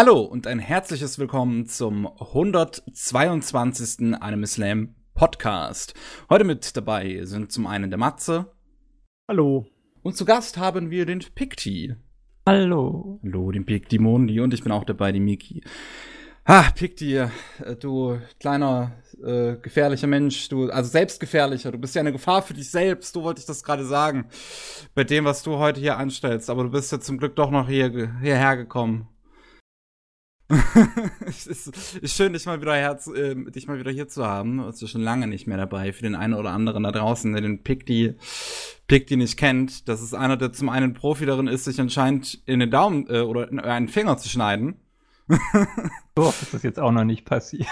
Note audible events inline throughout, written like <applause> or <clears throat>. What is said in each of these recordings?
Hallo und ein herzliches Willkommen zum 122. Anime Slam Podcast. Heute mit dabei sind zum einen der Matze. Hallo. Und zu Gast haben wir den Pikti. Hallo. Hallo, den Pikti Mondi und ich bin auch dabei, die Miki. Ah, Pikti, äh, du kleiner, äh, gefährlicher Mensch, du, also selbstgefährlicher, du bist ja eine Gefahr für dich selbst, du wollte ich das gerade sagen, bei dem, was du heute hier anstellst, aber du bist ja zum Glück doch noch hier, hierher gekommen. <laughs> es ist, schön, dich mal wieder, her, äh, dich mal wieder hier zu haben. Du bist schon lange nicht mehr dabei. Für den einen oder anderen da draußen, der den Pick Pick nicht kennt, das ist einer, der zum einen Profi darin ist, sich anscheinend in den Daumen äh, oder in einen Finger zu schneiden. <laughs> so ist das jetzt auch noch nicht passiert.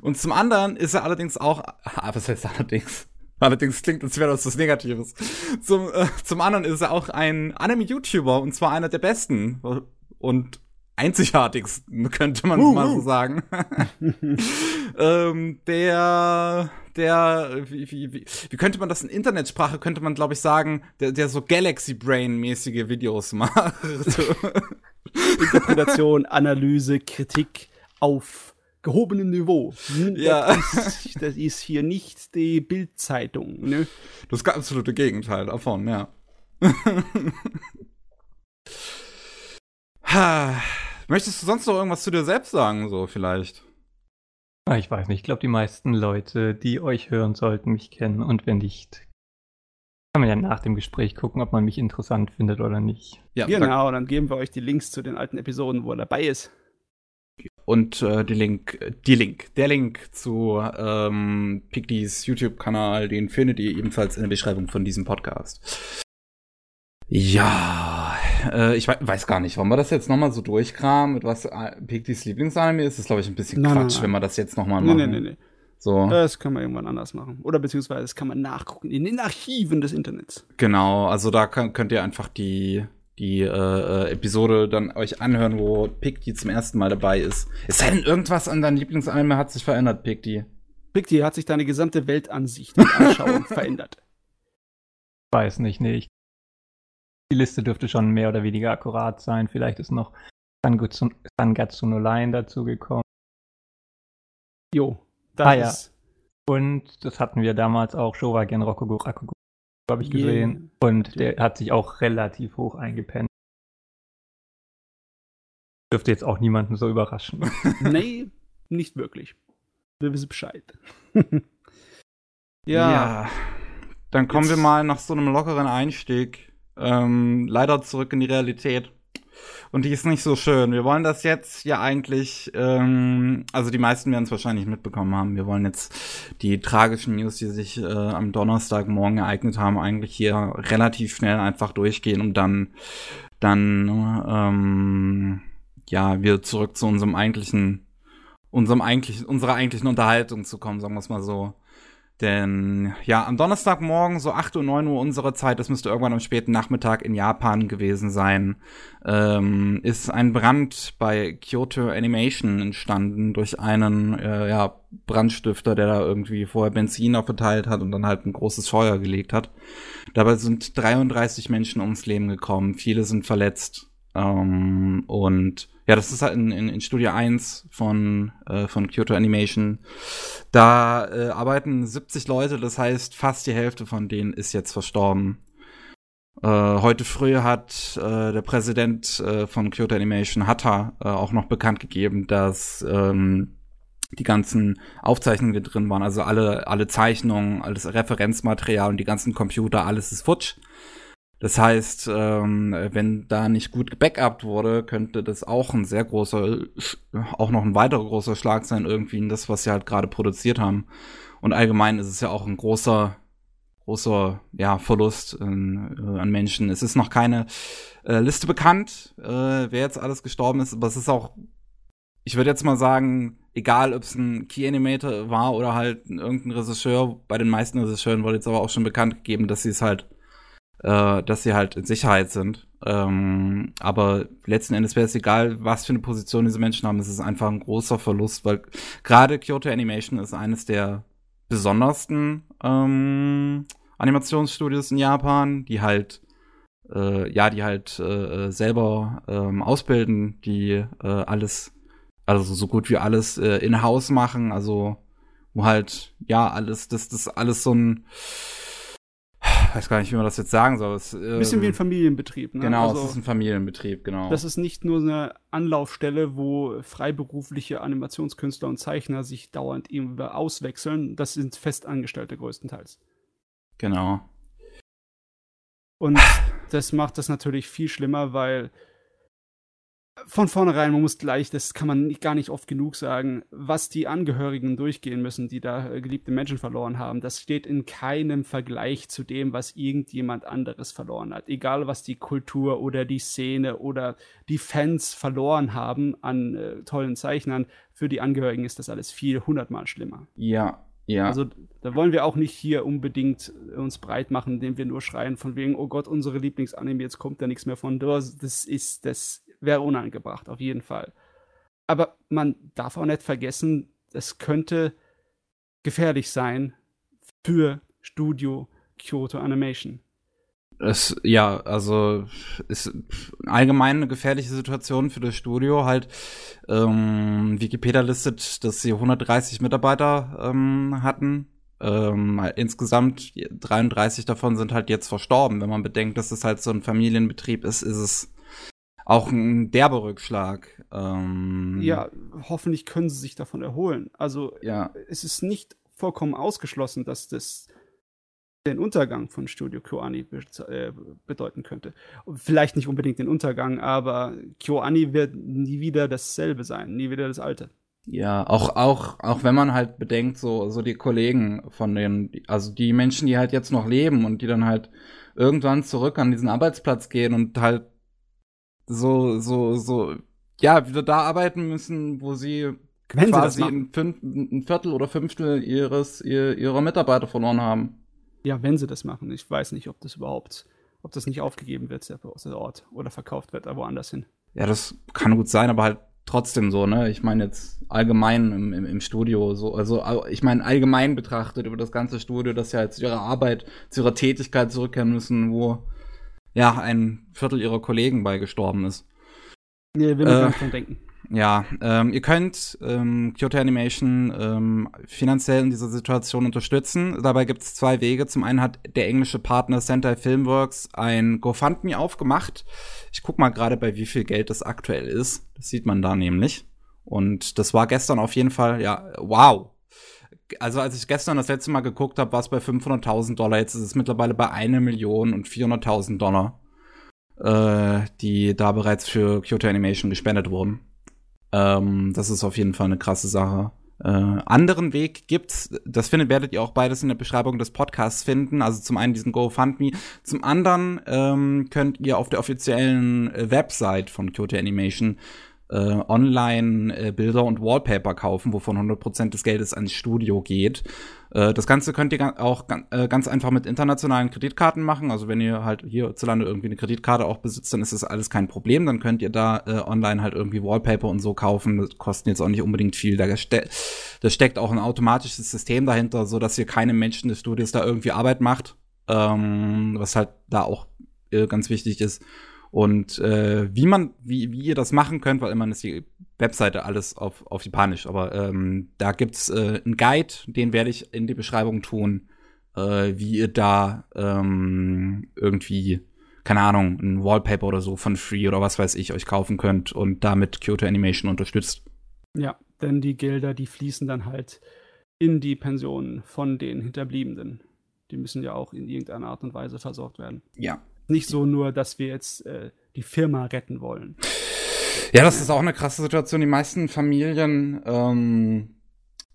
Und zum anderen ist er allerdings auch, ah, was heißt allerdings? Allerdings klingt, als wäre das was Negatives. Zum, äh, zum anderen ist er auch ein Anime-YouTuber und zwar einer der besten. Und einzigartigsten, <laughs> könnte man uh, mal so sagen. <laughs> ähm, der, der, wie, wie, wie, wie könnte man das in Internetsprache, könnte man, glaube ich, sagen, der, der so Galaxy Brain-mäßige Videos <laughs> macht. Interpretation, Analyse, Kritik auf gehobenem Niveau. Ja. Das ist, das ist hier nicht die Bildzeitung, ne? Das absolute Gegenteil davon, ja. Möchtest du sonst noch irgendwas zu dir selbst sagen, so vielleicht? Ah, ich weiß nicht. Ich glaube, die meisten Leute, die euch hören, sollten mich kennen. Und wenn nicht, kann man ja nach dem Gespräch gucken, ob man mich interessant findet oder nicht. Ja, genau. Dann geben wir euch die Links zu den alten Episoden, wo er dabei ist. Und äh, die Link, die Link, der Link zu ähm, Pigdys YouTube-Kanal, den findet ihr ebenfalls in der Beschreibung von diesem Podcast. Ja, äh, ich weiß gar nicht, wollen wir das jetzt nochmal so durchkramen, mit was äh, Pigdys Lieblingsanime ist? Das ist, glaube ich, ein bisschen nein, Quatsch, nein, nein. wenn wir das jetzt nochmal machen. Nee, nee, nee, nee. So. Das kann man irgendwann anders machen. Oder beziehungsweise das kann man nachgucken in den Archiven des Internets. Genau, also da kann, könnt ihr einfach die, die äh, äh, Episode dann euch anhören, wo Pigdy zum ersten Mal dabei ist. Es sei denn, irgendwas an deinem Lieblingsanime hat sich verändert, Pigdy. Pigdy hat sich deine gesamte Weltansicht und Anschauung <laughs> verändert. Weiß nicht, nee, ich die Liste dürfte schon mehr oder weniger akkurat sein. Vielleicht ist noch Sangatsu no Line dazugekommen. Jo, das ah, ja. Und das hatten wir damals auch, Showagen Rokugo Rakugo, habe ich gesehen. Yeah. Und der hat sich auch relativ hoch eingepennt. Dürfte jetzt auch niemanden so überraschen. <laughs> nee, nicht wirklich. Wir wissen Bescheid. <laughs> ja. ja. Dann kommen jetzt. wir mal nach so einem lockeren Einstieg ähm, leider zurück in die Realität. Und die ist nicht so schön. Wir wollen das jetzt ja eigentlich, ähm, also die meisten werden es wahrscheinlich mitbekommen haben. Wir wollen jetzt die tragischen News, die sich äh, am Donnerstagmorgen ereignet haben, eigentlich hier relativ schnell einfach durchgehen und dann, dann, ähm, ja, wir zurück zu unserem eigentlichen, unserem eigentlichen, unserer eigentlichen Unterhaltung zu kommen, sagen wir es mal so. Denn ja, am Donnerstagmorgen, so 8 Uhr, 9 Uhr unserer Zeit, das müsste irgendwann am späten Nachmittag in Japan gewesen sein, ähm, ist ein Brand bei Kyoto Animation entstanden durch einen äh, ja, Brandstifter, der da irgendwie vorher Benzin verteilt hat und dann halt ein großes Feuer gelegt hat. Dabei sind 33 Menschen ums Leben gekommen, viele sind verletzt. Ähm, und ja, das ist halt in, in, in Studio 1 von, äh, von Kyoto Animation. Da äh, arbeiten 70 Leute, das heißt, fast die Hälfte von denen ist jetzt verstorben. Äh, heute früh hat äh, der Präsident äh, von Kyoto Animation, Hatta, äh, auch noch bekannt gegeben, dass ähm, die ganzen Aufzeichnungen, die drin waren, also alle, alle Zeichnungen, alles Referenzmaterial und die ganzen Computer, alles ist futsch. Das heißt, ähm, wenn da nicht gut gebackupt wurde, könnte das auch ein sehr großer, auch noch ein weiterer großer Schlag sein, irgendwie in das, was sie halt gerade produziert haben. Und allgemein ist es ja auch ein großer, großer ja, Verlust äh, an Menschen. Es ist noch keine äh, Liste bekannt, äh, wer jetzt alles gestorben ist, aber es ist auch, ich würde jetzt mal sagen, egal ob es ein Key Animator war oder halt irgendein Regisseur, bei den meisten Regisseuren wurde jetzt aber auch schon bekannt gegeben, dass sie es halt äh, dass sie halt in Sicherheit sind. Ähm, aber letzten Endes wäre es egal, was für eine Position diese Menschen haben. Es ist einfach ein großer Verlust, weil gerade Kyoto Animation ist eines der besondersten ähm, Animationsstudios in Japan, die halt äh, ja, die halt äh, selber ähm, ausbilden, die äh, alles, also so gut wie alles äh, in-house machen, also wo halt, ja, alles, das, das alles so ein weiß gar nicht, wie man das jetzt sagen soll. Es, äh, Bisschen wie ein Familienbetrieb, ne? Genau, also, es ist ein Familienbetrieb, genau. Das ist nicht nur eine Anlaufstelle, wo freiberufliche Animationskünstler und Zeichner sich dauernd irgendwie auswechseln. Das sind Festangestellte größtenteils. Genau. Und das macht das natürlich viel schlimmer, weil von vornherein, man muss gleich, das kann man gar nicht oft genug sagen, was die Angehörigen durchgehen müssen, die da äh, geliebte Menschen verloren haben, das steht in keinem Vergleich zu dem, was irgendjemand anderes verloren hat. Egal, was die Kultur oder die Szene oder die Fans verloren haben an äh, tollen Zeichnern, für die Angehörigen ist das alles viel hundertmal schlimmer. Ja, ja. Also da wollen wir auch nicht hier unbedingt uns breit machen, indem wir nur schreien von wegen, oh Gott, unsere Lieblingsanime, jetzt kommt da nichts mehr von. Das ist, das wäre unangebracht, auf jeden Fall. Aber man darf auch nicht vergessen, es könnte gefährlich sein für Studio Kyoto Animation. Es, ja, also ist allgemein eine gefährliche Situation für das Studio. Halt, ähm, Wikipedia listet, dass sie 130 Mitarbeiter ähm, hatten. Ähm, insgesamt 33 davon sind halt jetzt verstorben. Wenn man bedenkt, dass es halt so ein Familienbetrieb ist, ist es auch ein derber Rückschlag. Ähm, ja, hoffentlich können sie sich davon erholen. Also ja. es ist nicht vollkommen ausgeschlossen, dass das den Untergang von Studio KyoAni be äh, bedeuten könnte. Vielleicht nicht unbedingt den Untergang, aber KyoAni wird nie wieder dasselbe sein, nie wieder das alte. Ja, auch, auch, auch wenn man halt bedenkt, so, so die Kollegen von den, also die Menschen, die halt jetzt noch leben und die dann halt irgendwann zurück an diesen Arbeitsplatz gehen und halt so, so, so, ja, wieder da arbeiten müssen, wo sie wenn quasi sie ein, ein, Viertel oder Fünftel ihres, ihr, ihrer Mitarbeiter verloren haben. Ja, wenn sie das machen. Ich weiß nicht, ob das überhaupt, ob das nicht aufgegeben wird, der Ort, oder verkauft wird, aber woanders hin. Ja, das kann gut sein, aber halt trotzdem so, ne? Ich meine jetzt allgemein im, im, im, Studio, so, also ich meine allgemein betrachtet über das ganze Studio, dass sie halt zu ihrer Arbeit, zu ihrer Tätigkeit zurückkehren müssen, wo ja ein Viertel ihrer Kollegen bei gestorben ist. Nee, will man äh, dran denken. Ja, ähm, ihr könnt ähm, Kyoto Animation ähm, finanziell in dieser Situation unterstützen. Dabei gibt es zwei Wege. Zum einen hat der englische Partner Sentai Filmworks ein GoFundMe aufgemacht. Ich guck mal gerade, bei wie viel Geld das aktuell ist. Das sieht man da nämlich. Und das war gestern auf jeden Fall, ja, wow. Also als ich gestern das letzte Mal geguckt habe, war es bei 500.000 Dollar. Jetzt ist es mittlerweile bei 1 Million und 400.000 Dollar, äh, die da bereits für Kyoto Animation gespendet wurden. Ähm, das ist auf jeden Fall eine krasse Sache. Äh, anderen Weg gibt's, das findet, werdet ihr auch beides in der Beschreibung des Podcasts finden. Also zum einen diesen GoFundMe, zum anderen ähm, könnt ihr auf der offiziellen äh, Website von Kyoto Animation äh, online äh, Bilder und Wallpaper kaufen, wovon 100% des Geldes ans Studio geht. Äh, das Ganze könnt ihr auch äh, ganz einfach mit internationalen Kreditkarten machen. Also wenn ihr halt hierzulande irgendwie eine Kreditkarte auch besitzt, dann ist das alles kein Problem. Dann könnt ihr da äh, online halt irgendwie Wallpaper und so kaufen. Das kostet jetzt auch nicht unbedingt viel. Da, ste da steckt auch ein automatisches System dahinter, so dass ihr keine Menschen des Studios da irgendwie Arbeit macht. Ähm, was halt da auch äh, ganz wichtig ist. Und äh, wie man, wie, wie ihr das machen könnt, weil immer ist die Webseite alles auf, auf Japanisch, aber ähm, da gibt's äh, einen Guide, den werde ich in die Beschreibung tun, äh, wie ihr da ähm, irgendwie, keine Ahnung, ein Wallpaper oder so von Free oder was weiß ich euch kaufen könnt und damit Kyoto Animation unterstützt. Ja, denn die Gelder, die fließen dann halt in die Pensionen von den Hinterbliebenen. Die müssen ja auch in irgendeiner Art und Weise versorgt werden. Ja, nicht so nur, dass wir jetzt äh, die Firma retten wollen. Ja, das ist auch eine krasse Situation. Die meisten Familien ähm,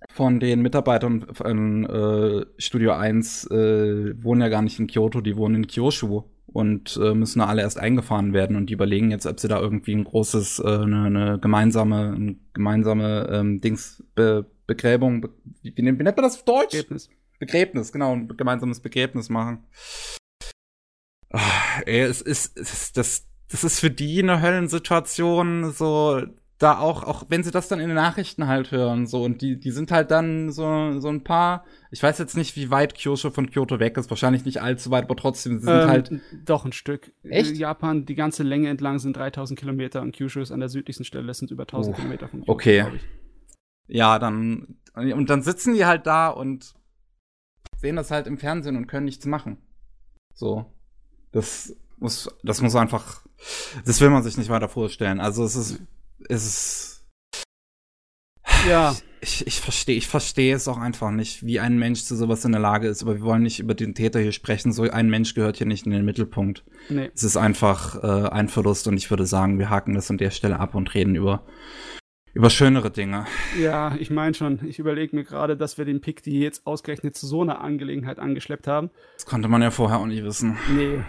von den Mitarbeitern von äh, Studio 1 äh, wohnen ja gar nicht in Kyoto, die wohnen in Kyushu und äh, müssen alle erst eingefahren werden und die überlegen jetzt, ob sie da irgendwie ein großes, äh, eine, eine gemeinsame, eine gemeinsame ähm, Dings Be Begräbung, be wie, wie, nennt man das auf Deutsch? Begräbnis. Begräbnis, genau, ein gemeinsames Begräbnis machen. Ach, ey, es ist, es ist das, das ist für die eine Höllensituation, so da auch, auch wenn sie das dann in den Nachrichten halt hören, so, und die, die sind halt dann so, so ein paar, ich weiß jetzt nicht, wie weit Kyushu von Kyoto weg ist, wahrscheinlich nicht allzu weit, aber trotzdem, sie sind Ähm, halt, Doch, ein Stück. Echt? Japan, die ganze Länge entlang sind 3000 Kilometer und Kyushu ist an der südlichsten Stelle, das sind über 1000 Oh, Kilometer von Kyoto, okay. glaub ich. ja, dann, und dann sitzen die halt da und sehen das halt im Fernsehen und können nichts machen. So. Das muss, das muss einfach, das will man sich nicht weiter vorstellen. Also es ist, es ist, Ja, ich, ich verstehe, ich verstehe es auch einfach nicht, wie ein Mensch zu sowas in der Lage ist. Aber wir wollen nicht über den Täter hier sprechen. So ein Mensch gehört hier nicht in den Mittelpunkt. nee. Es ist einfach äh, ein Verlust und ich würde sagen, wir haken das an der Stelle ab und reden über über schönere Dinge. Ja, ich meine schon, ich überlege mir gerade, dass wir den Pick, die jetzt ausgerechnet zu so einer Angelegenheit angeschleppt haben. Das konnte man ja vorher auch nicht wissen. Nee.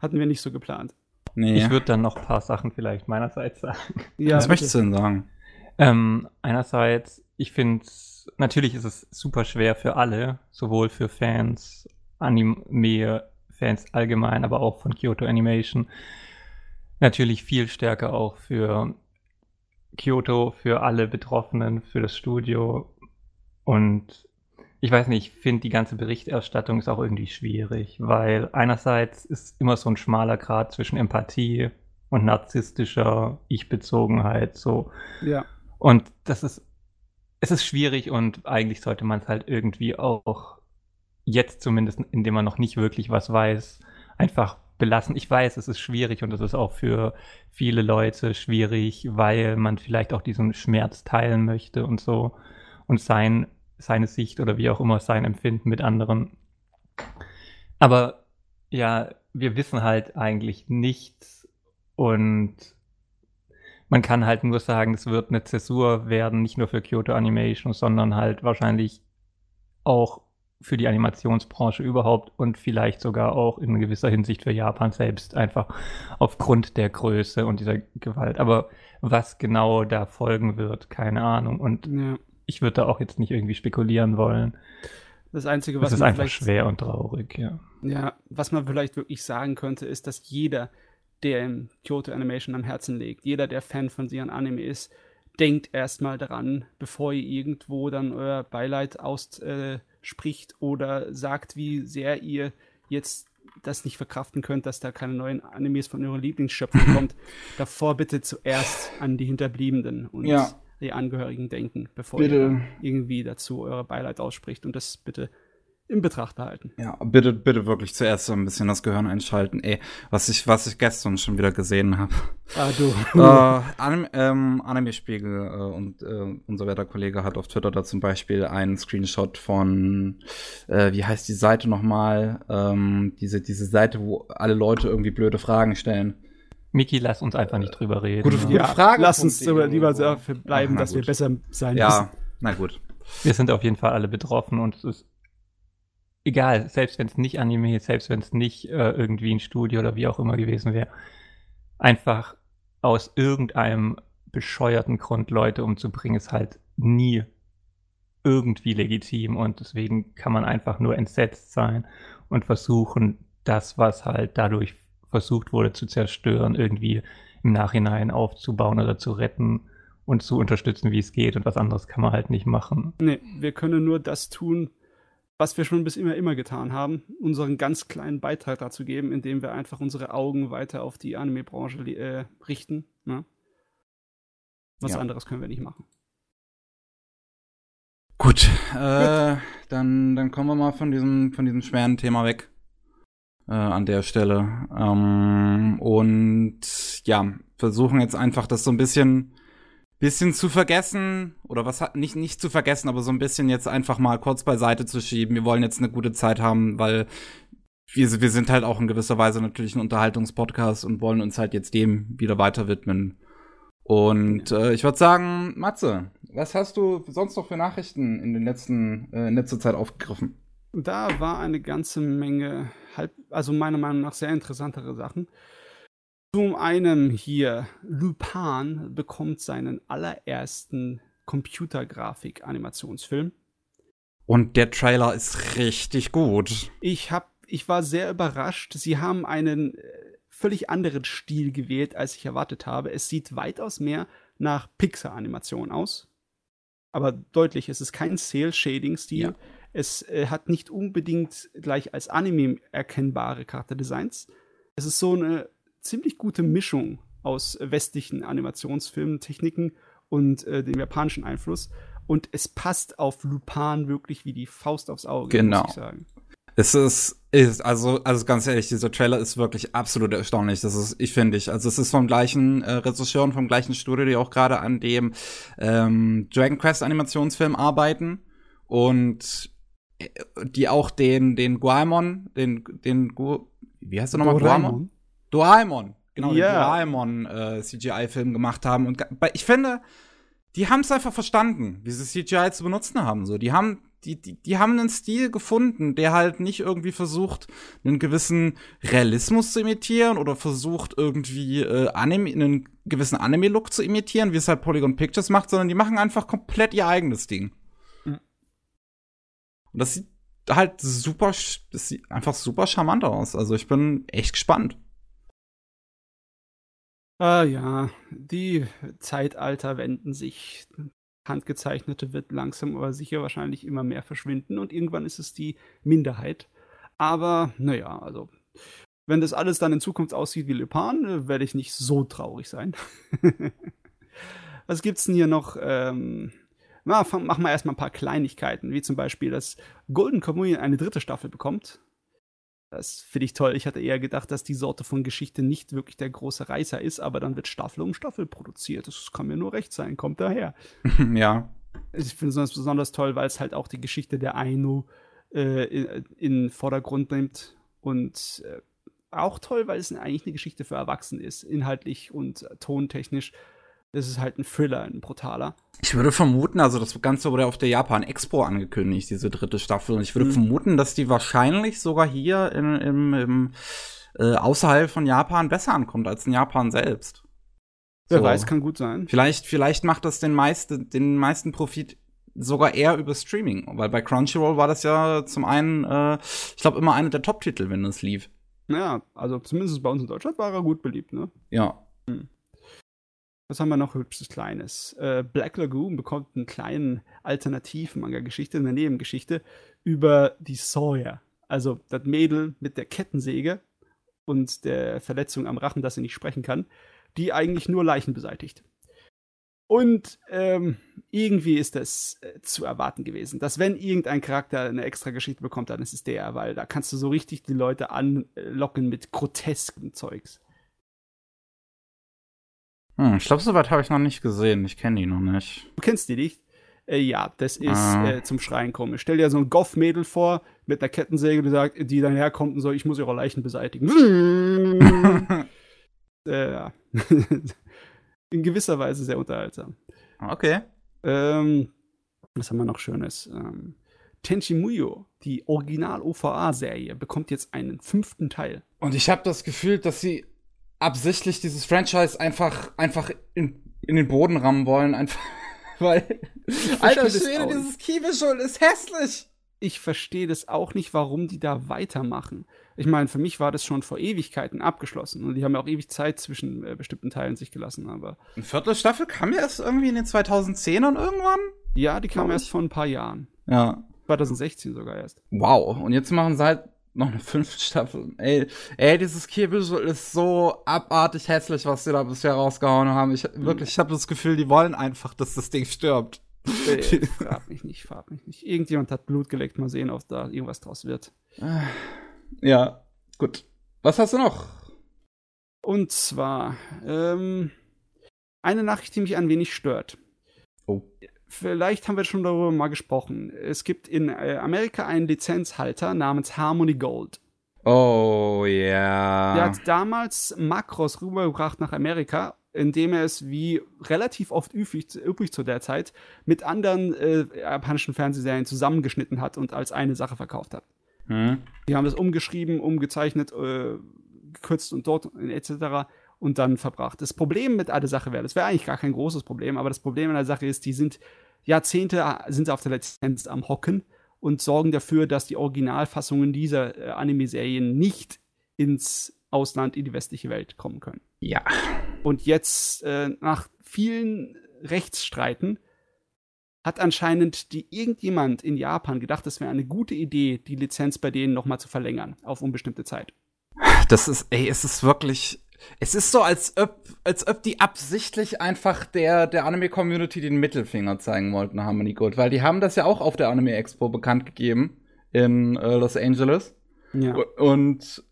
Hatten wir nicht so geplant. Nee. Ich würde dann noch ein paar Sachen vielleicht meinerseits sagen. Ja, Was bitte. möchtest du denn sagen? Ähm, einerseits, ich finde, natürlich ist es super schwer für alle, sowohl für Fans, Anime-Fans allgemein, aber auch von Kyoto Animation. Natürlich viel stärker auch für Kyoto, für alle Betroffenen, für das Studio. Und ich weiß nicht, ich finde die ganze Berichterstattung ist auch irgendwie schwierig, weil einerseits ist immer so ein schmaler Grad zwischen Empathie und narzisstischer Ich-Bezogenheit so. Ja, Und das ist, es ist schwierig und eigentlich sollte man es halt irgendwie auch jetzt zumindest, indem man noch nicht wirklich was weiß, einfach belassen. Ich weiß, es ist schwierig und es ist auch für viele Leute schwierig, weil man vielleicht auch diesen Schmerz teilen möchte und so und sein, seine Sicht oder wie auch immer sein Empfinden mit anderen. Aber ja, wir wissen halt eigentlich nichts und man kann halt nur sagen, es wird eine Zäsur werden, nicht nur für Kyoto Animation, sondern halt wahrscheinlich auch für die Animationsbranche überhaupt und vielleicht sogar auch in gewisser Hinsicht für Japan selbst, einfach aufgrund der Größe und dieser Gewalt. Aber was genau da folgen wird, keine Ahnung. Und ja. ich würde da auch jetzt nicht irgendwie spekulieren wollen. Das Einzige, Das was ist man einfach schwer und traurig, ja. Ja, was man vielleicht wirklich sagen könnte, ist, dass jeder, der im Kyoto Animation am Herzen liegt, jeder, der Fan von ihren Anime ist, denkt erstmal daran, bevor ihr irgendwo dann euer Beileid ausspricht oder sagt, wie sehr ihr jetzt das nicht verkraften könnt, dass da keine neuen Animes von eurer Lieblingsschöpfung <laughs> kommt. Davor bitte zuerst an die Hinterbliebenen und Ja. die Angehörigen denken, bevor Bitte. ihr irgendwie dazu euer Beileid ausspricht und das bitte in Betracht behalten. Ja, bitte, bitte wirklich zuerst so ein bisschen das Gehirn einschalten. Ey, was ich, was ich gestern schon wieder gesehen habe. Ah, du. <laughs> äh, Anime, ähm, Anime-Spiegel äh, und äh, unser werter Kollege hat auf Twitter da zum Beispiel einen Screenshot von, äh, wie heißt die Seite nochmal? Ähm, diese, diese Seite, wo alle Leute irgendwie blöde Fragen stellen. Miki, lass uns einfach nicht drüber reden. Gute- gute Ja, Frage. lass uns lieber dafür bleiben, Ach, dass wir gut. besser sein Ja, na gut. Wir sind auf jeden Fall alle betroffen und es ist egal, selbst wenn es nicht Anime, selbst wenn es nicht äh, irgendwie ein Studio oder wie auch immer gewesen wäre, einfach aus irgendeinem bescheuerten Grund Leute umzubringen, ist halt nie irgendwie legitim und deswegen kann man einfach nur entsetzt sein und versuchen, das, was halt dadurch versucht wurde zu zerstören, irgendwie im Nachhinein aufzubauen oder zu retten und zu unterstützen, wie es geht und was anderes kann man halt nicht machen. Nee, wir können nur das tun, was wir schon bis immer immer getan haben, unseren ganz kleinen Beitrag dazu geben, indem wir einfach unsere Augen weiter auf die Anime-Branche äh, richten. Ne? Was Ja. anderes können wir nicht machen. Gut, äh, dann, dann kommen wir mal von diesem, von diesem schweren Thema weg. Äh, an der Stelle. Ähm, und ja, versuchen jetzt einfach das so ein bisschen, bisschen zu vergessen. Oder was nicht, nicht zu vergessen, aber so ein bisschen jetzt einfach mal kurz beiseite zu schieben. Wir wollen jetzt eine gute Zeit haben, weil wir, wir sind halt auch in gewisser Weise natürlich ein Unterhaltungspodcast und wollen uns halt jetzt dem wieder weiter widmen. Und äh, ich würde sagen, Matze, was hast du sonst noch für Nachrichten in den letzten, äh, in letzter Zeit aufgegriffen? Da war eine ganze Menge, halb, also meiner Meinung nach sehr interessantere Sachen. Zum einen hier, Lupin bekommt seinen allerersten Computergrafik-Animationsfilm. Und der Trailer ist richtig gut. Ich hab, ich war sehr überrascht. Sie haben einen äh, völlig anderen Stil gewählt, als ich erwartet habe. Es sieht weitaus mehr nach Pixar-Animation aus. Aber deutlich, es ist kein Cell-Shading-Stil. Ja. Es äh, hat nicht unbedingt gleich als Anime erkennbare Charakterdesigns. Es ist so eine ziemlich gute Mischung aus westlichen Animationsfilmen, Techniken und äh, dem japanischen Einfluss. Und es passt auf Lupin wirklich wie die Faust aufs Auge, Genau. muss ich sagen. Es ist, ist also, also ganz ehrlich, dieser Trailer ist wirklich absolut erstaunlich. Das ist, ich finde ich. Also es ist vom gleichen äh, Regisseur und vom gleichen Studio, die auch gerade an dem ähm, Dragon Quest Animationsfilm arbeiten und äh, die auch den den Guaimon, den den Gu wie heißt der nochmal Guaimon? Doraemon. Genau, Ja. den Doraemon äh, CGI-Film gemacht haben. Und ich finde, die haben es einfach verstanden, wie sie CGI zu benutzen haben. So, die haben, die, die, die haben einen Stil gefunden, der halt nicht irgendwie versucht, einen gewissen Realismus zu imitieren oder versucht irgendwie äh, Anime, einen gewissen Anime-Look zu imitieren, wie es halt Polygon Pictures macht, sondern die machen einfach komplett ihr eigenes Ding. Mhm. Und das sieht halt super, das sieht einfach super charmant aus. Also ich bin echt gespannt. Ah ja, die Zeitalter wenden sich. Handgezeichnete wird langsam aber sicher wahrscheinlich immer mehr verschwinden und irgendwann ist es die Minderheit. Aber naja, also wenn das alles dann in Zukunft aussieht wie Lupin, äh, werde ich nicht so traurig sein. <laughs> Was gibt's denn hier noch? Ähm, na, machen wir erstmal ein paar Kleinigkeiten, wie zum Beispiel, dass Golden Communion eine dritte Staffel bekommt. Das finde ich toll. Ich hatte eher gedacht, dass die Sorte von Geschichte nicht wirklich der große Reißer ist, aber dann wird Staffel um Staffel produziert. Das kann mir nur recht sein, kommt daher. <laughs> ja. Ich finde es besonders toll, weil es halt auch die Geschichte der Ainu äh, in, in Vordergrund nimmt. Und äh, auch toll, weil es eigentlich eine Geschichte für Erwachsene ist, inhaltlich und tontechnisch. Ist halt ein Thriller, ein brutaler. Ich würde vermuten, also das Ganze wurde auf der Japan Expo angekündigt, diese dritte Staffel. Und ich würde Mhm. vermuten, dass die wahrscheinlich sogar hier in, im, im äh, außerhalb von Japan besser ankommt als in Japan selbst. Wer So. weiß, kann gut sein. Vielleicht, vielleicht macht das den, meiste, den meisten Profit sogar eher über Streaming, weil bei Crunchyroll war das ja zum einen, äh, ich glaube, immer einer der Top-Titel, wenn es lief. Ja, also zumindest bei uns in Deutschland war er gut beliebt, ne? Ja. Was haben wir noch hübsches Kleines? Äh, Black Lagoon bekommt einen kleinen Alternativ-Manga-Geschichte, eine Nebengeschichte über die Sawyer. Also das Mädel mit der Kettensäge und der Verletzung am Rachen, dass sie nicht sprechen kann, die eigentlich nur Leichen beseitigt. Und ähm, irgendwie ist das äh, zu erwarten gewesen, dass wenn irgendein Charakter eine extra Geschichte bekommt, dann ist es der, weil da kannst du so richtig die Leute anlocken mit groteskem Zeugs. Hm, ich glaube, soweit habe ich noch nicht gesehen. Ich kenne die noch nicht. Du kennst die nicht? Äh, ja, das ist Ah. äh, zum Schreien komisch. Stell dir so ein Goff-Mädel vor mit einer Kettensäge, die sagt, die dann herkommt und so, ich muss ihre Leichen beseitigen. <laughs> äh, ja. <laughs> In gewisser Weise sehr unterhaltsam. okay. Ähm, was haben wir noch Schönes? Ähm, Tenchi Muyo, die Original-OVA-Serie, bekommt jetzt einen fünften Teil. Und ich habe das Gefühl, dass sie absichtlich dieses Franchise einfach, einfach in, in den Boden rammen wollen. Einfach, <laughs> weil. Alter Schwede, dieses Kiebeschul ist hässlich. ich verstehe das auch nicht, warum die da weitermachen. Ich meine, für mich war das schon vor Ewigkeiten abgeschlossen und die haben ja auch ewig Zeit zwischen äh, bestimmten Teilen sich gelassen, aber Eine Viertelstaffel kam ja erst irgendwie in den 2010ern irgendwann. ja, die kam erst vor ein paar Jahren. Ja. 2016 sogar erst. Wow. Und jetzt machen sie halt noch eine fünfte Staffel. Ey, ey dieses Kiebeschul ist so abartig hässlich, was sie da bisher rausgehauen haben. Ich wirklich, ich habe das Gefühl, die wollen einfach, dass das Ding stirbt. Äh, <laughs> frag mich nicht, frag mich nicht. Irgendjemand hat Blut geleckt, mal sehen, ob da irgendwas draus wird. Ja, gut. Was hast du noch? Und zwar ähm, eine Nachricht, die mich ein wenig stört. Oh. Vielleicht haben wir schon darüber mal gesprochen. Es gibt in äh, Amerika einen Lizenzhalter namens Harmony Gold. Oh, ja. Der hat damals Makros rübergebracht nach Amerika, indem er es wie relativ oft üblich, üblich zu der Zeit mit anderen äh, japanischen Fernsehserien zusammengeschnitten hat und als eine Sache verkauft hat. Hm? Die haben das umgeschrieben, umgezeichnet, äh, gekürzt und dort etc. und dann verbracht. Das Problem mit einer Sache wäre, das wäre eigentlich gar kein großes Problem, aber das Problem an der Sache ist, die sind Jahrzehnte äh, sind sie auf der Lizenz am Hocken und sorgen dafür, dass die Originalfassungen dieser äh, Anime-Serien nicht ins Ausland in die westliche Welt kommen können. Ja. Und jetzt, äh, nach vielen Rechtsstreiten, hat anscheinend die irgendjemand in Japan gedacht, es wäre eine gute Idee, die Lizenz bei denen nochmal zu verlängern auf unbestimmte Zeit. Das ist, ey, es ist wirklich. Es ist so, als ob, als ob die absichtlich einfach der, der Anime-Community den Mittelfinger zeigen wollten, Harmony Gold. Weil die haben das ja auch auf der Anime Expo bekannt gegeben in äh, Los Angeles. Ja. Und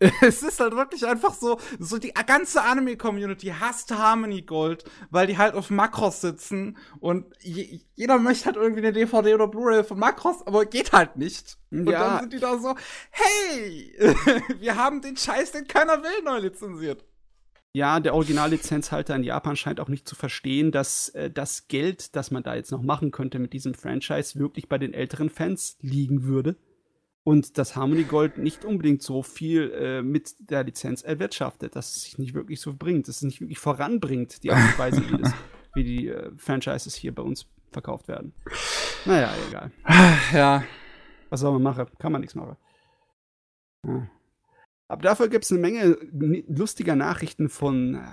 <laughs> es ist halt wirklich einfach so, so die ganze Anime-Community hasst Harmony Gold, weil die halt auf Makros sitzen und je, jeder möchte halt irgendwie eine DVD oder Blu-ray von Makros, aber geht halt nicht. Und Ja. dann sind die da so, hey, <laughs> wir haben den Scheiß, den keiner will, neu lizenziert. Ja, der Originallizenzhalter in Japan scheint auch nicht zu verstehen, dass äh, das Geld, das man da jetzt noch machen könnte mit diesem Franchise, wirklich bei den älteren Fans liegen würde. Und dass Harmony Gold nicht unbedingt so viel äh, mit der Lizenz erwirtschaftet, dass es sich nicht wirklich so bringt, dass es nicht wirklich voranbringt, die Art und Weise, wie, das, wie die äh, Franchises hier bei uns verkauft werden. Naja, egal. <sighs> Ja, Was soll man machen? Kann man nichts machen. Ja. Aber dafür gibt es eine Menge lustiger Nachrichten von äh,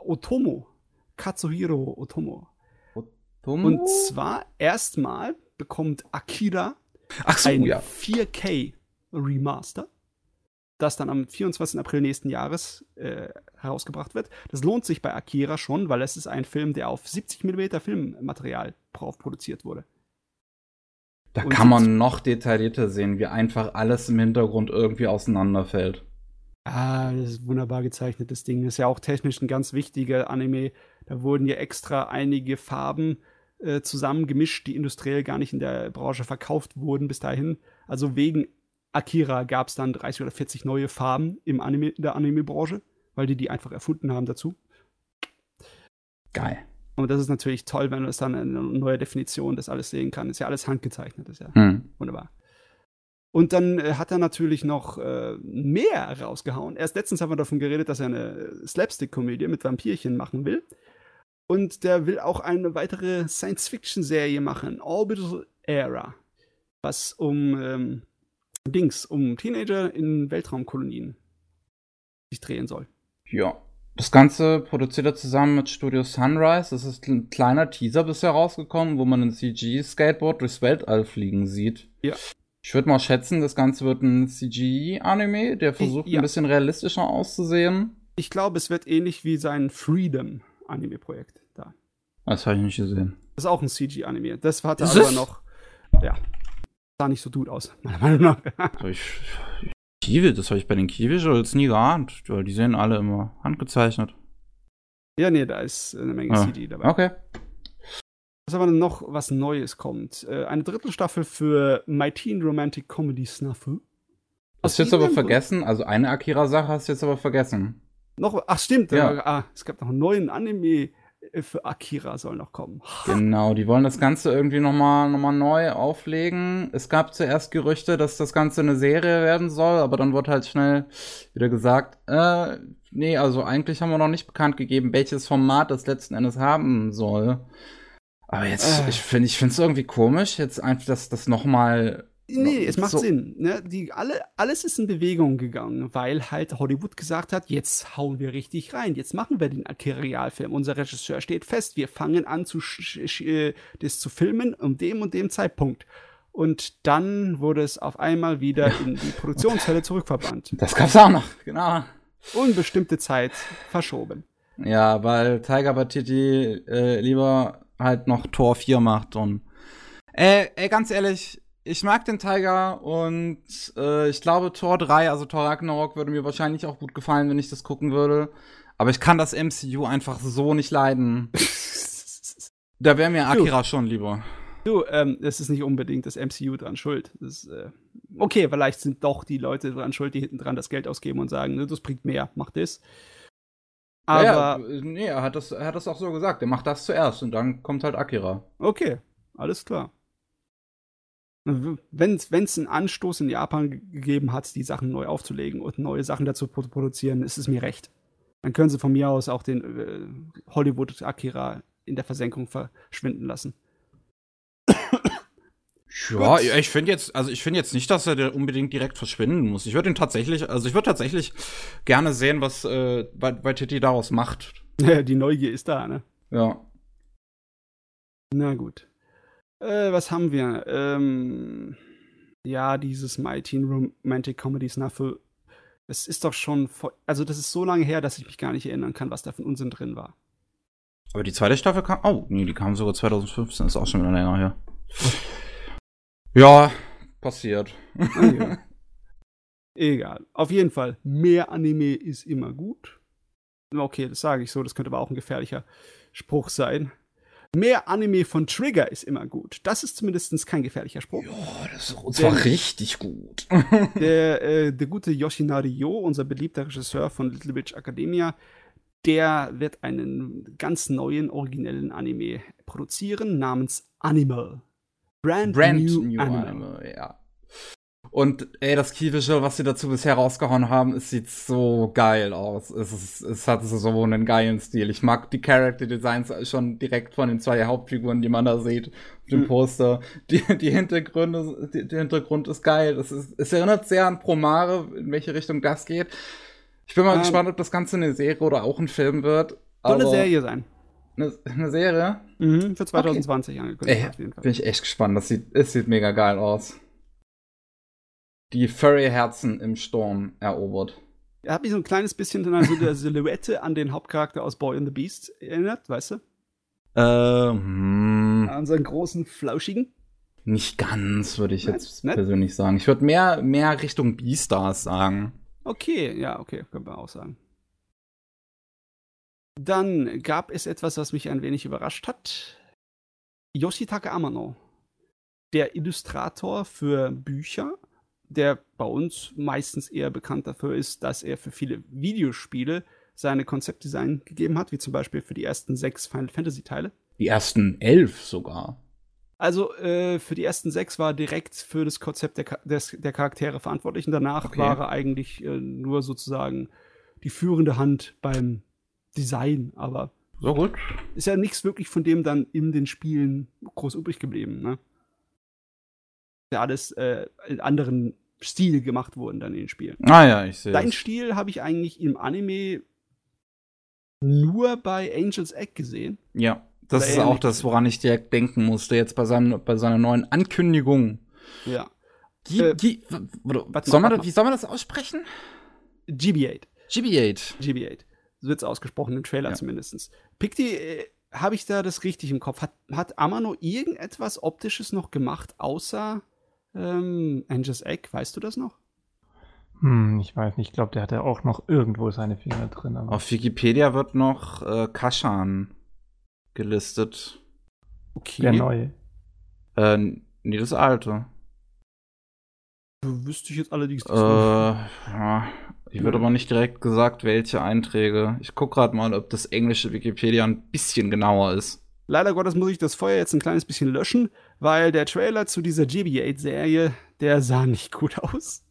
Otomo. Katsuhiro Otomo. Und zwar erstmal bekommt Akira ach so, ein ja. 4K Remaster, das dann am 24. April nächsten Jahres äh, herausgebracht wird. Das lohnt sich bei Akira schon, weil es ist ein Film, der auf 70 mm Filmmaterial drauf produziert wurde. Da Und kann man noch detaillierter sehen, wie einfach alles im Hintergrund irgendwie auseinanderfällt. Ah, das ist wunderbar gezeichnetes Ding. Das ist ja auch technisch ein ganz wichtiger Anime. Da wurden ja extra einige Farben äh, zusammengemischt, die industriell gar nicht in der Branche verkauft wurden bis dahin. Also wegen Akira gab es dann 30 oder 40 neue Farben im Anime, in der Anime-Branche, weil die die einfach erfunden haben dazu. Geil. Und das ist natürlich toll, wenn man das dann in eine neue Definition das alles sehen kann. Ist ja alles handgezeichnet, ist ja Hm. wunderbar. Und dann äh, hat er natürlich noch äh, mehr rausgehauen. Erst letztens haben wir davon geredet, dass er eine Slapstick-Komödie mit Vampirchen machen will. Und der will auch eine weitere Science-Fiction-Serie machen, Orbital Era. Was um ähm, Dings, um Teenager in Weltraumkolonien sich drehen soll. Ja. Das Ganze produziert er zusammen mit Studio Sunrise. Das ist ein kleiner Teaser bisher rausgekommen, wo man ein CG-Skateboard durchs Weltall fliegen sieht. Ja. Ich würde mal schätzen, das Ganze wird ein CGI-Anime, der versucht, ja. ein bisschen realistischer auszusehen. Ich glaube, es wird ähnlich wie sein Freedom-Anime-Projekt da. Das habe ich nicht gesehen. Das ist auch ein CG-Anime. Das hatte Ist aber es? noch, ja, sah nicht so gut aus, <laughs> meiner Meinung nach. Das hab ich, Kiwi, das habe ich bei den Kiwi-Visuals nie geahnt, weil die sehen alle immer handgezeichnet. ja, nee, da ist eine Menge Ah, CG dabei. Okay. Was aber noch was Neues kommt. Äh, eine Drittelstaffel für My Teen Romantic Comedy Snafu. Hast du jetzt aber vergessen? Also eine Akira-Sache hast du jetzt aber vergessen. Noch, ach stimmt, Ja. äh, ah, es gab noch einen neuen Anime äh, für Akira soll noch kommen. Genau, die wollen das Ganze irgendwie nochmal noch mal neu auflegen. Es gab zuerst Gerüchte, dass das Ganze eine Serie werden soll, aber dann wurde halt schnell wieder gesagt, äh, nee, also eigentlich haben wir noch nicht bekannt gegeben, welches Format das letzten Endes haben soll. Aber jetzt, Äh. ich finde es irgendwie komisch, jetzt einfach das, das nochmal. Nee, es macht so- Sinn. Ne? Die, alle, alles ist in Bewegung gegangen, weil halt Hollywood gesagt hat, jetzt hauen wir richtig rein, jetzt machen wir den Akira-Realfilm. Unser Regisseur steht fest, wir fangen an, zu äh, das zu filmen um dem und dem Zeitpunkt. Und dann wurde es auf einmal wieder in die Produktionshölle zurückverbannt. Das gab's auch noch, genau. Unbestimmte Zeit verschoben. Ja, weil Tiger Waititi äh, lieber halt noch Tor 4 macht und äh, ey, ganz ehrlich, ich mag den Tiger und äh, ich glaube Tor 3, also Tor Ragnarok würde mir wahrscheinlich auch gut gefallen, wenn ich das gucken würde, aber ich kann das MCU einfach so nicht leiden. <laughs> Da wäre mir Akira schon lieber. Du, ähm, es ist nicht unbedingt das MCU dran schuld. Ist, äh, okay, vielleicht sind doch die Leute dran schuld, die hinten dran das Geld ausgeben und sagen, ne, das bringt mehr, mach das. Aber, ja, ja, nee, er hat, das, er hat das auch so gesagt. Er macht das zuerst und dann kommt halt Akira. okay, alles klar. Wenn es einen Anstoß in Japan ge- gegeben hat, die Sachen neu aufzulegen und neue Sachen dazu zu produzieren, ist es mir recht. Dann können sie von mir aus auch den äh, Hollywood Akira in der Versenkung verschwinden lassen. Ja, ich finde jetzt, also ich finde jetzt nicht, dass er unbedingt direkt verschwinden muss. Ich würde ihn tatsächlich, also ich würde tatsächlich gerne sehen, was äh, bei, bei Titi daraus macht. <laughs> Die Neugier ist da, ne? Ja. Na gut. Äh, was haben wir? Ähm, ja, dieses My Teen Romantic Comedy Snuffle. Das ist doch schon, vor, also das ist so lange her, dass ich mich gar nicht erinnern kann, was da für ein Unsinn drin war. Aber die zweite Staffel kam, oh, nee, die kam sogar 2015, ist auch schon wieder länger her. Ja, passiert. Okay. <laughs> Egal. Auf jeden Fall, mehr Anime ist immer gut. Okay, das sage ich so, das könnte aber auch ein gefährlicher Spruch sein. Mehr Anime von Trigger ist immer gut. Das ist zumindest kein gefährlicher Spruch. Ja, das ist zwar richtig gut. <laughs> der, <laughs> äh, der gute Yoshinari Yo, unser beliebter Regisseur von Little Witch Academia, der wird einen ganz neuen, originellen Anime produzieren namens Animal. Brand, Brand New, New Animal. Animal. ja. Und ey, das Key Visual, was sie dazu bisher rausgehauen haben, es sieht so geil aus. Es, ist, es hat so einen geilen Stil. Ich mag die Character Designs schon direkt von den zwei Hauptfiguren, die man da sieht auf dem mhm. Poster. Die, die Hintergründe, die, der Hintergrund ist geil. Es, ist, es erinnert sehr an Promare, in welche Richtung das geht. Ich bin mal ähm, gespannt, ob das Ganze eine Serie oder auch ein Film wird. Soll eine Serie sein. Eine, eine Serie? Mhm, für 2020 okay. angekündigt. Ey, auf jeden Fall. Bin ich echt gespannt. Das sieht, es sieht mega geil aus. Die Furry-Herzen im Sturm erobert. Er hat mich so ein kleines bisschen an so der Silhouette an den Hauptcharakter aus Boy and the Beast erinnert, weißt du? Ähm. An seinen großen, flauschigen. Nicht ganz, würde ich jetzt Nein, persönlich sagen. Ich würde mehr, mehr Richtung Beastars sagen. Okay, ja, okay, können wir auch sagen. Dann gab es etwas, was mich ein wenig überrascht hat. Yoshitaka Amano, der Illustrator für Bücher, der bei uns meistens eher bekannt dafür ist, dass er für viele Videospiele seine Konzeptdesign gegeben hat, wie zum Beispiel für die ersten sechs Final Fantasy Teile. Die ersten elf sogar. Also äh, für die ersten sechs war er direkt für das Konzept der, des, der Charaktere verantwortlich und danach okay. war er eigentlich äh, nur sozusagen die führende Hand beim Design, aber so gut. Ist ja nichts wirklich von dem dann in den Spielen groß übrig geblieben, ne? Ja, alles äh, in anderen Stil gemacht wurden dann in den Spielen. Ah ja, ich sehe. Dein Stil habe ich eigentlich im Anime nur bei Angel's Egg gesehen. Ja. Das ist auch das, woran ich direkt denken musste, jetzt bei, seinem, bei seiner neuen Ankündigung. Ja. Die, äh, die, warte, soll man, wie soll man das aussprechen? GB8. GB8. GB8. So wird es ausgesprochen, im Trailer ja. zumindest. Picti, äh, habe ich da das richtig im Kopf? Hat, hat Amano irgendetwas Optisches noch gemacht, außer ähm, Angel's Egg? Weißt du das noch? Hm, ich weiß nicht. Ich glaube, der hatte auch noch irgendwo seine Finger drin. Auf Wikipedia wird noch äh, Kashan gelistet. Okay. Der neue. Äh, nee, das alte. Wüsste ich jetzt allerdings nicht. Äh, ja. Ich würde aber nicht direkt gesagt, welche Einträge. Ich gucke gerade mal, ob das englische Wikipedia ein bisschen genauer ist. Leider Gottes muss ich das Feuer jetzt ein kleines bisschen löschen, weil der Trailer zu dieser GB8-Serie, der sah nicht gut aus.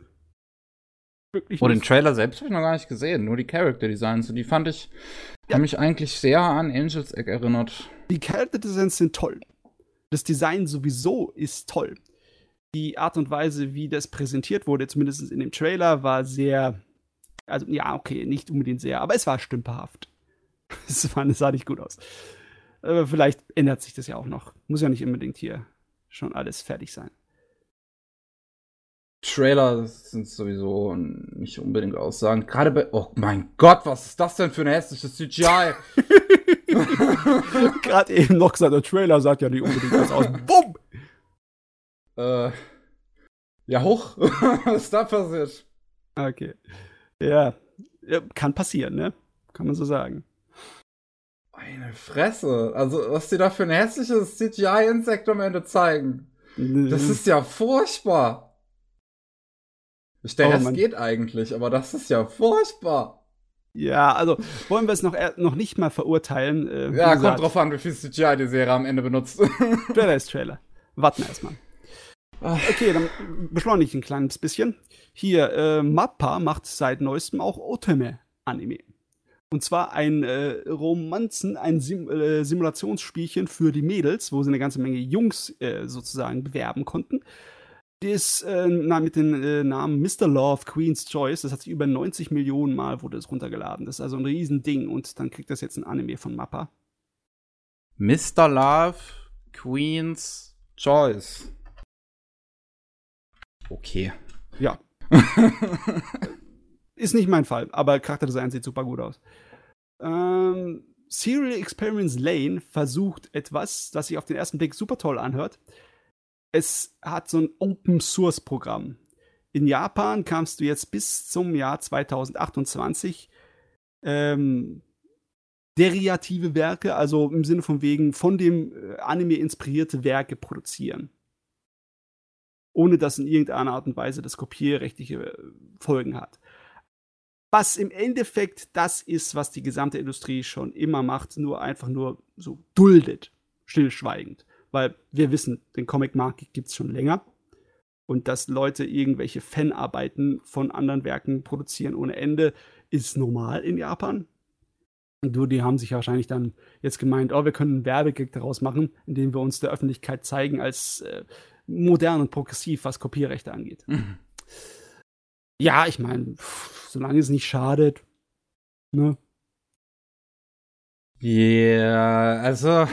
Wirklich oh, den Trailer selbst habe ich noch gar nicht gesehen, nur die Character Designs. Und die fand ich, ja. haben mich eigentlich sehr an Angels Egg erinnert. Die Character Designs sind toll. Das Design sowieso ist toll. Die Art und Weise, wie das präsentiert wurde, zumindest in dem Trailer, war sehr. Also, ja, okay, nicht unbedingt sehr, aber es war stümperhaft. <laughs> Es sah nicht gut aus. Aber vielleicht ändert sich das ja auch noch. Muss ja nicht unbedingt hier schon alles fertig sein. Trailer sind sowieso nicht unbedingt aussagend. Gerade bei. Oh mein Gott, was ist das denn für ein hässliches CGI? <laughs> Gerade eben noch gesagt, der Trailer sagt ja nicht unbedingt was aus. <laughs> Bumm! Äh. Ja, hoch. <laughs> was ist da passiert? Okay. Ja. ja. Kann passieren, ne? Kann man so sagen. Meine Fresse. Also, was die da für ein hässliches CGI-Insekt am Ende zeigen. Das ist ja furchtbar. Der oh, Rest geht eigentlich, aber das ist ja furchtbar. Ja, also wollen wir es noch, noch nicht mal verurteilen. Äh, ja, kommt drauf an, wie viel CGI die Serie am Ende benutzt. <laughs> Trailer ist Trailer. Warten wir erstmal. Okay, dann beschleunige ich ein kleines bisschen. Hier, äh, Mappa macht seit neuestem auch Otome-Anime. Und zwar ein äh, Romanzen, ein Sim äh, Simulationsspielchen für die Mädels, wo sie eine ganze Menge Jungs äh, sozusagen bewerben konnten. Das äh, mit dem äh, Namen Mr. Love, Queen's Choice, das hat sich über 90 Millionen Mal wurde es runtergeladen. Das ist also ein Riesending und dann kriegt das jetzt ein Anime von Mappa. Mr. Love, Queen's Choice. Okay. Ja. <laughs> ist nicht mein Fall, aber Charakterdesign sieht super gut aus. Ähm, Serial Experiments Lane versucht etwas, das sich auf den ersten Blick super toll anhört. Es hat so ein Open Source Programm. In Japan kamst du jetzt bis zum Jahr 2028 ähm, derivative Werke, also im Sinne von wegen von dem äh, Anime inspirierte Werke produzieren. Ohne dass in irgendeiner Art und Weise das kopierrechtliche äh, Folgen hat was im Endeffekt das ist, was die gesamte Industrie schon immer macht, nur einfach nur so duldet, stillschweigend. Weil wir wissen, den Comic-Markt gibt es schon länger. Und dass Leute irgendwelche Fanarbeiten von anderen Werken produzieren ohne Ende, ist normal in Japan. Und du, die haben sich wahrscheinlich dann jetzt gemeint, oh, wir können einen Werbegag daraus machen, indem wir uns der Öffentlichkeit zeigen als äh, modern und progressiv, was Kopierrechte angeht. Mhm. Ja, ich meine, solange es nicht schadet. Ne? Ja, yeah, also,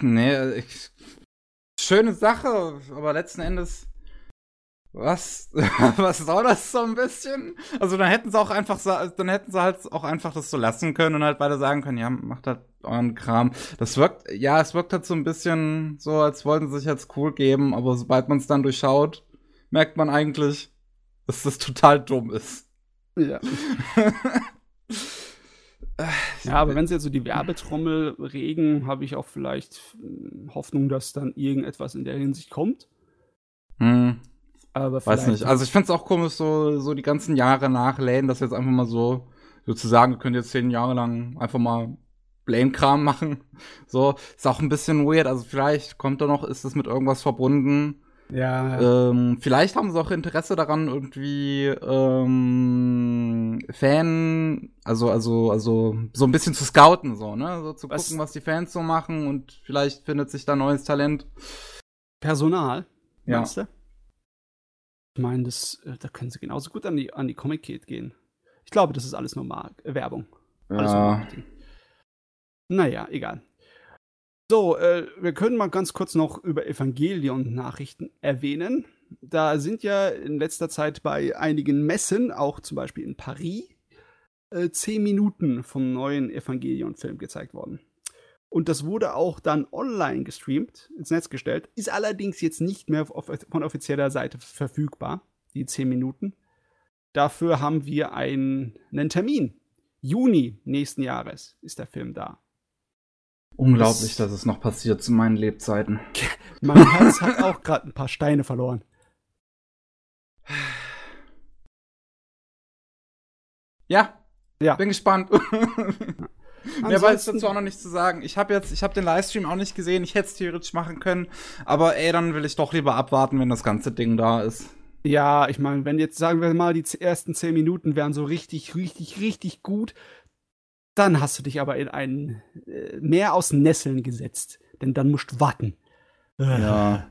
ne, schöne Sache, aber letzten Endes, was, <laughs> was soll das so ein bisschen? Also dann hätten sie auch einfach, dann hätten sie halt auch einfach das so lassen können und halt weiter sagen können, ja, macht halt euren Kram. Das wirkt, ja, es wirkt halt so ein bisschen so, als wollten sie sich jetzt cool geben, aber sobald man es dann durchschaut, merkt man eigentlich, dass das total dumm ist. Ja. <laughs> ja, aber wenn sie jetzt so die Werbetrommel regen, habe ich auch vielleicht hm, Hoffnung, dass dann irgendetwas in der Hinsicht kommt. Hm. Aber Weiß nicht. Also ich finde es auch komisch, so, so die ganzen Jahre nachläden, dass jetzt einfach mal so sozusagen, wir können jetzt zehn Jahre lang einfach mal Blame-Kram machen. So, ist auch ein bisschen weird. Also vielleicht kommt da noch, ist das mit irgendwas verbunden, ja. Ähm, vielleicht haben sie auch Interesse daran, irgendwie ähm, Fan, also, also, also so ein bisschen zu scouten, so, ne? So zu was? gucken, was die Fans so machen und vielleicht findet sich da neues Talent. Personal, ja. meinst du? Ich meine, das, äh, da können sie genauso gut an die, an die Comic-Kit gehen. Ich glaube, das ist alles nur Mar Werbung. Alles ja. Naja, egal. So, äh, wir können mal ganz kurz noch über Evangelion-Nachrichten erwähnen. Da sind ja in letzter Zeit bei einigen Messen, auch zum Beispiel in Paris, äh, zehn Minuten vom neuen Evangelion-Film gezeigt worden. Und das wurde auch dann online gestreamt, ins Netz gestellt, ist allerdings jetzt nicht mehr von offizieller Seite verfügbar, die zehn Minuten. Dafür haben wir einen, einen Termin. Juni nächsten Jahres ist der Film da. Unglaublich, das, dass es noch passiert zu meinen Lebzeiten. <laughs> mein Herz hat auch gerade ein paar Steine verloren. Ja, ja. Bin gespannt. Mehr weiß dazu auch noch nichts zu sagen. Ich habe jetzt, ich habe den Livestream auch nicht gesehen. Ich hätte es theoretisch machen können, aber ey, dann will ich doch lieber abwarten, wenn das ganze Ding da ist. Ja, ich meine, wenn jetzt sagen wir mal, die ersten zehn Minuten wären so richtig, richtig, richtig gut, dann hast du dich aber in ein äh, Meer aus Nesseln gesetzt, denn dann musst du warten. Ja.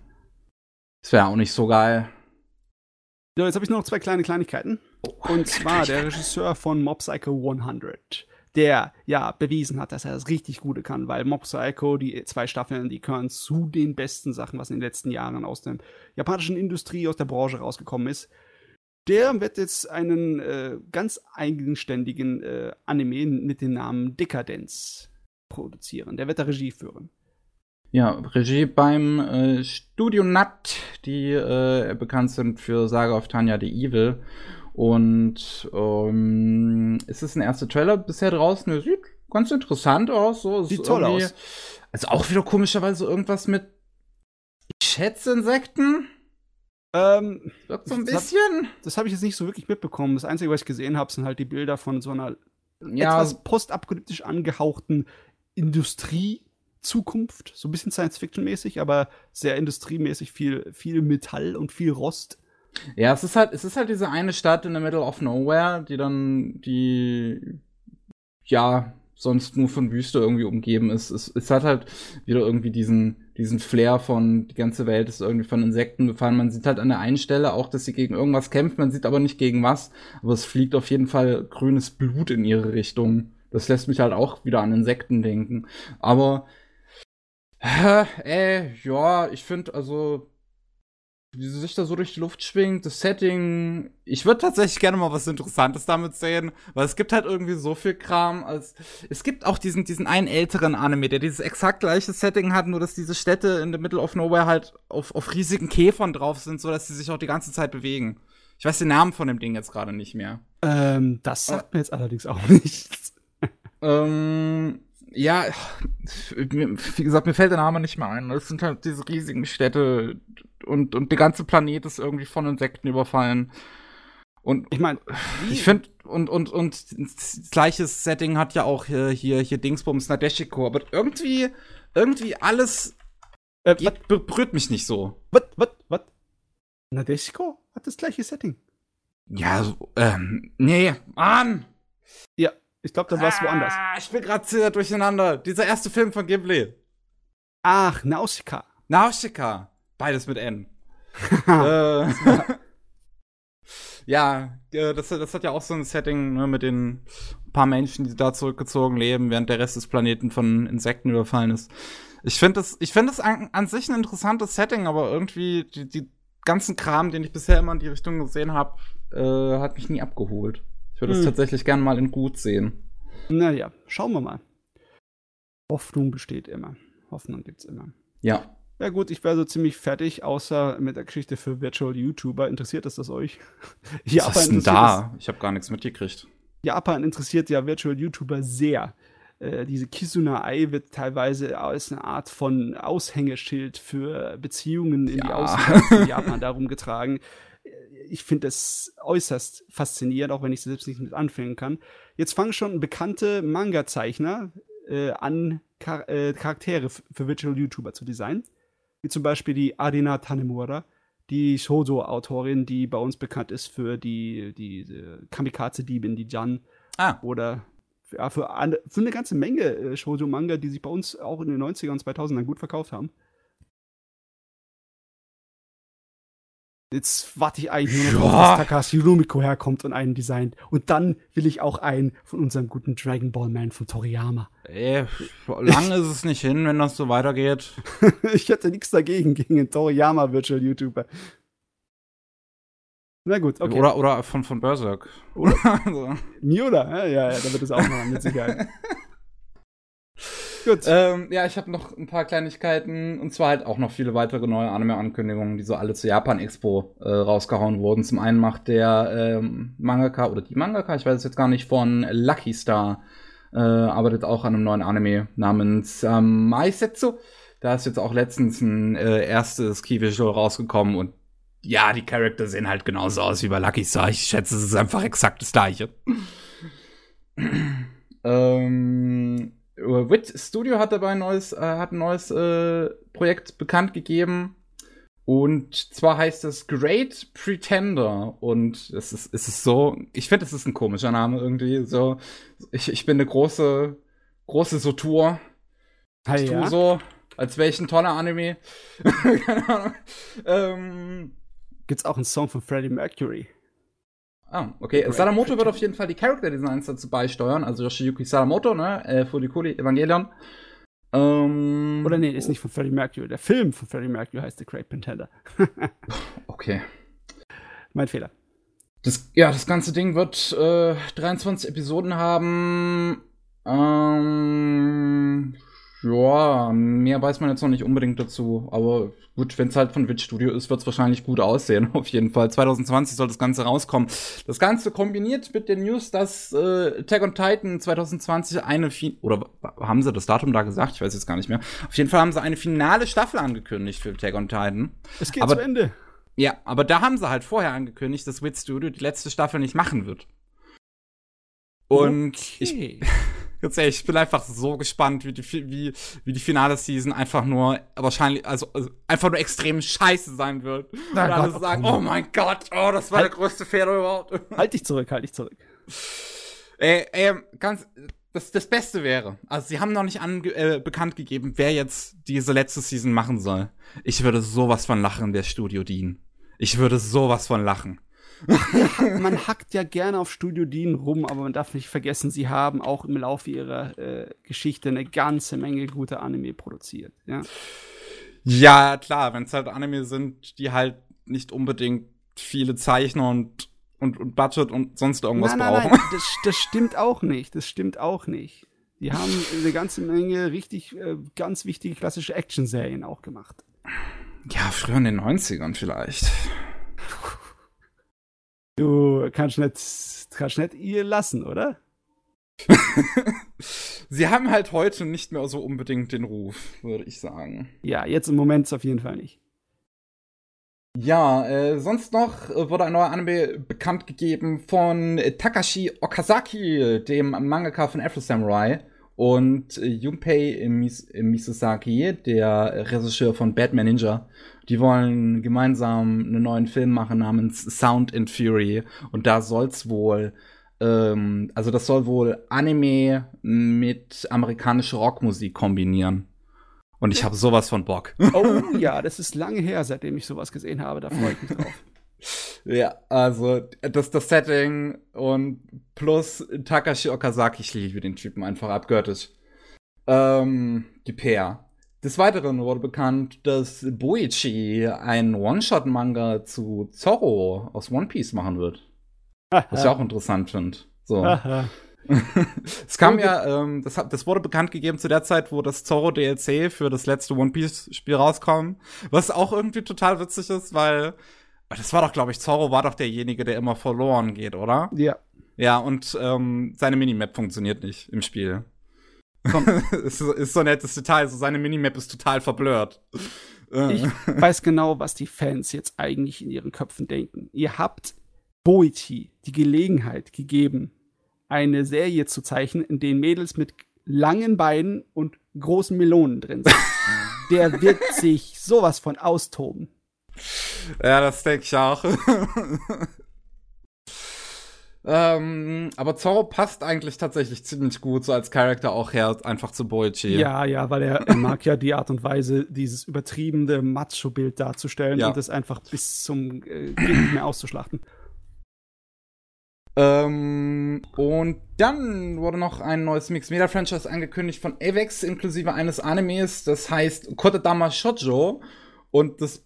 Das wäre auch nicht so geil. So, jetzt habe ich noch zwei kleine Kleinigkeiten. Oh, Und zwar der Regisseur von Mob Psycho 100, der ja bewiesen hat, dass er das richtig Gute kann, weil Mob Psycho, die zwei Staffeln, die gehören zu den besten Sachen, was in den letzten Jahren aus der japanischen Industrie, aus der Branche rausgekommen ist. Der wird jetzt einen äh, ganz eigenständigen äh, Anime mit dem Namen Dekadenz produzieren. Der wird da Regie führen. Ja, Regie beim äh, Studio Nut, die äh, bekannt sind für Saga of Tanya the Evil. Und ähm, es ist ein erster Trailer bisher draußen. Der sieht ganz interessant aus. So. Sieht toll aus. Also auch wieder komischerweise irgendwas mit Schätzinsekten. Ähm, so ein bisschen. Das habe hab ich jetzt nicht so wirklich mitbekommen. Das Einzige, was ich gesehen habe, sind halt die Bilder von so einer ja. etwas postapokalyptisch angehauchten Industrie-Zukunft. So ein bisschen Science-Fiction-mäßig, aber sehr industriemäßig. Viel, viel Metall und viel Rost. Ja, es ist halt, es ist halt diese eine Stadt in the middle of nowhere, die dann die ja, sonst nur von Wüste irgendwie umgeben ist. Es, es hat halt wieder irgendwie diesen, diesen Flair von, die ganze Welt ist irgendwie von Insekten befallen. Man sieht halt an der einen Stelle auch, dass sie gegen irgendwas kämpft, man sieht aber nicht gegen was. Aber es fliegt auf jeden Fall grünes Blut in ihre Richtung. Das lässt mich halt auch wieder an Insekten denken. Aber, äh, ja, ich finde, also, wie sie sich da so durch die Luft schwingt, das Setting. Ich würde tatsächlich gerne mal was Interessantes damit sehen, weil es gibt halt irgendwie so viel Kram. Als es gibt auch diesen, diesen einen älteren Anime, der dieses exakt gleiche Setting hat, nur dass diese Städte in the middle of nowhere halt auf, auf riesigen Käfern drauf sind, so dass sie sich auch die ganze Zeit bewegen. Ich weiß den Namen von dem Ding jetzt gerade nicht mehr. Ähm, das sagt mir jetzt allerdings auch <laughs> nichts. Ähm, ja, wie gesagt, mir fällt der Name nicht mehr ein. Es sind halt diese riesigen Städte und, und der ganze Planet ist irgendwie von Insekten überfallen. Und ich meine, ich finde, und, und, und das gleiche Setting hat ja auch hier, hier, hier Dingsbums Nadeshiko, aber irgendwie, irgendwie alles äh, berührt mich nicht so. Was, was, was? Nadeshiko hat das gleiche Setting. Ja, so, ähm, nee, Mann! Ja, ich glaube, das war es ah, woanders. Ich bin gerade sehr durcheinander. Dieser erste Film von Ghibli. Ach, Nausicaa. Nausicaa. Beides mit N. <laughs> äh, <laughs> ja, das, das hat ja auch so ein Setting ne, mit den paar Menschen, die da zurückgezogen leben, während der Rest des Planeten von Insekten überfallen ist. Ich finde das, ich finde das an, an, sich ein interessantes Setting, aber irgendwie die, die ganzen Kram, den ich bisher immer in die Richtung gesehen habe, äh, hat mich nie abgeholt. Ich würde es hm. tatsächlich gern mal in gut sehen. Naja, schauen wir mal. Hoffnung besteht immer. Hoffnung gibt's immer. Ja. Ja gut, ich wäre so ziemlich fertig, außer mit der Geschichte für Virtual YouTuber. Interessiert es das euch? <laughs> Was ist denn da? Ich habe gar nichts mitgekriegt. Japan interessiert ja Virtual YouTuber sehr. Äh, diese Kisuna Ai wird teilweise als eine Art von Aushängeschild für Beziehungen in ja. die Außenwelt in Japan <laughs> darum getragen ich finde es äußerst faszinierend, auch wenn ich selbst nicht mit anfangen kann. Jetzt fangen schon bekannte Manga-Zeichner äh, an, Char äh, Charaktere für Virtual YouTuber zu designen. Wie zum Beispiel die Adina Tanemura, die Shoujo-Autorin, die bei uns bekannt ist für die, die Kamikaze-Diebin, die Jan. Ah. Oder ja, für, eine, für eine ganze Menge äh, Shoujo-Manga, die sich bei uns auch in den 90er und 2000ern gut verkauft haben. Jetzt warte ich eigentlich nur noch, ja. dass Takashi Rumiko herkommt und einen designt. Und dann will ich auch einen von unserem guten Dragon Ball Man von Toriyama. Ey, lang ist es nicht hin, wenn das so weitergeht. <laughs> ich hätte nichts dagegen gegen einen Toriyama Virtual YouTuber. Na gut, okay. Oder, oder von, von Berserk. Oder? <laughs> also. Miura, ja, ja, da wird es auch noch mit Sicherheit. <laughs> Gut. Ähm, ja, ich habe noch ein paar Kleinigkeiten und zwar halt auch noch viele weitere neue Anime-Ankündigungen, die so alle zur Japan-Expo äh, rausgehauen wurden. Zum einen macht der ähm, Mangaka oder die Mangaka, ich weiß es jetzt gar nicht, von Lucky Star, äh, arbeitet auch an einem neuen Anime namens ähm, Maisetsu. Da ist jetzt auch letztens ein äh, erstes Key-Visual rausgekommen und ja, die Charakter sehen halt genauso aus wie bei Lucky Star. Ich schätze, es ist einfach exakt das gleiche. <clears throat> ähm, Wit Studio hat dabei ein neues, äh, hat ein neues äh, Projekt bekannt gegeben. Und zwar heißt es Great Pretender. Und es ist, es ist so, ich finde, es ist ein komischer Name irgendwie. So, ich, ich bin eine große, große Sotur. Ich ja? so, als wäre ich ein toller Anime. <laughs> Keine Ahnung. Ähm, Gibt's auch einen Song von Freddie Mercury? Ah, okay. Great Sadamoto wird auf jeden Fall die Character Designs dazu beisteuern, also Yoshiyuki Sadamoto, ne? Äh, Furikuri Evangelion. Ähm, Oder nee, ist nicht von Freddie Mercury. Der Film von Freddie Mercury heißt The Great Pretender. <laughs> okay. Mein Fehler. Das, ja, das ganze Ding wird äh, 23 Episoden haben. Ähm, ja, mehr weiß man jetzt noch nicht unbedingt dazu. Aber gut, wenn es halt von Witch Studio ist, wird es wahrscheinlich gut aussehen. <laughs> Auf jeden Fall. 2020 soll das Ganze rauskommen. Das Ganze kombiniert mit der News, dass äh, Tag on Titan 2020 eine fin oder haben sie das Datum da gesagt? Ich weiß jetzt gar nicht mehr. Auf jeden Fall haben sie eine finale Staffel angekündigt für Tag on Titan. Es geht aber, zu Ende. Ja, aber da haben sie halt vorher angekündigt, dass Witch Studio die letzte Staffel nicht machen wird. Und okay. ich Ganz ehrlich, ich bin einfach so gespannt, wie die, wie, wie die finale Season einfach nur wahrscheinlich, also, also einfach nur extrem scheiße sein wird. Na, und alle Gott, sagen, oh mein Gott, oh, das war halt, der größte Fehler überhaupt. <laughs> Halt dich zurück, halt dich zurück. Ey, ey, ganz, das, das Beste wäre, also sie haben noch nicht ange äh, bekannt gegeben, wer jetzt diese letzte Season machen soll. Ich würde sowas von lachen, der Studio Dean. Ich würde sowas von lachen. <laughs> man hackt ja gerne auf Studio Dean rum, aber man darf nicht vergessen, sie haben auch im Laufe ihrer äh, Geschichte eine ganze Menge gute Anime produziert. Ja, ja klar, wenn es halt Anime sind, die halt nicht unbedingt viele Zeichner und, und, und Budget und sonst irgendwas nein, nein, brauchen. Nein, das, <laughs> das stimmt auch nicht. Das stimmt auch nicht. Die haben eine ganze Menge richtig äh, ganz wichtige klassische Action-Serien auch gemacht. Ja, früher in den 90ern vielleicht. Du kannst nicht, kannst nicht ihr lassen, oder? <laughs> Sie haben halt heute nicht mehr so unbedingt den Ruf, würde ich sagen. Ja, jetzt im Moment auf jeden Fall nicht. Ja, äh, sonst noch wurde ein neuer Anime bekannt gegeben von Takashi Okazaki, dem Mangaka von Afro Samurai, und Junpei Mis Misasaki, der Regisseur von Batman Ninja. Die wollen gemeinsam einen neuen Film machen namens Sound and Fury. Und da soll's wohl, ähm, also das soll wohl Anime mit amerikanischer Rockmusik kombinieren. Und ich habe sowas von Bock. Oh ja, <laughs> das ist lange her, seitdem ich sowas gesehen habe. Da freue ich mich drauf. <laughs> Ja, also das, das Setting und plus Takashi Okazaki, ich liebe den Typen einfach abgöttisch. Ähm, die Pair. Des Weiteren wurde bekannt, dass Boichi einen One-Shot-Manga zu Zorro aus One Piece machen wird. Was ich auch interessant finde. So. <laughs> es kam ja, ähm, das, das wurde bekannt gegeben zu der Zeit, wo das Zorro DLC für das letzte One Piece Spiel rauskam. Was auch irgendwie total witzig ist, weil das war doch, glaube ich, Zorro war doch derjenige, der immer verloren geht, oder? Ja. Ja, und ähm, seine Minimap funktioniert nicht im Spiel. <laughs> ist, ist so ein nettes Detail, so seine Minimap ist total verblurrt. Ich weiß genau, was die Fans jetzt eigentlich in ihren Köpfen denken. Ihr habt Boichi die Gelegenheit gegeben, eine Serie zu zeichnen, in denen Mädels mit langen Beinen und großen Melonen drin sind. <laughs> Der wird sich sowas von austoben. Ja, das denke ich auch. <laughs> ähm, aber Zorro passt eigentlich tatsächlich ziemlich gut, so als Charakter auch her, einfach zu Boichi. Ja, ja, weil er, er <clears throat> mag ja die Art und Weise, dieses übertriebene Macho-Bild darzustellen ja. und das einfach bis zum äh, nicht mehr auszuschlachten. Ähm, und dann wurde noch ein neues Mix Media Franchise angekündigt von Avex inklusive eines Animes, das heißt Kotodama Shoujo. Und das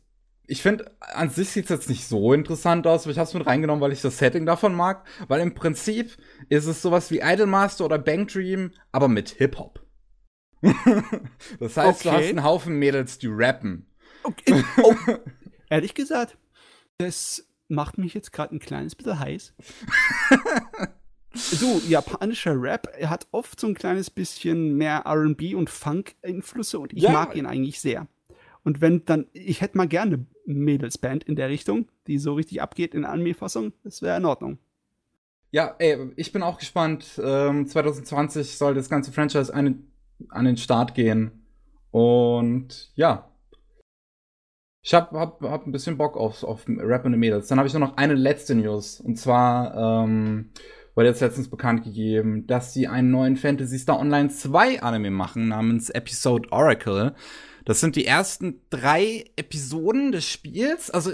ich finde, an sich sieht es jetzt nicht so interessant aus, aber ich habe es mit reingenommen, weil ich das Setting davon mag. Weil im Prinzip ist es sowas wie Idolmaster oder Bank Dream, aber mit Hip-Hop. <laughs> das heißt, okay. du hast einen Haufen Mädels, die rappen. Okay. Oh. <laughs> Ehrlich gesagt, das macht mich jetzt gerade ein kleines bisschen heiß. <laughs> Du, japanischer Rap, er hat oft so ein kleines bisschen mehr RB und Funk-Einflüsse und ich ja. mag ihn eigentlich sehr. Und wenn dann, ich hätte mal gerne Mädelsband in der Richtung, die so richtig abgeht in Anime-Fassung, das wäre in Ordnung. Ja, ey, ich bin auch gespannt. Ähm, 2020 soll das ganze Franchise an, an den Start gehen. Und ja. Ich hab, hab, hab ein bisschen Bock auf, auf Rap und Mädels. Dann habe ich nur noch eine letzte News. Und zwar ähm, wurde jetzt letztens bekannt gegeben, dass sie einen neuen Fantasy Star Online 2 Anime machen namens Episode Oracle. Das sind die ersten drei Episoden des Spiels. Also,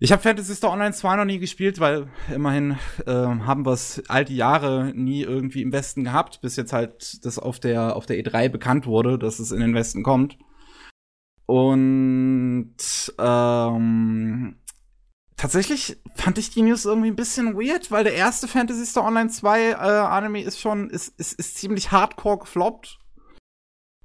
ich habe Fantasy Star Online 2 noch nie gespielt, weil immerhin äh, haben wir es all die Jahre nie irgendwie im Westen gehabt, bis jetzt halt das auf der, auf der E3 bekannt wurde, dass es in den Westen kommt. Und ähm, tatsächlich fand ich die News irgendwie ein bisschen weird, weil der erste Fantasy Star Online 2 äh, Anime ist schon, ist, ist, ist ziemlich hardcore gefloppt.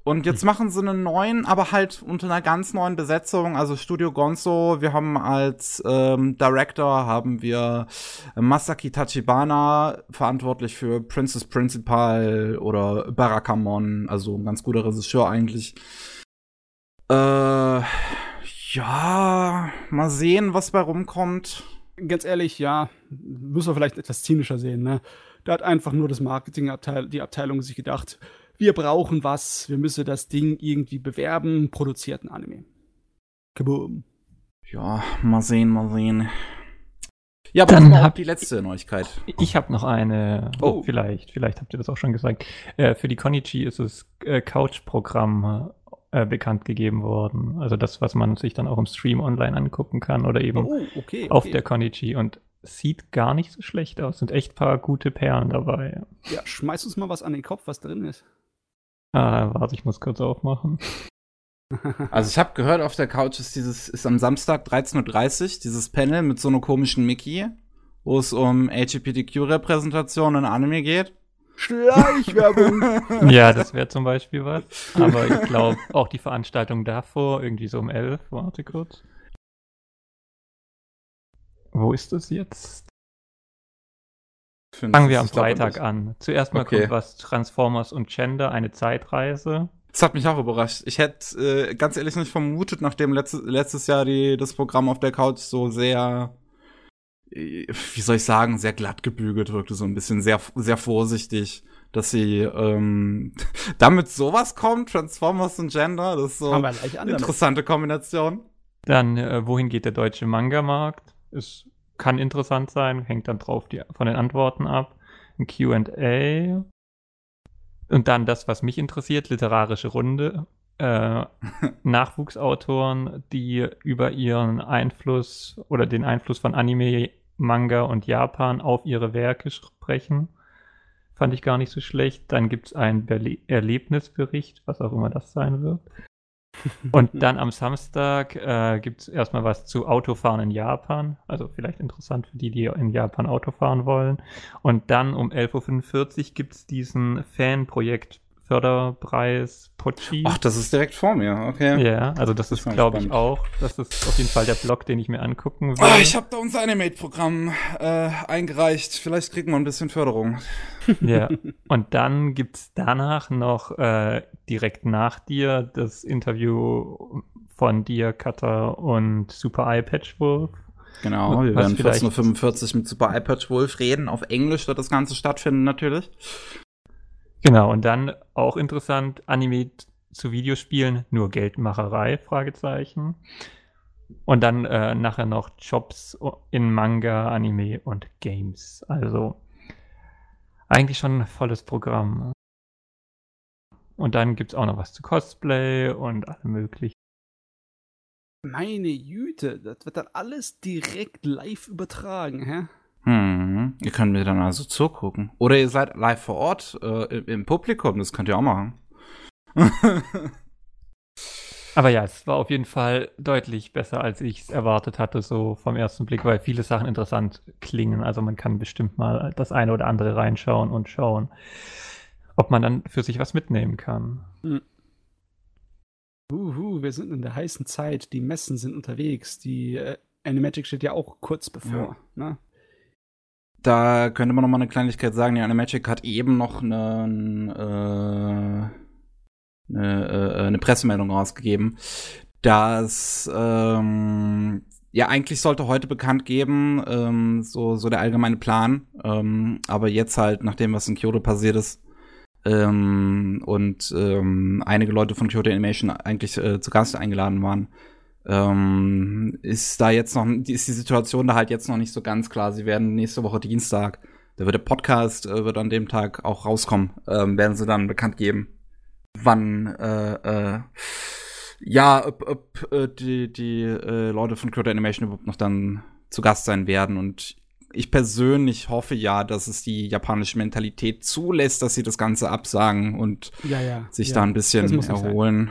Und jetzt hm. machen sie einen neuen, aber halt unter einer ganz neuen Besetzung. Also Studio Gonzo, wir haben als ähm, Director haben wir Masaki Tachibana, verantwortlich für Princess Principal oder Barakamon, also ein ganz guter Regisseur eigentlich. Äh, ja, mal sehen, was bei rumkommt. Ganz ehrlich, ja, müssen wir vielleicht etwas zynischer sehen, ne? Da hat einfach nur das Marketingabteil, die Abteilung sich gedacht, wir brauchen was, wir müssen das Ding irgendwie bewerben, produziert ein Anime. Kaboom. Ja, mal sehen, mal sehen. Ja, aber Dann hab- die letzte Neuigkeit. Ich habe noch eine, Oh. vielleicht, vielleicht habt ihr das auch schon gesagt. Äh, für die Konichi ist das äh, Couch-Programm äh, bekannt gegeben worden. Also das, was man sich dann auch im Stream online angucken kann oder eben Oh, okay. auf okay. der Konichi und sieht gar nicht so schlecht aus. Sind echt paar gute Perlen dabei. Ja, schmeiß uns mal was an den Kopf, was drin ist. Ah, warte, ich muss kurz aufmachen. <laughs> Also ich habe gehört, auf der Couch ist dieses, ist am Samstag 13.30 Uhr dieses Panel mit so einer komischen Mickey, wo es um LGBTQ-Repräsentation in Anime geht. Schleichwerbung. <laughs> Ja, das wäre zum Beispiel was. Aber ich glaube, auch die Veranstaltung davor, irgendwie so um 11, warte kurz. Wo ist das jetzt? Fangen wir am Freitag an. Zuerst mal Okay. kommt was Transformers und Gender, eine Zeitreise. Das hat mich auch überrascht. Ich hätte äh, ganz ehrlich nicht vermutet, nachdem letzte, letztes Jahr die, das Programm auf der Couch so sehr, wie soll ich sagen, sehr glatt gebügelt wirkte, so ein bisschen sehr, sehr vorsichtig, dass sie ähm, <laughs> damit sowas kommt, Transformers und Gender, das ist so eine interessante Kombination. Dann, äh, wohin geht der deutsche Manga-Markt? Es kann interessant sein, hängt dann drauf die, von den Antworten ab. Ein QA. Und dann das, was mich interessiert, literarische Runde. Äh, <laughs> Nachwuchsautoren, die über ihren Einfluss oder den Einfluss von Anime, Manga und Japan auf ihre Werke sprechen. Fand ich gar nicht so schlecht. Dann gibt es einen Berle Erlebnisbericht, was auch immer das sein wird. Und dann am Samstag äh, gibt es erstmal was zu Autofahren in Japan. Also vielleicht interessant für die, die in Japan Auto fahren wollen. Und dann um 11.45 Uhr gibt es diesen Fanprojekt Förderpreis Pochi. Ach, das ist direkt vor mir, okay. ja, also das Das ist, glaube ich, auch. Das ist auf jeden Fall der Blog, den ich mir angucken will. Ah, ich habe da unser Animate-Programm äh, eingereicht. Vielleicht kriegen wir ein bisschen Förderung. <laughs> Ja, und dann gibt es danach noch äh, direkt nach dir das Interview von dir, Cutter und Super Eye Patchwolf. Genau, wir Was werden vielleicht- 14.45 Uhr mit Super iPad Wolf reden. Auf Englisch wird das Ganze stattfinden, natürlich. Genau, und dann auch interessant, Anime zu Videospielen, nur Geldmacherei, Fragezeichen. Und dann äh, nachher noch Jobs in Manga, Anime und Games. Also eigentlich schon ein volles Programm. Und dann gibt es auch noch was zu Cosplay und alle möglichen. Meine Jüte, das wird dann alles direkt live übertragen, hä? Hm, ihr könnt mir dann also zugucken. Oder ihr seid live vor Ort äh, im- im Publikum, das könnt ihr auch machen. <laughs> Aber ja, es war auf jeden Fall deutlich besser, als ich es erwartet hatte, so vom ersten Blick, weil viele Sachen interessant klingen. Also man kann bestimmt mal das eine oder andere reinschauen und schauen, ob man dann für sich was mitnehmen kann. Uhu, wir sind in der heißen Zeit, die Messen sind unterwegs, die äh, Animagic steht ja auch kurz bevor. Ne? Da könnte man noch mal eine Kleinigkeit sagen. Die Animagic hat eben noch eine, äh, eine, äh, eine Pressemeldung rausgegeben, dass ähm, ja eigentlich sollte heute bekannt geben, ähm, so, so der allgemeine Plan. Ähm, aber jetzt halt, nachdem was in Kyoto passiert ist, ähm, und ähm, einige Leute von Kyoto Animation eigentlich äh, zu Gast eingeladen waren, ähm, ist da jetzt noch, ist die Situation da halt jetzt noch nicht so ganz klar. Sie werden nächste Woche Dienstag, da wird der Podcast, äh, wird an dem Tag auch rauskommen, ähm, werden sie dann bekannt geben, wann, äh, äh, ja, ob, ob äh, die, die äh, Leute von Kyoto Animation überhaupt noch dann zu Gast sein werden und ich persönlich hoffe ja, dass es die japanische Mentalität zulässt, dass sie das Ganze absagen und Ja, ja. sich ja. da ein bisschen nicht sein.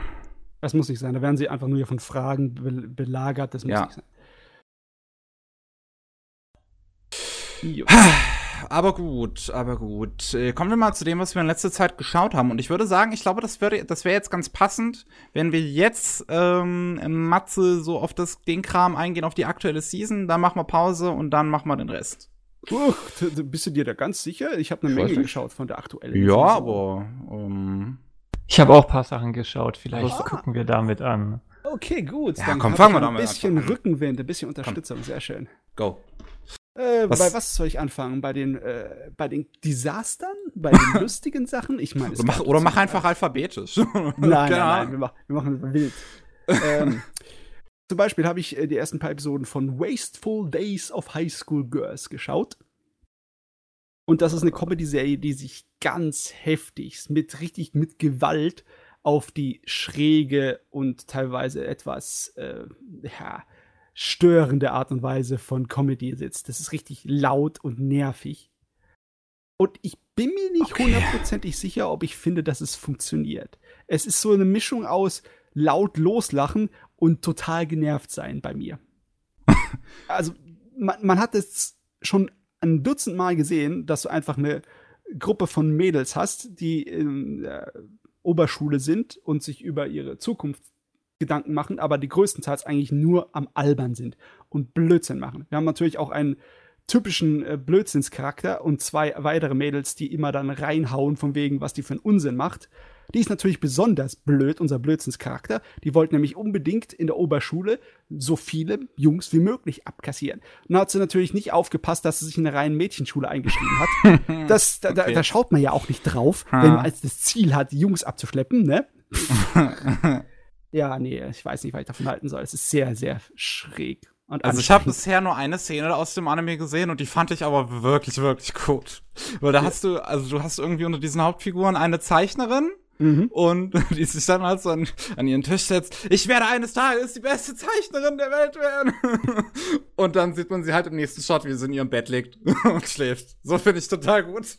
Das muss nicht sein. Da werden sie einfach nur von Fragen be belagert. Das muss Ja. nicht sein. Jo. Aber gut, aber gut. Äh, Kommen wir mal zu dem, was wir in letzter Zeit geschaut haben. Und ich würde sagen, ich glaube, das wäre das wäre jetzt ganz passend, wenn wir jetzt ähm, Matze so auf das, den Kram eingehen, auf die aktuelle Season. Dann machen wir Pause und dann machen wir den Rest. Uch, bist du dir da ganz sicher? Ich habe eine Ich Menge geschaut von der aktuellen. Ja, Saison. aber ähm, Ich habe auch ein paar Sachen geschaut, vielleicht Aha. gucken wir damit an. Okay, gut. Ja, Dann komm, fangen wir ein damit bisschen an. Rückenwind, ein bisschen Unterstützung. Sehr schön. go. Äh, Was- Bei was soll ich anfangen? Bei den, äh, bei den Desastern? Bei den <laughs> lustigen Sachen? Ich meine, es Oder mach, oder so- mach einfach alphabetisch. <laughs> Nein, nein, nein, wir machen, wir machen wild. ähm, Zum Beispiel habe ich äh, die ersten paar Episoden von Wasteful Days of High School Girls geschaut. Und das ist eine Comedy-Serie, die sich ganz heftig mit richtig mit Gewalt auf die schräge und teilweise etwas äh, ja, störende Art und Weise von Comedy sitzt. Das ist richtig laut und nervig. Und ich bin mir nicht hundertprozentig okay. sicher, ob ich finde, dass es funktioniert. Es ist so eine Mischung aus laut loslachen und total genervt sein bei mir. <laughs> also, man, man hat es schon ein Dutzend Mal gesehen, dass du einfach eine Gruppe von Mädels hast, die in der Oberschule sind und sich über ihre Zukunft Gedanken machen, aber die größtenteils eigentlich nur am Albern sind und Blödsinn machen. Wir haben natürlich auch einen typischen äh, Blödsinnscharakter und zwei weitere Mädels, die immer dann reinhauen von wegen, was die für einen Unsinn macht. Die ist natürlich besonders blöd, unser Blödsinnscharakter. Die wollte nämlich unbedingt in der Oberschule so viele Jungs wie möglich abkassieren. Und hat sie natürlich nicht aufgepasst, dass sie sich in eine reinen Mädchenschule eingeschrieben hat. <laughs> Das, da, okay. da, da, schaut man ja auch nicht drauf, ha. wenn man als das Ziel hat, Jungs abzuschleppen, ne? <laughs> ja, nee, ich weiß nicht, was ich davon halten soll. Es ist sehr, sehr schräg. also ich habe bisher nur eine Szene aus dem Anime gesehen und die fand ich aber wirklich, wirklich gut. Weil da ja. hast du, also du hast irgendwie unter diesen Hauptfiguren eine Zeichnerin, Mhm. Und <laughs> die sich dann halt so an, an, ihren Tisch setzt. Ich werde eines Tages die beste Zeichnerin der Welt werden. <laughs> und dann sieht man sie halt im nächsten Shot, wie sie in ihrem Bett liegt <laughs> und schläft. So finde ich total gut.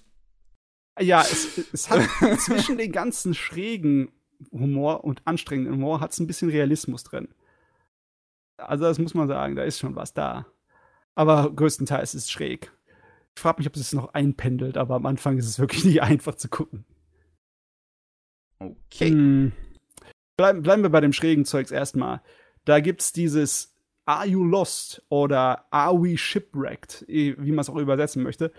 Ja, es, es hat zwischen den ganzen schrägen Humor und anstrengenden Humor hat es ein bisschen Realismus drin. Also, das muss man sagen, da ist schon was da. Aber größtenteils ist es schräg. Ich frage mich, ob es noch einpendelt, aber am Anfang ist es wirklich nicht einfach zu gucken. Okay. Hm. Bleiben, bleiben wir bei dem schrägen Zeugs erstmal. Da gibt's dieses Are You Lost oder Are We Shipwrecked, wie man es auch übersetzen möchte,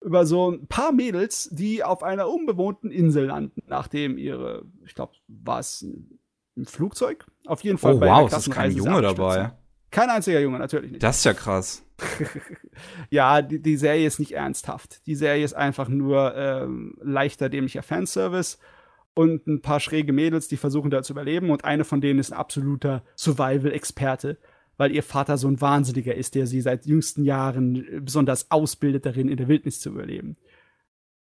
über so ein paar Mädels, die auf einer unbewohnten Insel landen, nachdem ihre, ich glaube, war es ein Flugzeug? Auf jeden Fall. Oh wow, es ist kein Junge dabei. Kein einziger Junge, natürlich nicht. Das ist ja krass. <laughs> ja, die, die, Serie ist nicht ernsthaft. Die Serie ist einfach nur ähm, leichter dämlicher Fanservice und ein paar schräge Mädels, die versuchen da zu überleben. Und eine von denen ist ein absoluter Survival-Experte, weil ihr Vater so ein Wahnsinniger ist, der sie seit jüngsten Jahren besonders ausbildet darin, in der Wildnis zu überleben.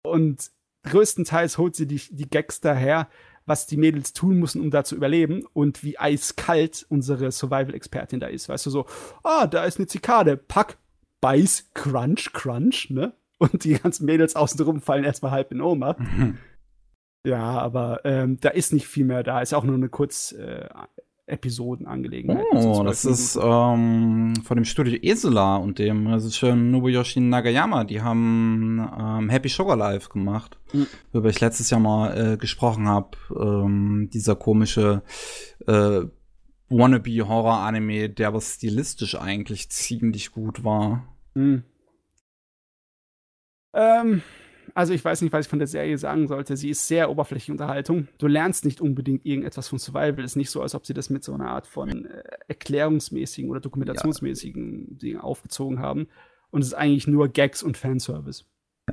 Und größtenteils holt sie die, die Gags daher, was die Mädels tun müssen, um da zu überleben und wie eiskalt unsere Survival-Expertin da ist. Weißt du, so, ah, da ist eine Zikade, pack, beiß, crunch, crunch, ne? Und die ganzen Mädels außenrum fallen erstmal halb in Oma. Mhm. Ja, aber ähm, da ist nicht viel mehr da. Ist auch nur eine kurz äh, Episodenangelegenheit. Oh, das ist ähm, von dem Studio Esela und dem Regisseur Nobuyoshi Nagayama. Die haben ähm, Happy Sugar Life gemacht, mhm. worüber ich letztes Jahr mal äh, gesprochen habe. Ähm, dieser komische äh, Wannabe-Horror-Anime, der aber stilistisch eigentlich ziemlich gut war. Mhm. Ähm, also ich weiß nicht, was ich von der Serie sagen sollte. Sie ist sehr oberflächliche Unterhaltung. Du lernst nicht unbedingt irgendetwas von Survival. Es ist nicht so, als ob sie das mit so einer Art von äh, erklärungsmäßigen oder dokumentationsmäßigen ja. Dingen aufgezogen haben. Und es ist eigentlich nur Gags und Fanservice.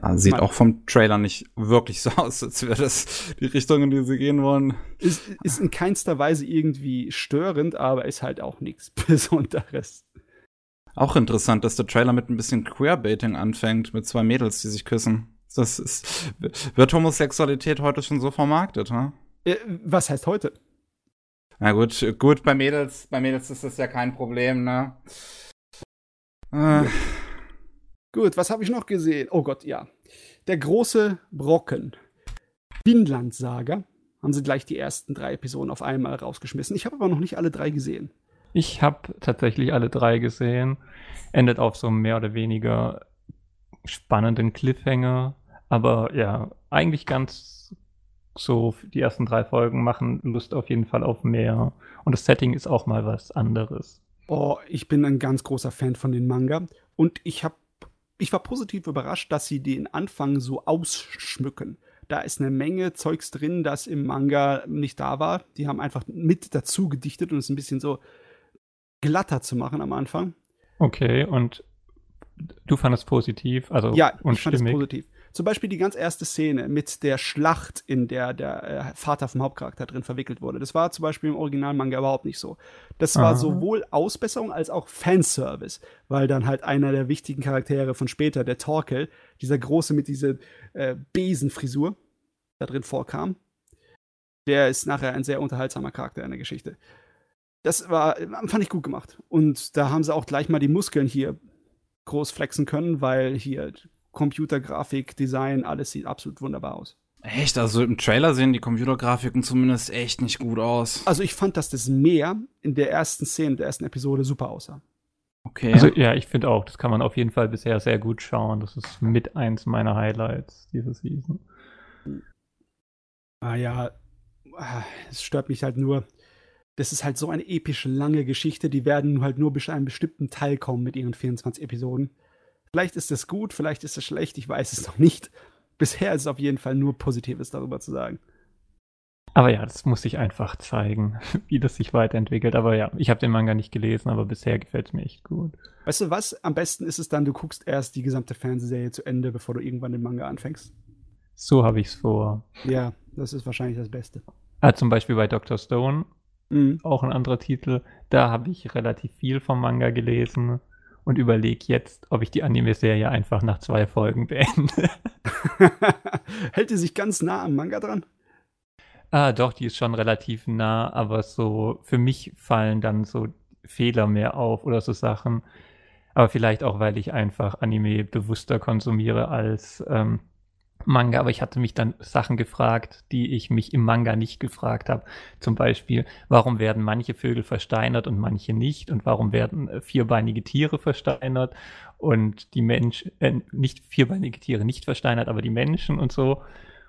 Ja, sieht Man, auch vom Trailer nicht wirklich so aus, als wäre das die Richtung, in die sie gehen wollen. Ist, ist in keinster Weise irgendwie störend, aber ist halt auch nichts <laughs> Besonderes. Auch interessant, dass der Trailer mit ein bisschen Queerbaiting anfängt, mit zwei Mädels, die sich küssen. Das ist, wird Homosexualität heute schon so vermarktet, ha? Äh, was heißt heute? Na gut, gut, bei Mädels, bei Mädels ist das ja kein Problem, ne? Äh. Gut, was habe ich noch gesehen? Oh Gott, ja. Der große Brocken. Finnland-Saga. Haben sie gleich die ersten drei Episoden auf einmal rausgeschmissen. Ich habe aber noch nicht alle drei gesehen. Ich habe tatsächlich alle drei gesehen. Endet auf so mehr oder weniger spannenden Cliffhanger. Aber ja, eigentlich ganz so, die ersten drei Folgen machen Lust auf jeden Fall auf mehr. Und das Setting ist auch mal was anderes. Oh, ich bin ein ganz großer Fan von den Manga. Und ich habe ich war positiv überrascht, dass sie den Anfang so ausschmücken. Da ist eine Menge Zeugs drin, das im Manga nicht da war. Die haben einfach mit dazu gedichtet und es ein bisschen so glatter zu machen am Anfang. Okay, und Du fandest positiv, also ja, ich fand es positiv. Zum Beispiel die ganz erste Szene mit der Schlacht, in der der äh, Vater vom Hauptcharakter drin verwickelt wurde. Das war zum Beispiel im Originalmanga überhaupt nicht so. Das war Aha. sowohl Ausbesserung als auch Fanservice, weil dann halt einer der wichtigen Charaktere von später, der Torkel, dieser große mit dieser äh, Besenfrisur, da drin vorkam. Der ist nachher ein sehr unterhaltsamer Charakter in der Geschichte. Das war, fand ich gut gemacht. Und da haben sie auch gleich mal die Muskeln hier groß flexen können, weil hier Computergrafik, Design, alles sieht absolut wunderbar aus. Echt? Also im Trailer sehen die Computergrafiken zumindest echt nicht gut aus. Also ich fand, dass das Meer in der ersten Szene, der ersten Episode super aussah. Okay. Also ja, ich finde auch, das kann man auf jeden Fall bisher sehr gut schauen. Das ist mit eins meiner Highlights dieser Season. Ah ja, ah, es stört mich halt nur. Das ist halt so eine epische, lange Geschichte. Die werden halt nur bis einen bestimmten Teil kommen mit ihren 24 Episoden. Vielleicht ist das gut, vielleicht ist das schlecht, ich weiß es noch nicht. Bisher ist es auf jeden Fall nur Positives darüber zu sagen. Aber ja, das muss sich einfach zeigen, <laughs> wie das sich weiterentwickelt. Aber ja, ich habe den Manga nicht gelesen, aber bisher gefällt es mir echt gut. Weißt du was? Am besten ist es dann, du guckst erst die gesamte Fernsehserie zu Ende, bevor du irgendwann den Manga anfängst. So habe ich es vor. Ja, das ist wahrscheinlich das Beste. Ah, zum Beispiel bei Dr. Stone, Mhm. auch ein anderer Titel. Da habe ich relativ viel vom Manga gelesen und überlege jetzt, ob ich die Anime-Serie einfach nach zwei Folgen beende. <laughs> Hält die sich ganz nah am Manga dran? ah, doch, die ist schon relativ nah, aber so für mich fallen dann so Fehler mehr auf oder so Sachen. Aber vielleicht auch, weil ich einfach Anime bewusster konsumiere als ähm, Manga. Aber ich hatte mich dann Sachen gefragt, die ich mich im Manga nicht gefragt habe. Zum Beispiel, warum werden manche Vögel versteinert und manche nicht? Und warum werden äh, vierbeinige Tiere versteinert und die Menschen, äh, nicht vierbeinige Tiere nicht versteinert, aber die Menschen und so?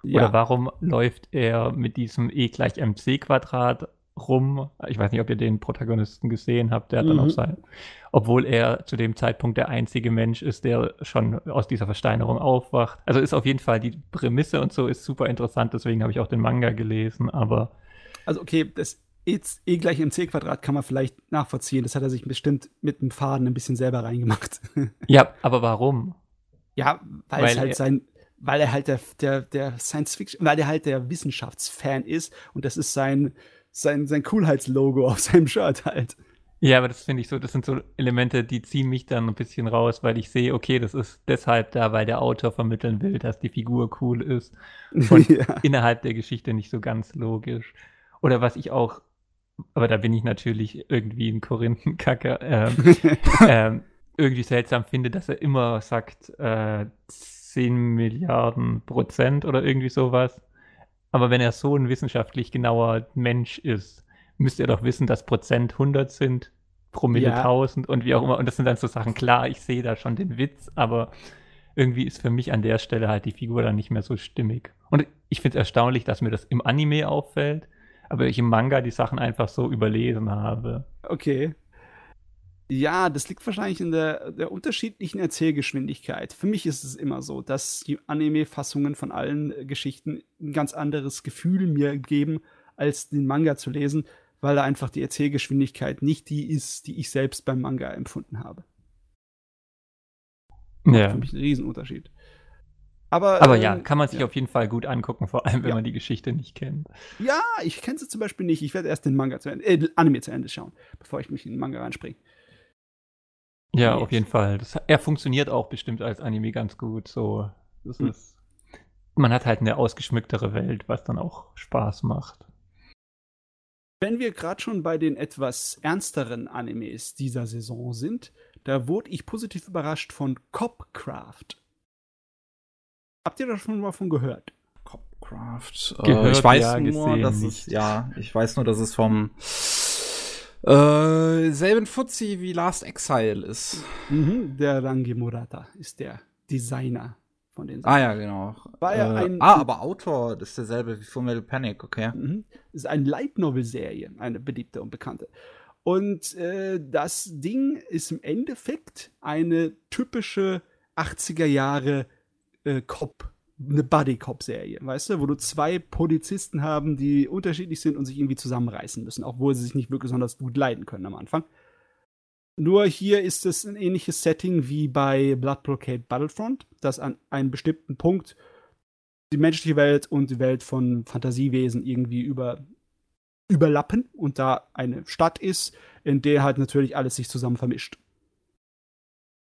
Oder warum läuft er mit diesem E gleich mc Quadrat rum? Ich weiß nicht, ob ihr den Protagonisten gesehen habt, der hat dann Mhm. auch sein, obwohl er zu dem Zeitpunkt der einzige Mensch ist, der schon aus dieser Versteinerung aufwacht. Also ist auf jeden Fall die Prämisse und so ist super interessant, deswegen habe ich auch den Manga gelesen, aber Also okay, das E, e gleich mc Quadrat kann man vielleicht nachvollziehen. Das hat er sich bestimmt mit dem Faden ein bisschen selber reingemacht. <laughs> ja, aber warum? ja, weil, Weil es halt er- sein, weil er halt der, der, der Science Fiction, weil er halt der Wissenschaftsfan ist und das ist sein, sein, sein Coolheitslogo <laughs> auf seinem Shirt halt. Ja, aber das finde ich so, das sind so Elemente, die ziehen mich dann ein bisschen raus, weil ich sehe, okay, das ist deshalb da, weil der Autor vermitteln will, dass die Figur cool ist. Und <laughs> ja. innerhalb der Geschichte nicht so ganz logisch. Oder was ich auch, aber da bin ich natürlich irgendwie ein Korinthenkacker, ähm, <laughs> ähm, irgendwie seltsam finde, dass er immer sagt, äh, 10 Milliarden Prozent oder irgendwie sowas. Aber wenn er so ein wissenschaftlich genauer Mensch ist, müsste er doch wissen, dass Prozent 100 sind, Promille Ja. 1000 und wie auch immer. Und das sind dann so Sachen, klar, ich sehe da schon den Witz, aber irgendwie ist für mich an der Stelle halt die Figur dann nicht mehr so stimmig. Und ich finde es erstaunlich, dass mir das im Anime auffällt, aber ich im Manga die Sachen einfach so überlesen habe. Okay. Ja, das liegt wahrscheinlich in der, der unterschiedlichen Erzählgeschwindigkeit. Für mich ist es immer so, dass die Anime-Fassungen von allen äh, Geschichten ein ganz anderes Gefühl mir geben, als den Manga zu lesen, weil da einfach die Erzählgeschwindigkeit nicht die ist, die ich selbst beim Manga empfunden habe. Ja. Für mich ein Riesenunterschied. Aber, Aber ähm, ja, kann man sich ja. auf jeden Fall gut angucken, vor allem wenn Ja. man die Geschichte nicht kennt. Ja, ich kenne sie zum Beispiel nicht. Ich werde erst den Manga zu Ende, äh, Anime zu Ende schauen, bevor ich mich in den Manga reinspringe. Ja, auf jeden Fall. Das, er funktioniert auch bestimmt als Anime ganz gut. So, das Hm. ist, man hat halt eine ausgeschmücktere Welt, was dann auch Spaß macht. Wenn wir gerade schon bei den etwas ernsteren Animes dieser Saison sind, da wurde ich positiv überrascht von Copcraft. Habt ihr da schon mal von gehört? Copcraft. Gehört, äh, ich weiß ja, nur, gesehen dass es, ja, ich weiß nur, dass es vom äh, selben Fuzzi wie Last Exile ist. Mhm, der Rangi Murata ist der Designer von den Ah ja, genau. War ja äh, ein- ah, aber Autor das ist derselbe wie Full Metal Panic, okay. Mhm. Das ist eine Light Novel Serie, eine beliebte und bekannte. Und äh, das Ding ist im Endeffekt eine typische 80er Jahre äh, Cop, eine Buddy Cop Serie, weißt du, wo du zwei Polizisten haben, die unterschiedlich sind und sich irgendwie zusammenreißen müssen, obwohl sie sich nicht wirklich besonders gut leiden können am Anfang. Nur hier ist es ein ähnliches Setting wie bei Blood Blockade Battlefront, dass an einem bestimmten Punkt die menschliche Welt und die Welt von Fantasiewesen irgendwie über, überlappen und da eine Stadt ist, in der halt natürlich alles sich zusammen vermischt.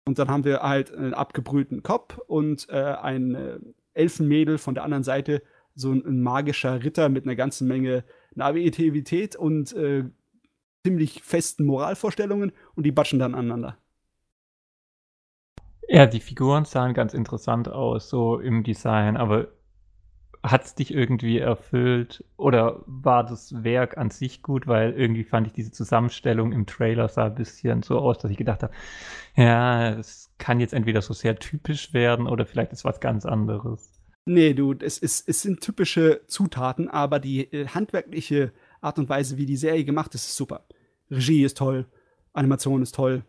Und dann haben wir halt einen abgebrühten Kopf und äh, ein äh, Elfenmädel von der anderen Seite, so ein, ein, magischer Ritter mit einer ganzen Menge Naivität und äh, ziemlich festen Moralvorstellungen und die batschen dann aneinander. Ja, die Figuren sahen ganz interessant aus, so im Design, aber hat es dich irgendwie erfüllt oder war das Werk an sich gut, weil irgendwie fand ich diese Zusammenstellung im Trailer sah ein bisschen so aus, dass ich gedacht habe, ja, es kann jetzt entweder so sehr typisch werden oder vielleicht ist was ganz anderes. Nee, du, es, ist, es sind typische Zutaten, aber die äh, handwerkliche Art und Weise, wie die Serie gemacht ist, ist super. Regie ist toll, Animation ist toll,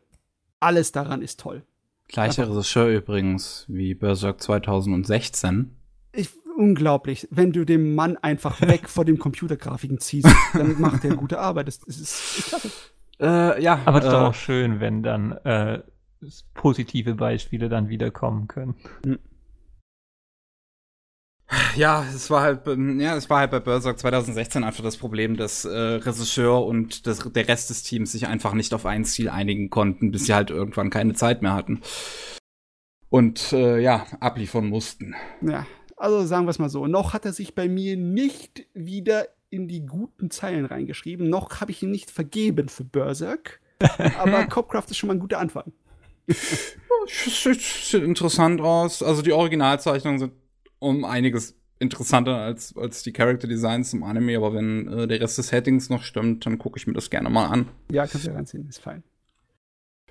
alles daran ist toll. Gleicher Regisseur übrigens wie Berserk 2016. Ich, unglaublich. Wenn du dem Mann einfach <laughs> weg vor dem Computergrafiken ziehst, dann macht er gute Arbeit. Das, das ist, ist klasse. Äh, ja, aber es äh, ist auch schön, wenn dann äh, positive Beispiele dann wiederkommen können. Hm. Ja, es war halt, ja, es war halt bei Berserk 2016 einfach das Problem, dass äh, Regisseur und das, der Rest des Teams sich einfach nicht auf ein Ziel einigen konnten, bis sie halt irgendwann keine Zeit mehr hatten. Und äh, ja, abliefern mussten. Ja, also sagen wir es mal so. Noch hat er sich bei mir nicht wieder in die guten Zeilen reingeschrieben. Noch habe ich ihn nicht vergeben für Berserk. <laughs> aber Copcraft ist schon mal ein guter Anfang. Sieht interessant aus. Also die Originalzeichnungen sind um einiges interessanter als, als die Character Designs im Anime, aber wenn äh, der Rest des Settings noch stimmt, dann gucke ich mir das gerne mal an. Ja, kannst du ja reinziehen, ist fein.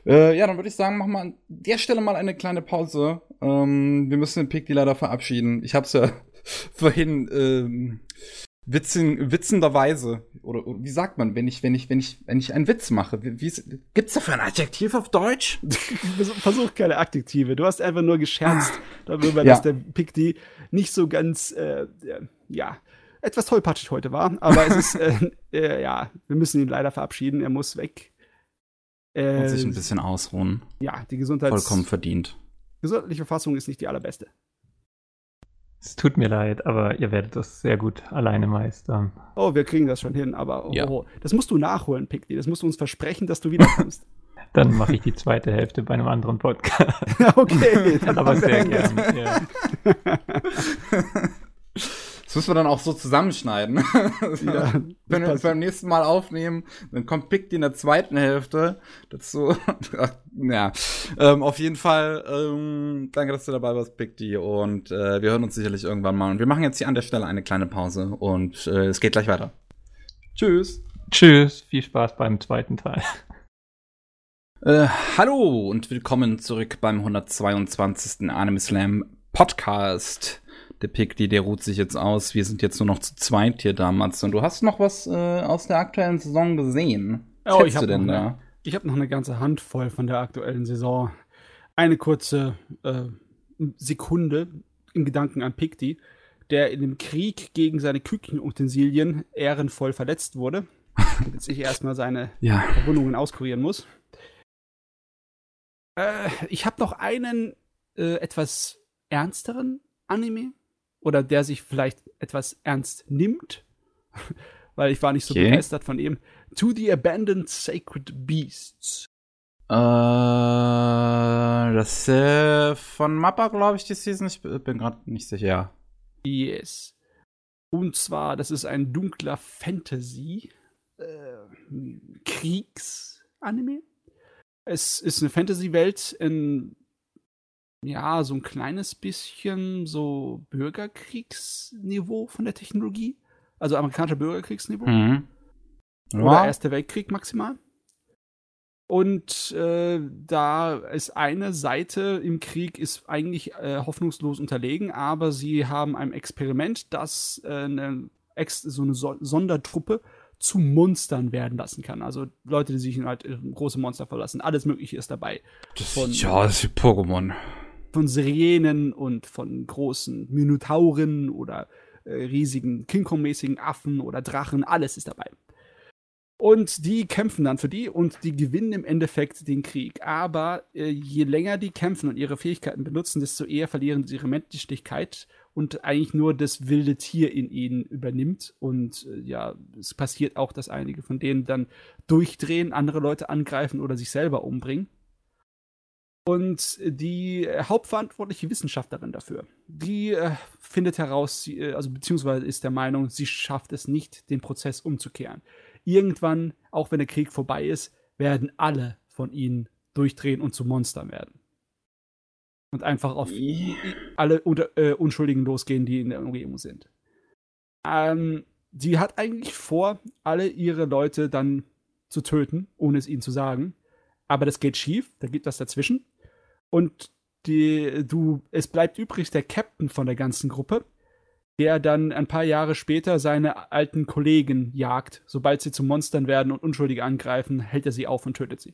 Äh, ja, dann würde ich sagen, machen wir an der Stelle mal eine kleine Pause. Ähm, wir müssen den Pick leider verabschieden. Ich habe es ja <laughs> vorhin ähm, witzen, witzenderweise, oder, oder, wie sagt man, wenn ich, wenn ich, wenn ich, wenn ich einen Witz mache, wie, wie gibt's dafür ein Adjektiv auf Deutsch? <laughs> Versuch keine Adjektive. Du hast einfach nur gescherzt <laughs> darüber, ja. dass der Pick nicht so ganz, äh, ja, etwas tollpatschig heute war. Aber es ist, äh, äh, ja, wir müssen ihn leider verabschieden. Er muss weg. Äh, Und sich ein bisschen ausruhen. Ja, die Gesundheit. Vollkommen verdient. Gesundheitliche Verfassung ist nicht die allerbeste. Es tut mir leid, aber ihr werdet das sehr gut alleine meistern. Oh, wir kriegen das schon hin, aber oh, ja. oh, das musst du nachholen, Pickney. Das musst du uns versprechen, dass du wiederkommst. <laughs> <laughs> dann mache ich die zweite Hälfte bei einem anderen Podcast. <laughs> okay, dann aber sehr gerne. Ja. Das müssen wir dann auch so zusammenschneiden. <laughs> <laughs> Ja, Wenn wir es beim nächsten Mal aufnehmen, dann kommt Pick in der zweiten Hälfte dazu. <laughs> ja, ähm, auf jeden Fall, ähm, danke, dass du dabei warst, Pick Und äh, wir hören uns sicherlich irgendwann mal. Und wir machen jetzt hier an der Stelle eine kleine Pause und äh, es geht gleich weiter. Tschüss. Tschüss. Viel Spaß beim zweiten Teil. Äh, hallo und willkommen zurück beim 122. Anime Slam Podcast der Pick, die, der ruht sich jetzt aus. Wir sind jetzt nur noch zu zweit hier damals. Und du hast noch was äh, aus der aktuellen Saison gesehen. Was oh, ich habe noch, eine, ich hab noch eine ganze Handvoll von der aktuellen Saison. Eine kurze äh, Sekunde in Gedanken an Picti, der in dem Krieg gegen seine Küchenutensilien ehrenvoll verletzt wurde. <laughs> jetzt sich erstmal seine ja. Verwundungen auskurieren muss. Äh, ich habe noch einen äh, etwas ernsteren Anime oder der sich vielleicht etwas ernst nimmt, <laughs> weil ich war nicht so okay. begeistert von ihm. To the Abandoned Sacred Beasts. Äh, das äh, von Mappa, glaube ich, die Season. Ich bin gerade nicht sicher. Yes. Und zwar, das ist ein dunkler Fantasy äh, Kriegs-Anime. Es ist eine Fantasy-Welt in ja, so ein kleines bisschen so Bürgerkriegsniveau von der Technologie. Also amerikanischer Bürgerkriegsniveau. Mhm. Ja. Oder Erster Weltkrieg maximal. Und äh, da ist eine Seite im Krieg ist eigentlich äh, hoffnungslos unterlegen, aber sie haben ein Experiment, das äh, eine Ex so eine so Sondertruppe zu Monstern werden lassen kann. Also Leute, die sich halt große Monster verlassen. Alles Mögliche ist dabei. Das, Von, ja, das ist wie Pokémon von Sirenen und von großen Minotauren oder äh, riesigen King Kong-mäßigen Affen oder Drachen, alles ist dabei. Und die kämpfen dann für die und die gewinnen im Endeffekt den Krieg. Aber äh, je länger die kämpfen und ihre Fähigkeiten benutzen, desto eher verlieren sie ihre Menschlichkeit und eigentlich nur das wilde Tier in ihnen übernimmt. Und äh, ja, es passiert auch, dass einige von denen dann durchdrehen, andere Leute angreifen oder sich selber umbringen. Und die hauptverantwortliche Wissenschaftlerin dafür, die äh, findet heraus, äh, also beziehungsweise ist der Meinung, sie schafft es nicht, den Prozess umzukehren irgendwann, auch wenn der Krieg vorbei ist, werden alle von ihnen durchdrehen und zu Monstern werden. Und einfach auf alle unter, äh, Unschuldigen losgehen, die in der Umgebung sind. Ähm, sie hat eigentlich vor, alle ihre Leute dann zu töten, ohne es ihnen zu sagen. Aber das geht schief, da gibt was dazwischen. Und die, du, es bleibt übrig der Captain von der ganzen Gruppe, der dann ein paar Jahre später seine alten Kollegen jagt. Sobald sie zu Monstern werden und Unschuldige angreifen, hält er sie auf und tötet sie.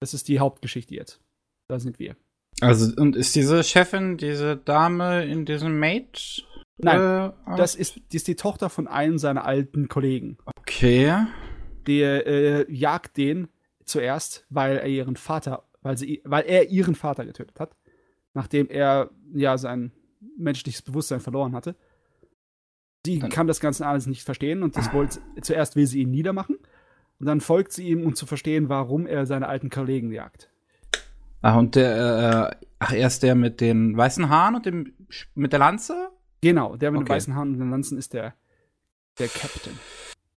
Das ist die Hauptgeschichte jetzt. Da sind wir. Also, und ist diese Chefin, diese Dame in diesem Mate? Nein, äh, das, ist, die ist die Tochter von einem seiner alten Kollegen. Okay. Der äh, jagt den zuerst, weil er ihren Vater, weil, sie, weil er ihren Vater getötet hat, nachdem er ja sein menschliches Bewusstsein verloren hatte. Sie dann kann das Ganze alles nicht verstehen und das ah. wollte, zuerst will sie ihn niedermachen und dann folgt sie ihm, um zu verstehen, warum er seine alten Kollegen jagt. Ach, und der, äh, ach, er ist der mit den weißen Haaren und dem, mit der Lanze? Genau, der mit okay. den weißen Haaren und den Lanzen ist der, der Captain.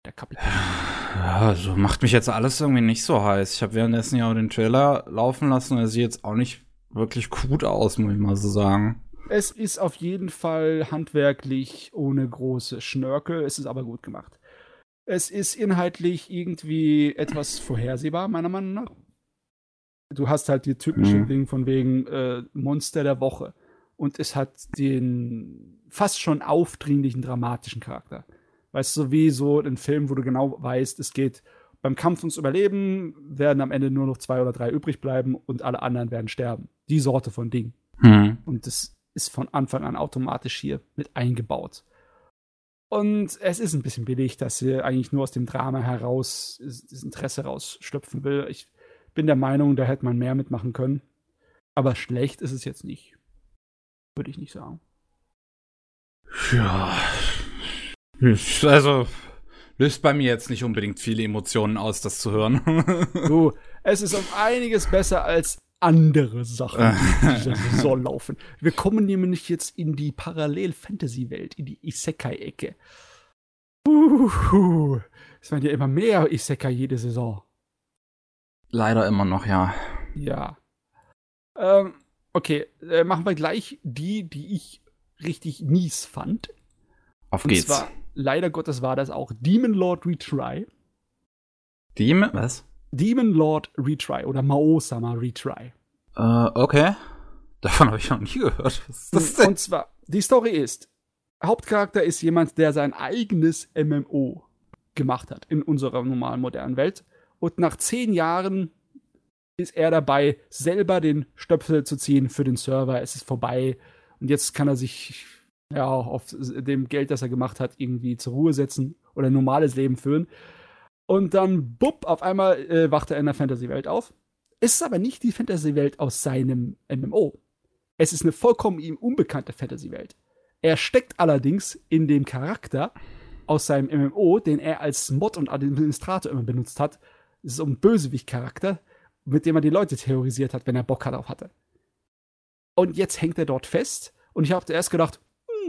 Der Kapitän. <sighs> Ja, also macht mich jetzt alles irgendwie nicht so heiß. Ich habe währenddessen ja auch den Trailer laufen lassen und er sieht jetzt auch nicht wirklich gut aus, muss ich mal so sagen. Es ist auf jeden Fall handwerklich ohne große Schnörkel. Es ist aber gut gemacht. Es ist inhaltlich irgendwie etwas vorhersehbar, meiner Meinung nach. Du hast halt die typische mhm. Ding von wegen äh, Monster der Woche. Und es hat den fast schon aufdringlichen, dramatischen Charakter. Weißt du, wie so ein Film, wo du genau weißt, es geht beim Kampf ums Überleben, werden am Ende nur noch zwei oder drei übrig bleiben und alle anderen werden sterben. Die Sorte von Ding. Mhm. Und das ist von Anfang an automatisch hier mit eingebaut. Und es ist ein bisschen billig, dass sie eigentlich nur aus dem Drama heraus das Interesse rausschöpfen will. Ich bin der Meinung, da hätte man mehr mitmachen können. Aber schlecht ist es jetzt nicht. Würde ich nicht sagen. Ja. Also, löst bei mir jetzt nicht unbedingt viele Emotionen aus, das zu hören. <laughs> du, es ist um einiges besser als andere Sachen, die in dieser Saison laufen. Wir kommen nämlich jetzt in die Parallel-Fantasy-Welt, in die Isekai-Ecke. Uh, es werden ja immer mehr Isekai jede Saison. Leider immer noch, ja. Ja. Ähm, okay, äh, machen wir gleich die, die ich richtig mies fand. Auf geht's. Und zwar, leider Gottes war das auch Demon Lord Retry. Demon, was? Demon Lord Retry oder Mao-sama Retry. Äh, okay. Davon habe ich noch nie gehört. Was ist das denn? Und zwar, die Story ist, Hauptcharakter ist jemand, der sein eigenes MMO gemacht hat in unserer normalen modernen Welt. Und nach zehn Jahren ist er dabei, selber den Stöpsel zu ziehen für den Server. Es ist vorbei. Und jetzt kann er sich ja auf dem Geld, das er gemacht hat, irgendwie zur Ruhe setzen oder ein normales Leben führen. Und dann, bupp, auf einmal äh, wacht er in der Fantasy-Welt auf. Es ist aber nicht die Fantasy-Welt aus seinem MMO. Es ist eine vollkommen ihm unbekannte Fantasy-Welt. Er steckt allerdings in dem Charakter aus seinem MMO, den er als Mod und Administrator immer benutzt hat. Das ist so ein Bösewicht-Charakter, mit dem er die Leute terrorisiert hat, wenn er Bock darauf hatte. Und jetzt hängt er dort fest. Und ich habe zuerst gedacht,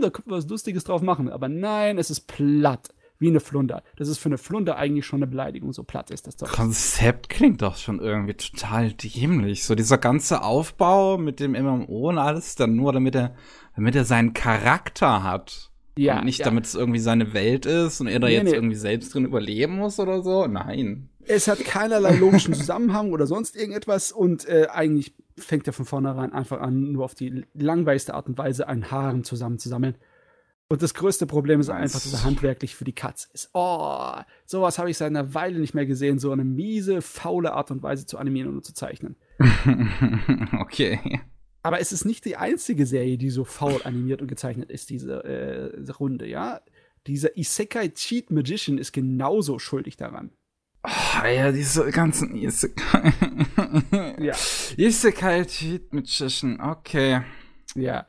da könnte man was Lustiges drauf machen. Aber nein, es ist platt wie eine Flunder. Das ist für eine Flunder eigentlich schon eine Beleidigung, so platt ist das doch. Konzept klingt doch schon irgendwie total dämlich. So dieser ganze Aufbau mit dem MMO und alles, dann nur damit er, damit er seinen Charakter hat. Ja. Und nicht ja. damit es irgendwie seine Welt ist und er da nee, jetzt nee. irgendwie selbst drin überleben muss oder so. Nein. Es hat keinerlei logischen Zusammenhang oder sonst irgendetwas und äh, eigentlich fängt er von vornherein einfach an, nur auf die langweiligste Art und Weise einen Haaren zusammenzusammeln. Und das größte Problem ist einfach, dass er handwerklich für die Katz ist. Oh, sowas habe ich seit einer Weile nicht mehr gesehen. So eine miese, faule Art und Weise zu animieren und zu zeichnen. <laughs> okay. Aber es ist nicht die einzige Serie, die so faul animiert und gezeichnet ist, diese äh, Runde, ja. Dieser Isekai Cheat Magician ist genauso schuldig daran. Oh, ja, diese ganzen <laughs> Isekai. Ja. Isekai-Cheat mit Schischen, okay. Ja.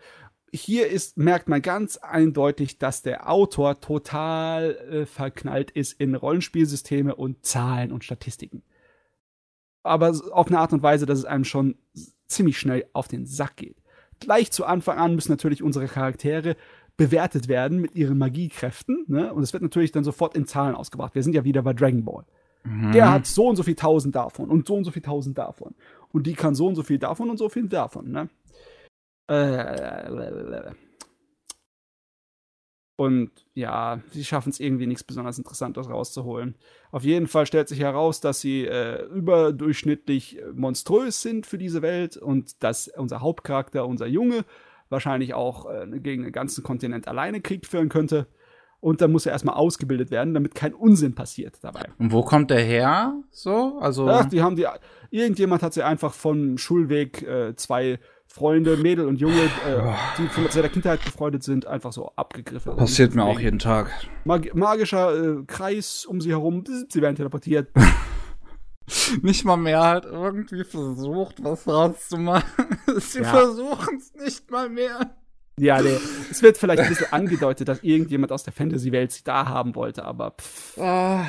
Hier ist, merkt man ganz eindeutig, dass der Autor total äh, verknallt ist in Rollenspielsysteme und Zahlen und Statistiken. Aber auf eine Art und Weise, dass es einem schon ziemlich schnell auf den Sack geht. Gleich zu Anfang an müssen natürlich unsere Charaktere bewertet werden mit ihren Magiekräften. Ne? Und es wird natürlich dann sofort in Zahlen ausgebracht. Wir sind ja wieder bei Dragon Ball. Mhm. Der hat so und so viel tausend davon und so und so viel tausend davon. Und die kann so und so viel davon und so viel davon, ne? Äh, und ja, sie schaffen es irgendwie nichts besonders Interessantes rauszuholen. Auf jeden Fall stellt sich heraus, dass sie äh, überdurchschnittlich monströs sind für diese Welt und dass unser Hauptcharakter, unser Junge, wahrscheinlich auch äh, gegen den ganzen Kontinent alleine Krieg führen könnte. Und dann muss er erstmal ausgebildet werden, damit kein Unsinn passiert dabei. Und wo kommt der her? So, also. Ach, die haben die. Irgendjemand hat sie einfach vom Schulweg äh, zwei Freunde, Mädel und Junge, äh, die von der Kindheit befreundet sind, einfach so abgegriffen. Passiert mir auch jeden Tag. Mag magischer äh, Kreis um sie herum, sie werden teleportiert. <laughs> nicht mal mehr halt irgendwie versucht, was rauszumachen. <laughs> Sie Ja. versuchen es nicht mal mehr. Ja, nee. Es wird vielleicht ein bisschen angedeutet, dass irgendjemand aus der Fantasy-Welt sie da haben wollte, aber pff, Ah,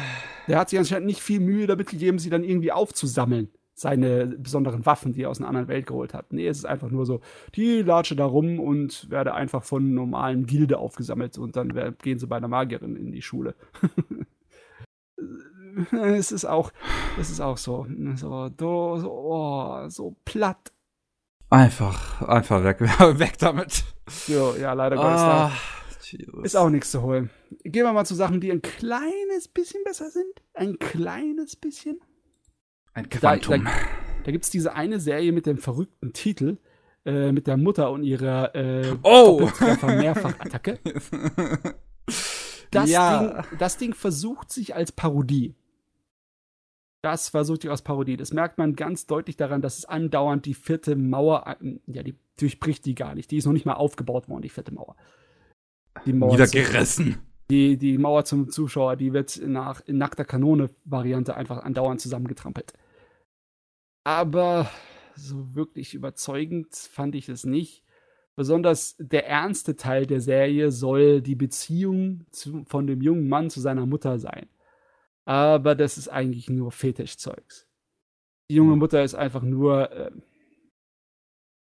der hat sich anscheinend nicht viel Mühe damit gegeben, sie dann irgendwie aufzusammeln. Seine besonderen Waffen, die er aus einer anderen Welt geholt hat. Nee, es ist einfach nur so, die latsche da rum und werde einfach von normalen Gilde aufgesammelt und dann gehen sie bei einer Magierin in die Schule. <laughs> es ist auch, es ist auch so, so, so, oh, so platt. Einfach, einfach weg, <laughs> weg damit. So, ja, leider Gottes. da Ah. Ist auch nichts zu holen. Gehen wir mal zu Sachen, die ein kleines bisschen besser sind. Ein kleines bisschen. ein Da, Quantum. da, da gibt es diese eine Serie mit dem verrückten Titel, äh, mit der Mutter und ihrer äh, Oh! Doppeltreffer-Mehrfachattacke. <laughs> Das, Ja. Ding, das Ding versucht sich als Parodie. Das versucht sich als Parodie. Das merkt man ganz deutlich daran, dass es andauernd die vierte Mauer, äh, ja, die durchbricht die gar nicht. Die ist noch nicht mal aufgebaut worden, die vierte Mauer. Die Mauer Wieder zum- gerissen. die, die Mauer zum Zuschauer, die wird nach in nackter Kanone-Variante einfach andauernd zusammengetrampelt. Aber so wirklich überzeugend fand ich es nicht. Besonders der ernste Teil der Serie soll die Beziehung zu, von dem jungen Mann zu seiner Mutter sein. Aber das ist eigentlich nur Fetischzeugs. Die junge Mutter ist einfach nur. ähm,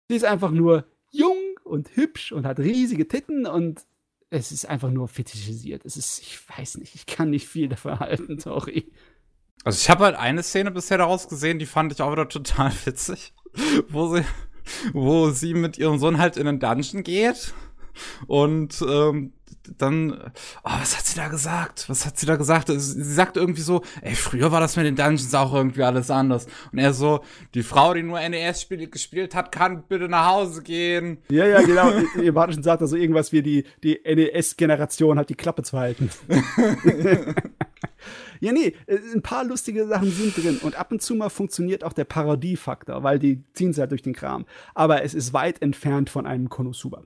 sie ist einfach nur jung und hübsch und hat riesige Titten und es ist einfach nur fetischisiert. Es ist, ich weiß nicht, ich kann nicht viel davon halten, <laughs> sorry. Also ich habe halt eine Szene bisher daraus gesehen, die fand ich auch wieder total <laughs> witzig, wo sie, wo sie mit ihrem Sohn halt in einen Dungeon geht und ähm, dann, oh, was hat sie da gesagt? Was hat sie da gesagt? Sie sie sagt irgendwie so, ey, früher war das mit den Dungeons auch irgendwie alles anders. Und er so, die Frau, die nur NES-Spiele gespielt hat, kann bitte nach Hause gehen. Ja, ja, genau. <laughs> Im Martischen sagt er so irgendwas wie die, die NES-Generation hat die Klappe zu halten. <laughs> ja, nee, äh, ein paar lustige Sachen sind drin. Und ab und zu mal funktioniert auch der Parodiefaktor, weil die ziehen es halt durch den Kram. Aber es ist weit entfernt von einem Konosuba.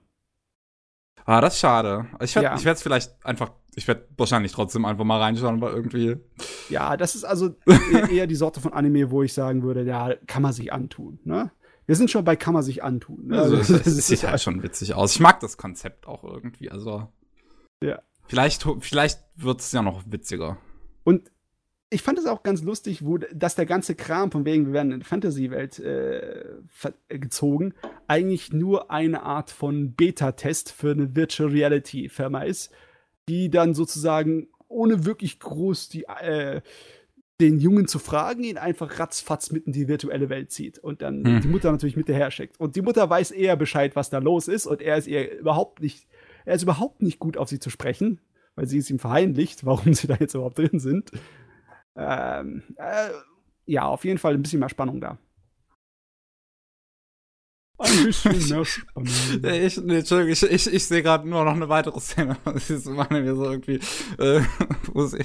Ah, das ist schade. Ich werde Ja. ich es vielleicht einfach, ich werde wahrscheinlich trotzdem einfach mal reinschauen, aber irgendwie. Ja, das ist also <laughs> eher- eher die Sorte von Anime, wo ich sagen würde, ja, kann man sich antun. Ne? Wir sind schon bei kann man sich antun. Ne? Also, das das, ist sieht halt schon witzig aus. Ich mag das Konzept auch irgendwie. Also. Ja. Vielleicht, vielleicht wird es ja noch witziger. Und ich fand es auch ganz lustig, wo, dass der ganze Kram, von wegen, wir werden in die Fantasy-Welt äh, äh, gezogen, eigentlich nur eine Art von Beta-Test für eine Virtual Reality-Firma ist, die dann sozusagen ohne wirklich groß die, äh, den Jungen zu fragen, ihn einfach ratzfatz mitten in die virtuelle Welt zieht und dann Hm. die Mutter natürlich mit daher schickt. Und die Mutter weiß eher Bescheid, was da los ist und er ist ihr überhaupt nicht, er ist überhaupt nicht gut auf sie zu sprechen, weil sie es ihm verheimlicht, warum sie da jetzt überhaupt drin sind. Ähm, äh, ja, auf jeden Fall ein bisschen mehr Spannung da. Ein bisschen <laughs> mehr Ja, ich, nee, Entschuldigung, ich, ich, ich sehe gerade nur noch eine weitere Szene. Sie machen mir so irgendwie, äh, <laughs> wo, sie,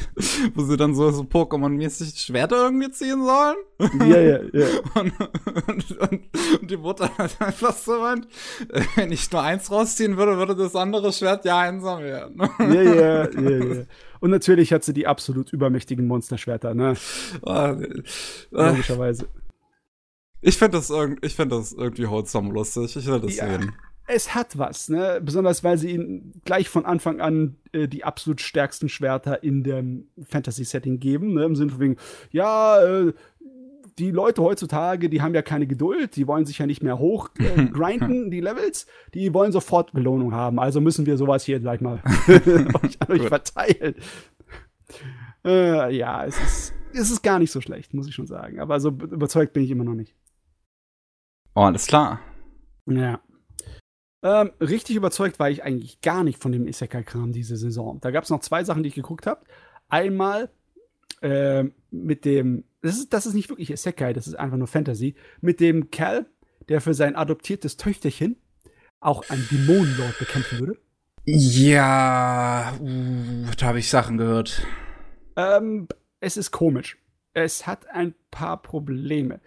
wo sie dann so, so Pokémon-mäßig Schwerter irgendwie ziehen sollen. Ja, ja, ja. <laughs> Und, und, und, und die Mutter hat einfach so meint, äh, wenn ich nur eins rausziehen würde, würde das andere Schwert ja einsam werden. Ja, ja, ja, ja. Und natürlich hat sie die absolut übermächtigen Monsterschwerter, ne? Ah, äh, Logischerweise. Ich finde das, ich find das irgendwie wholesome lustig. Ich will das Ja. sehen. Es hat was, ne? Besonders weil sie ihnen gleich von Anfang an äh, die absolut stärksten Schwerter in dem Fantasy-Setting geben, ne? Im Sinne von wegen, ja, äh, die Leute heutzutage, die haben ja keine Geduld, die wollen sich ja nicht mehr hoch äh, <laughs> die Levels, die wollen sofort Belohnung haben. Also müssen wir sowas hier gleich mal <laughs> euch, an euch verteilen. Äh, ja, es ist, es ist gar nicht so schlecht, muss ich schon sagen. Aber so überzeugt bin ich immer noch nicht. Oh, alles klar. Ja. Ähm, richtig überzeugt war ich eigentlich gar nicht von dem Isekai-Kram diese Saison. Da gab es noch zwei Sachen, die ich geguckt habe. Einmal ähm, mit dem, das ist, das ist nicht wirklich Isekai, das ist einfach nur Fantasy, mit dem Kerl, der für sein adoptiertes Töchterchen auch einen Dämonenlord bekämpfen würde. Ja, uh, da habe ich Sachen gehört. Ähm, es ist komisch. Es hat ein paar Probleme.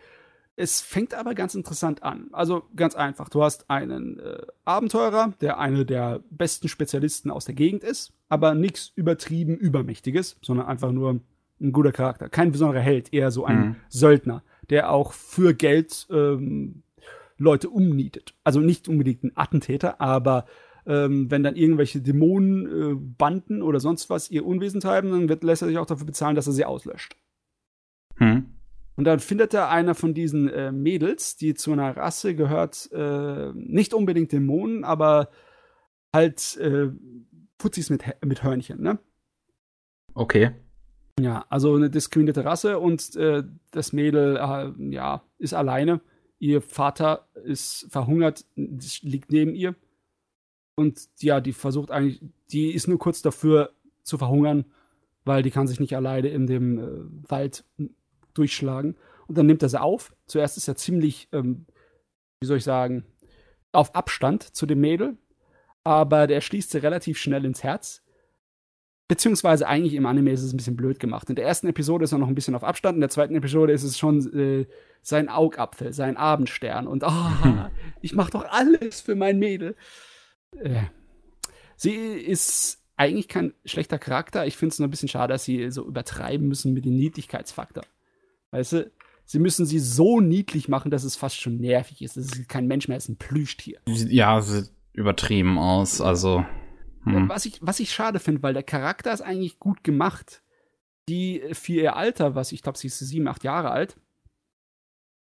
Es fängt aber ganz interessant an. Also ganz einfach. Du hast einen äh, Abenteurer, der einer der besten Spezialisten aus der Gegend ist, aber nichts übertrieben Übermächtiges, sondern einfach nur ein guter Charakter. Kein besonderer Held, eher so ein Mhm. Söldner, der auch für Geld ähm, Leute umnietet. Also nicht unbedingt ein Attentäter, aber ähm, wenn dann irgendwelche Dämonenbanden äh, Banden oder sonst was ihr Unwesen treiben, dann wird, lässt er sich auch dafür bezahlen, dass er sie auslöscht. Hm. Und dann findet er einer von diesen äh, Mädels, die zu einer Rasse gehört, äh, nicht unbedingt Dämonen, aber halt äh, Putzis mit, mit Hörnchen, ne? Okay. Ja, also eine diskriminierte Rasse und äh, das Mädel, äh, ja, ist alleine. Ihr Vater ist verhungert, liegt neben ihr. Und ja, die versucht eigentlich, die ist nur kurz dafür zu verhungern, weil die kann sich nicht alleine in dem äh, Wald durchschlagen. Und dann nimmt er sie auf. Zuerst ist er ziemlich, ähm, wie soll ich sagen, auf Abstand zu dem Mädel. Aber der schließt sie relativ schnell ins Herz. Beziehungsweise eigentlich im Anime ist es ein bisschen blöd gemacht. In der ersten Episode ist er noch ein bisschen auf Abstand, in der zweiten Episode ist es schon äh, sein Augapfel, sein Abendstern. Und ah, <laughs> ich mach doch alles für mein Mädel. Äh, sie ist eigentlich kein schlechter Charakter. Ich finde es nur ein bisschen schade, dass sie so übertreiben müssen mit dem Niedlichkeitsfaktor. Weißt du, sie müssen sie so niedlich machen, dass es fast schon nervig ist. Das ist kein Mensch mehr, es ist ein Plüschtier. Ja, sieht übertrieben aus. Also. Hm. Was, ich, was ich schade finde, weil der Charakter ist eigentlich gut gemacht. Die äh, für ihr Alter, was ich glaube, sie ist sieben, acht Jahre alt,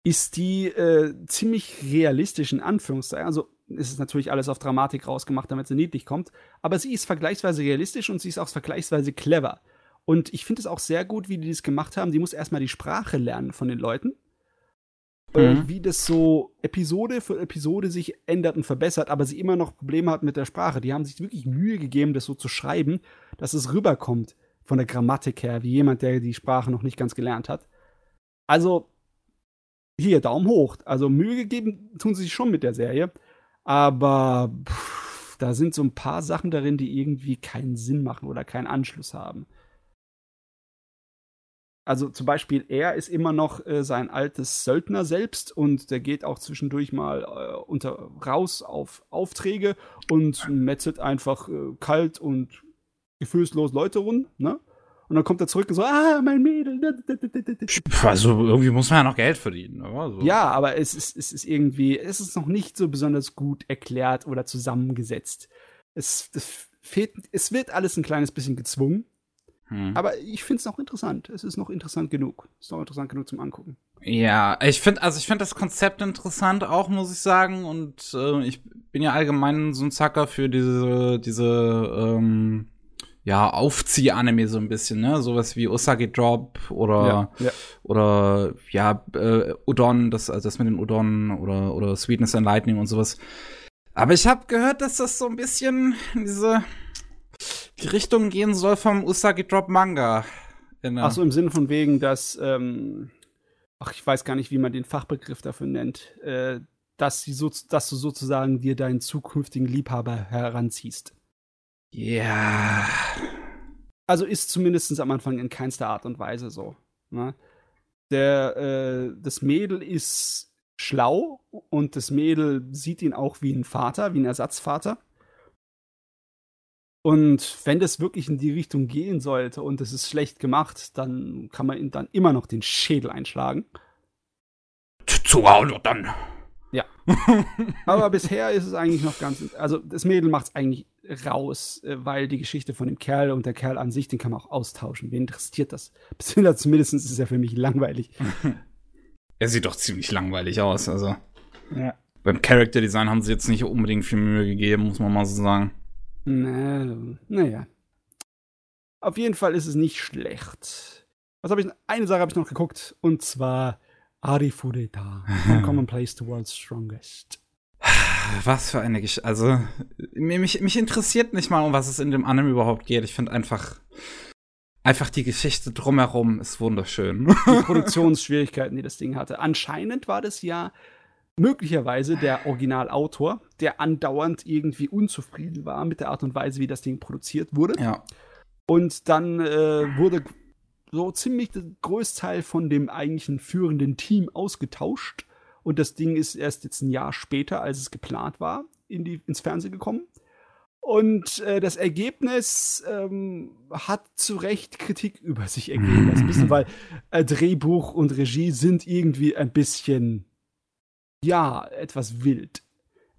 ist die äh, ziemlich realistisch in Anführungszeichen. Also ist es natürlich alles auf Dramatik rausgemacht, damit sie niedlich kommt. Aber sie ist vergleichsweise realistisch und sie ist auch vergleichsweise clever. Und ich finde es auch sehr gut, wie die das gemacht haben. Die muss erstmal die Sprache lernen von den Leuten. Äh, Mhm. Wie das so Episode für Episode sich ändert und verbessert, aber sie immer noch Probleme hat mit der Sprache. Die haben sich wirklich Mühe gegeben, das so zu schreiben, dass es rüberkommt von der Grammatik her, wie jemand, der die Sprache noch nicht ganz gelernt hat. Also, hier, Daumen hoch. Also, Mühe gegeben tun sie sich schon mit der Serie. Aber pff, da sind so ein paar Sachen darin, die irgendwie keinen Sinn machen oder keinen Anschluss haben. Also zum Beispiel, er ist immer noch äh, sein altes Söldner selbst und der geht auch zwischendurch mal äh, unter raus auf Aufträge und metzelt einfach äh, kalt und gefühlslos Leute rund, ne? Und dann kommt er zurück und so, ah, mein Mädel. Also irgendwie muss man ja noch Geld verdienen. ne? Also. Ja, aber es ist, es ist irgendwie, es ist noch nicht so besonders gut erklärt oder zusammengesetzt. Es, es fehlt, es wird alles ein kleines bisschen gezwungen, Hm. aber ich finde es noch interessant. Es ist noch interessant genug. Es ist noch interessant genug zum Angucken. Ja, ich finde, also ich finde das Konzept interessant auch, muss ich sagen. Und äh, ich bin ja allgemein so ein Zacker für diese, diese, ähm, ja, Aufzieh-Anime so ein bisschen, ne? Sowas wie Usagi Drop oder, ja. oder ja, äh, Udon, das, also das mit den Udon oder, oder Sweetness and Lightning und sowas. Aber ich habe gehört, dass das so ein bisschen diese die Richtung gehen soll vom Usagi Drop Manga. Der- Ach so, im Sinne von wegen, dass, ähm, ach, ich weiß gar nicht, wie man den Fachbegriff dafür nennt, äh, dass, sie so, dass du sozusagen dir deinen zukünftigen Liebhaber heranziehst. Ja. Also ist zumindest am Anfang in keinster Art und Weise so. Ne? Der, äh, das Mädel ist schlau und das Mädel sieht ihn auch wie ein Vater, wie ein Ersatzvater. Und wenn das wirklich in die Richtung gehen sollte und es ist schlecht gemacht, dann kann man ihm dann immer noch den Schädel einschlagen. Zu Hause dann. Ja. <laughs> Aber bisher ist es eigentlich noch ganz. Also, das Mädel macht es eigentlich raus, äh, weil die Geschichte von dem Kerl und der Kerl an sich, den kann man auch austauschen. Wen interessiert das? <laughs> Beziehungsweise zumindest ist es ja für mich langweilig. <laughs> Er sieht doch ziemlich langweilig aus, also. Ja. Beim Character Design haben sie jetzt nicht unbedingt viel Mühe gegeben, muss man mal so sagen. Na, naja. Auf jeden Fall ist es nicht schlecht. Was habe ich? Eine Sache habe ich noch geguckt und zwar Arifureta, <laughs> Commonplace to World's Strongest. Was für eine Geschichte. Also, mich, mich interessiert nicht mal, um was es in dem Anime überhaupt geht. Ich finde einfach, einfach die Geschichte drumherum ist wunderschön. Die <laughs> Produktionsschwierigkeiten, die das Ding hatte. Anscheinend war das ja möglicherweise der Originalautor, der andauernd irgendwie unzufrieden war mit der Art und Weise, wie das Ding produziert wurde. Ja. Und dann äh, wurde so ziemlich der Großteil von dem eigentlichen führenden Team ausgetauscht. Und das Ding ist erst jetzt ein Jahr später, als es geplant war, in die, ins Fernsehen gekommen. Und äh, das Ergebnis ähm, hat zu Recht Kritik über sich ergeben lassen, <laughs> bisschen, weil äh, Drehbuch und Regie sind irgendwie ein bisschen, ja, etwas wild.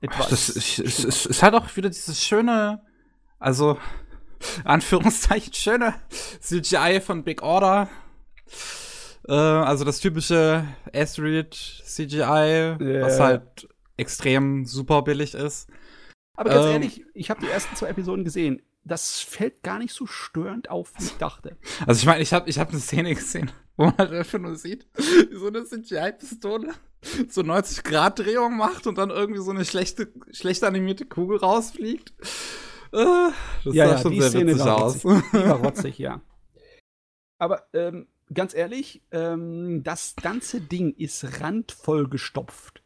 Etwas Das ist, es, es, es hat auch wieder dieses schöne, also <laughs> Anführungszeichen schöne CGI von Big Order. Äh, also das typische Astrid CGI, Ja. was halt extrem super billig ist. Aber ganz Ähm, ehrlich, ich habe die ersten zwei Episoden gesehen. Das fällt gar nicht so störend auf, wie ich dachte. Also ich meine, ich habe ich hab eine Szene gesehen, wo man einfach nur sieht, so eine CGI-Pistole so 90-Grad-Drehung macht und dann irgendwie so eine schlechte, schlecht animierte Kugel rausfliegt. Äh, Das ja, sah ja, schon die sehr Szene witzig aus. rotzig. Die war <laughs> rotzig, ja. Aber ähm, ganz ehrlich, ähm, das ganze Ding ist randvoll gestopft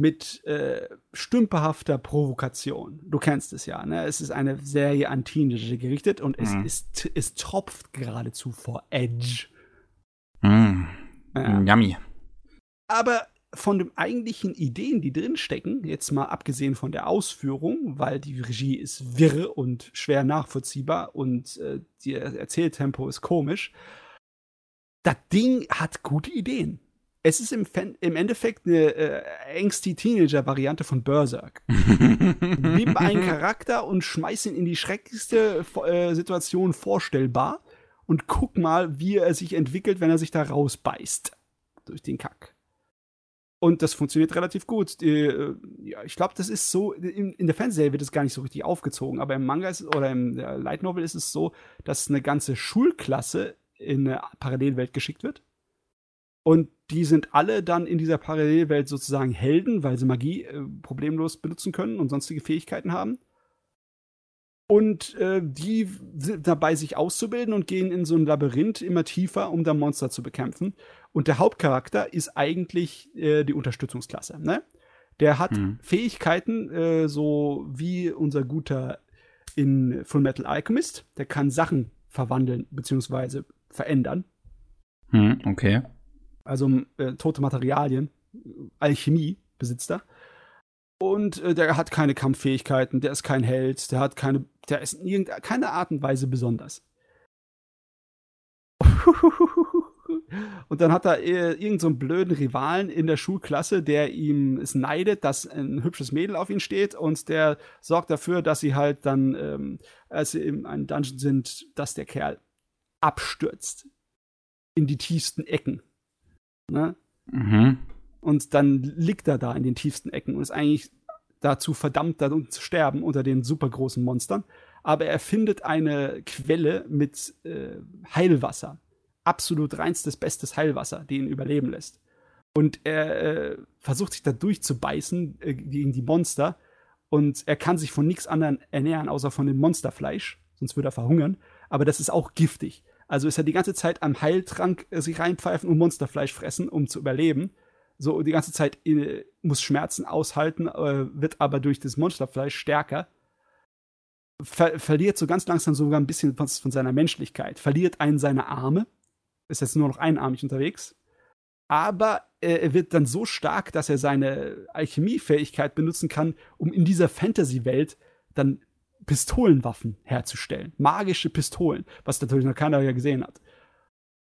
mit äh, stümperhafter Provokation. Du kennst es ja, ne? Es ist eine Serie an Teenager gerichtet und es Mhm. ist, es tropft geradezu vor Edge. Mm, Ja. Yummy. Aber von den eigentlichen Ideen, die drinstecken, jetzt mal abgesehen von der Ausführung, weil die Regie ist wirr und schwer nachvollziehbar und äh, die Erzähltempo ist komisch, das Ding hat gute Ideen. Es ist im, Fan im Endeffekt eine äh, angsty Teenager-Variante von Berserk. <laughs> Nimm einen Charakter und schmeiß ihn in die schrecklichste äh, Situation vorstellbar und guck mal, wie er sich entwickelt, wenn er sich da rausbeißt. Durch den Kack. Und das funktioniert relativ gut. Die, äh, ja, ich glaube, das ist so, in, in der Fernsehserie wird es gar nicht so richtig aufgezogen, aber im Manga ist, oder im der Light Novel ist es so, dass eine ganze Schulklasse in eine Parallelwelt geschickt wird. Und die sind alle dann in dieser Parallelwelt sozusagen Helden, weil sie Magie äh, problemlos benutzen können und sonstige Fähigkeiten haben. Und äh, die sind dabei, sich auszubilden und gehen in so ein Labyrinth immer tiefer, um da Monster zu bekämpfen. Und der Hauptcharakter ist eigentlich äh, die Unterstützungsklasse. Ne? Der hat Mhm. Fähigkeiten, äh, so wie unser guter in Full Metal Alchemist. Der kann Sachen verwandeln bzw. verändern. Hm, okay. Also äh, tote Materialien. Alchemie besitzt er. Und äh, der hat keine Kampffähigkeiten, der ist kein Held, der hat keine, der ist in irgendeiner Art und Weise besonders. <laughs> Und dann hat er äh, irgendeinen so einen blöden Rivalen in der Schulklasse, der ihm es neidet, dass ein hübsches Mädel auf ihn steht und der sorgt dafür, dass sie halt dann, ähm, als sie in einem Dungeon sind, dass der Kerl abstürzt in die tiefsten Ecken. Ne? Mhm. Und dann liegt er da in den tiefsten Ecken und ist eigentlich dazu verdammt, da unten zu sterben unter den super großen Monstern. Aber er findet eine Quelle mit äh, Heilwasser. Absolut reinstes, bestes Heilwasser, die ihn überleben lässt. Und er äh, versucht sich da durchzubeißen äh, gegen die Monster. Und er kann sich von nichts anderem ernähren, außer von dem Monsterfleisch. Sonst würde er verhungern. Aber das ist auch giftig. Also ist er die ganze Zeit am Heiltrank äh, sich reinpfeifen und Monsterfleisch fressen, um zu überleben so die ganze Zeit äh, muss Schmerzen aushalten, äh, wird aber durch das Monsterfleisch stärker. Ver verliert so ganz langsam sogar ein bisschen von, von seiner Menschlichkeit, verliert einen seiner Arme, ist jetzt nur noch einarmig unterwegs. Aber äh, er wird dann so stark, dass er seine Alchemiefähigkeit benutzen kann, um in dieser Fantasy-Welt dann Pistolenwaffen herzustellen. Magische Pistolen, was natürlich noch keiner gesehen hat.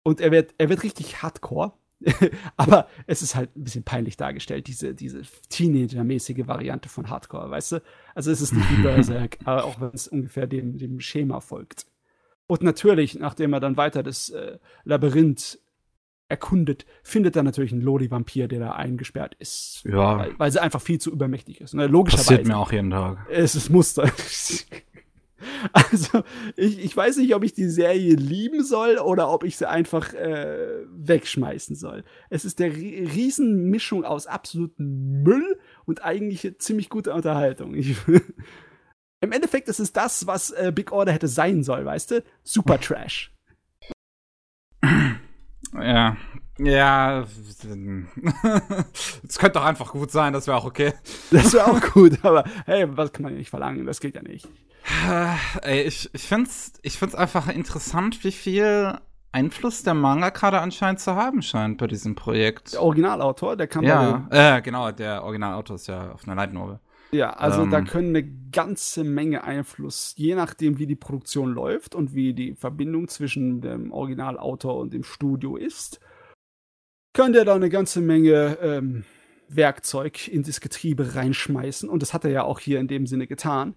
Und er wird, er wird richtig hardcore. <laughs> aber es ist halt ein bisschen peinlich dargestellt, diese, diese Teenager-mäßige Variante von Hardcore, weißt du? Also es ist nicht wie <laughs> Berserk, aber auch wenn es ungefähr dem, dem Schema folgt. Und natürlich, nachdem er dann weiter das äh, Labyrinth erkundet, findet er natürlich einen Lodi-Vampir, der da eingesperrt ist. Ja. Weil, weil sie einfach viel zu übermächtig ist. Ne? Logischerweise. Passiert mir auch jeden Tag. Es ist Muster. <laughs> <laughs> Also, ich, ich weiß nicht, ob ich die Serie lieben soll oder ob ich sie einfach äh, wegschmeißen soll. Es ist der Riesenmischung aus absolutem Müll und eigentlich ziemlich guter Unterhaltung. Ich, <laughs> Im Endeffekt ist es das, was äh, Big Order hätte sein soll, weißt du? Super Trash. Ja. Ja. <laughs> Es könnte doch einfach gut sein, das wäre auch okay. Das wäre auch gut, aber hey, was kann man ja nicht verlangen? Das geht ja nicht. Ey, ich, ich find's, ich find's einfach interessant, wie viel Einfluss der Manga gerade anscheinend zu haben scheint bei diesem Projekt. Der Originalautor, der kann Ja, äh, genau, der Originalautor ist ja auf einer Light Novel. Ja, also Ähm. da können eine ganze Menge Einfluss, je nachdem, wie die Produktion läuft und wie die Verbindung zwischen dem Originalautor und dem Studio ist, kann der da eine ganze Menge ähm, Werkzeug in das Getriebe reinschmeißen. Und das hat er ja auch hier in dem Sinne getan.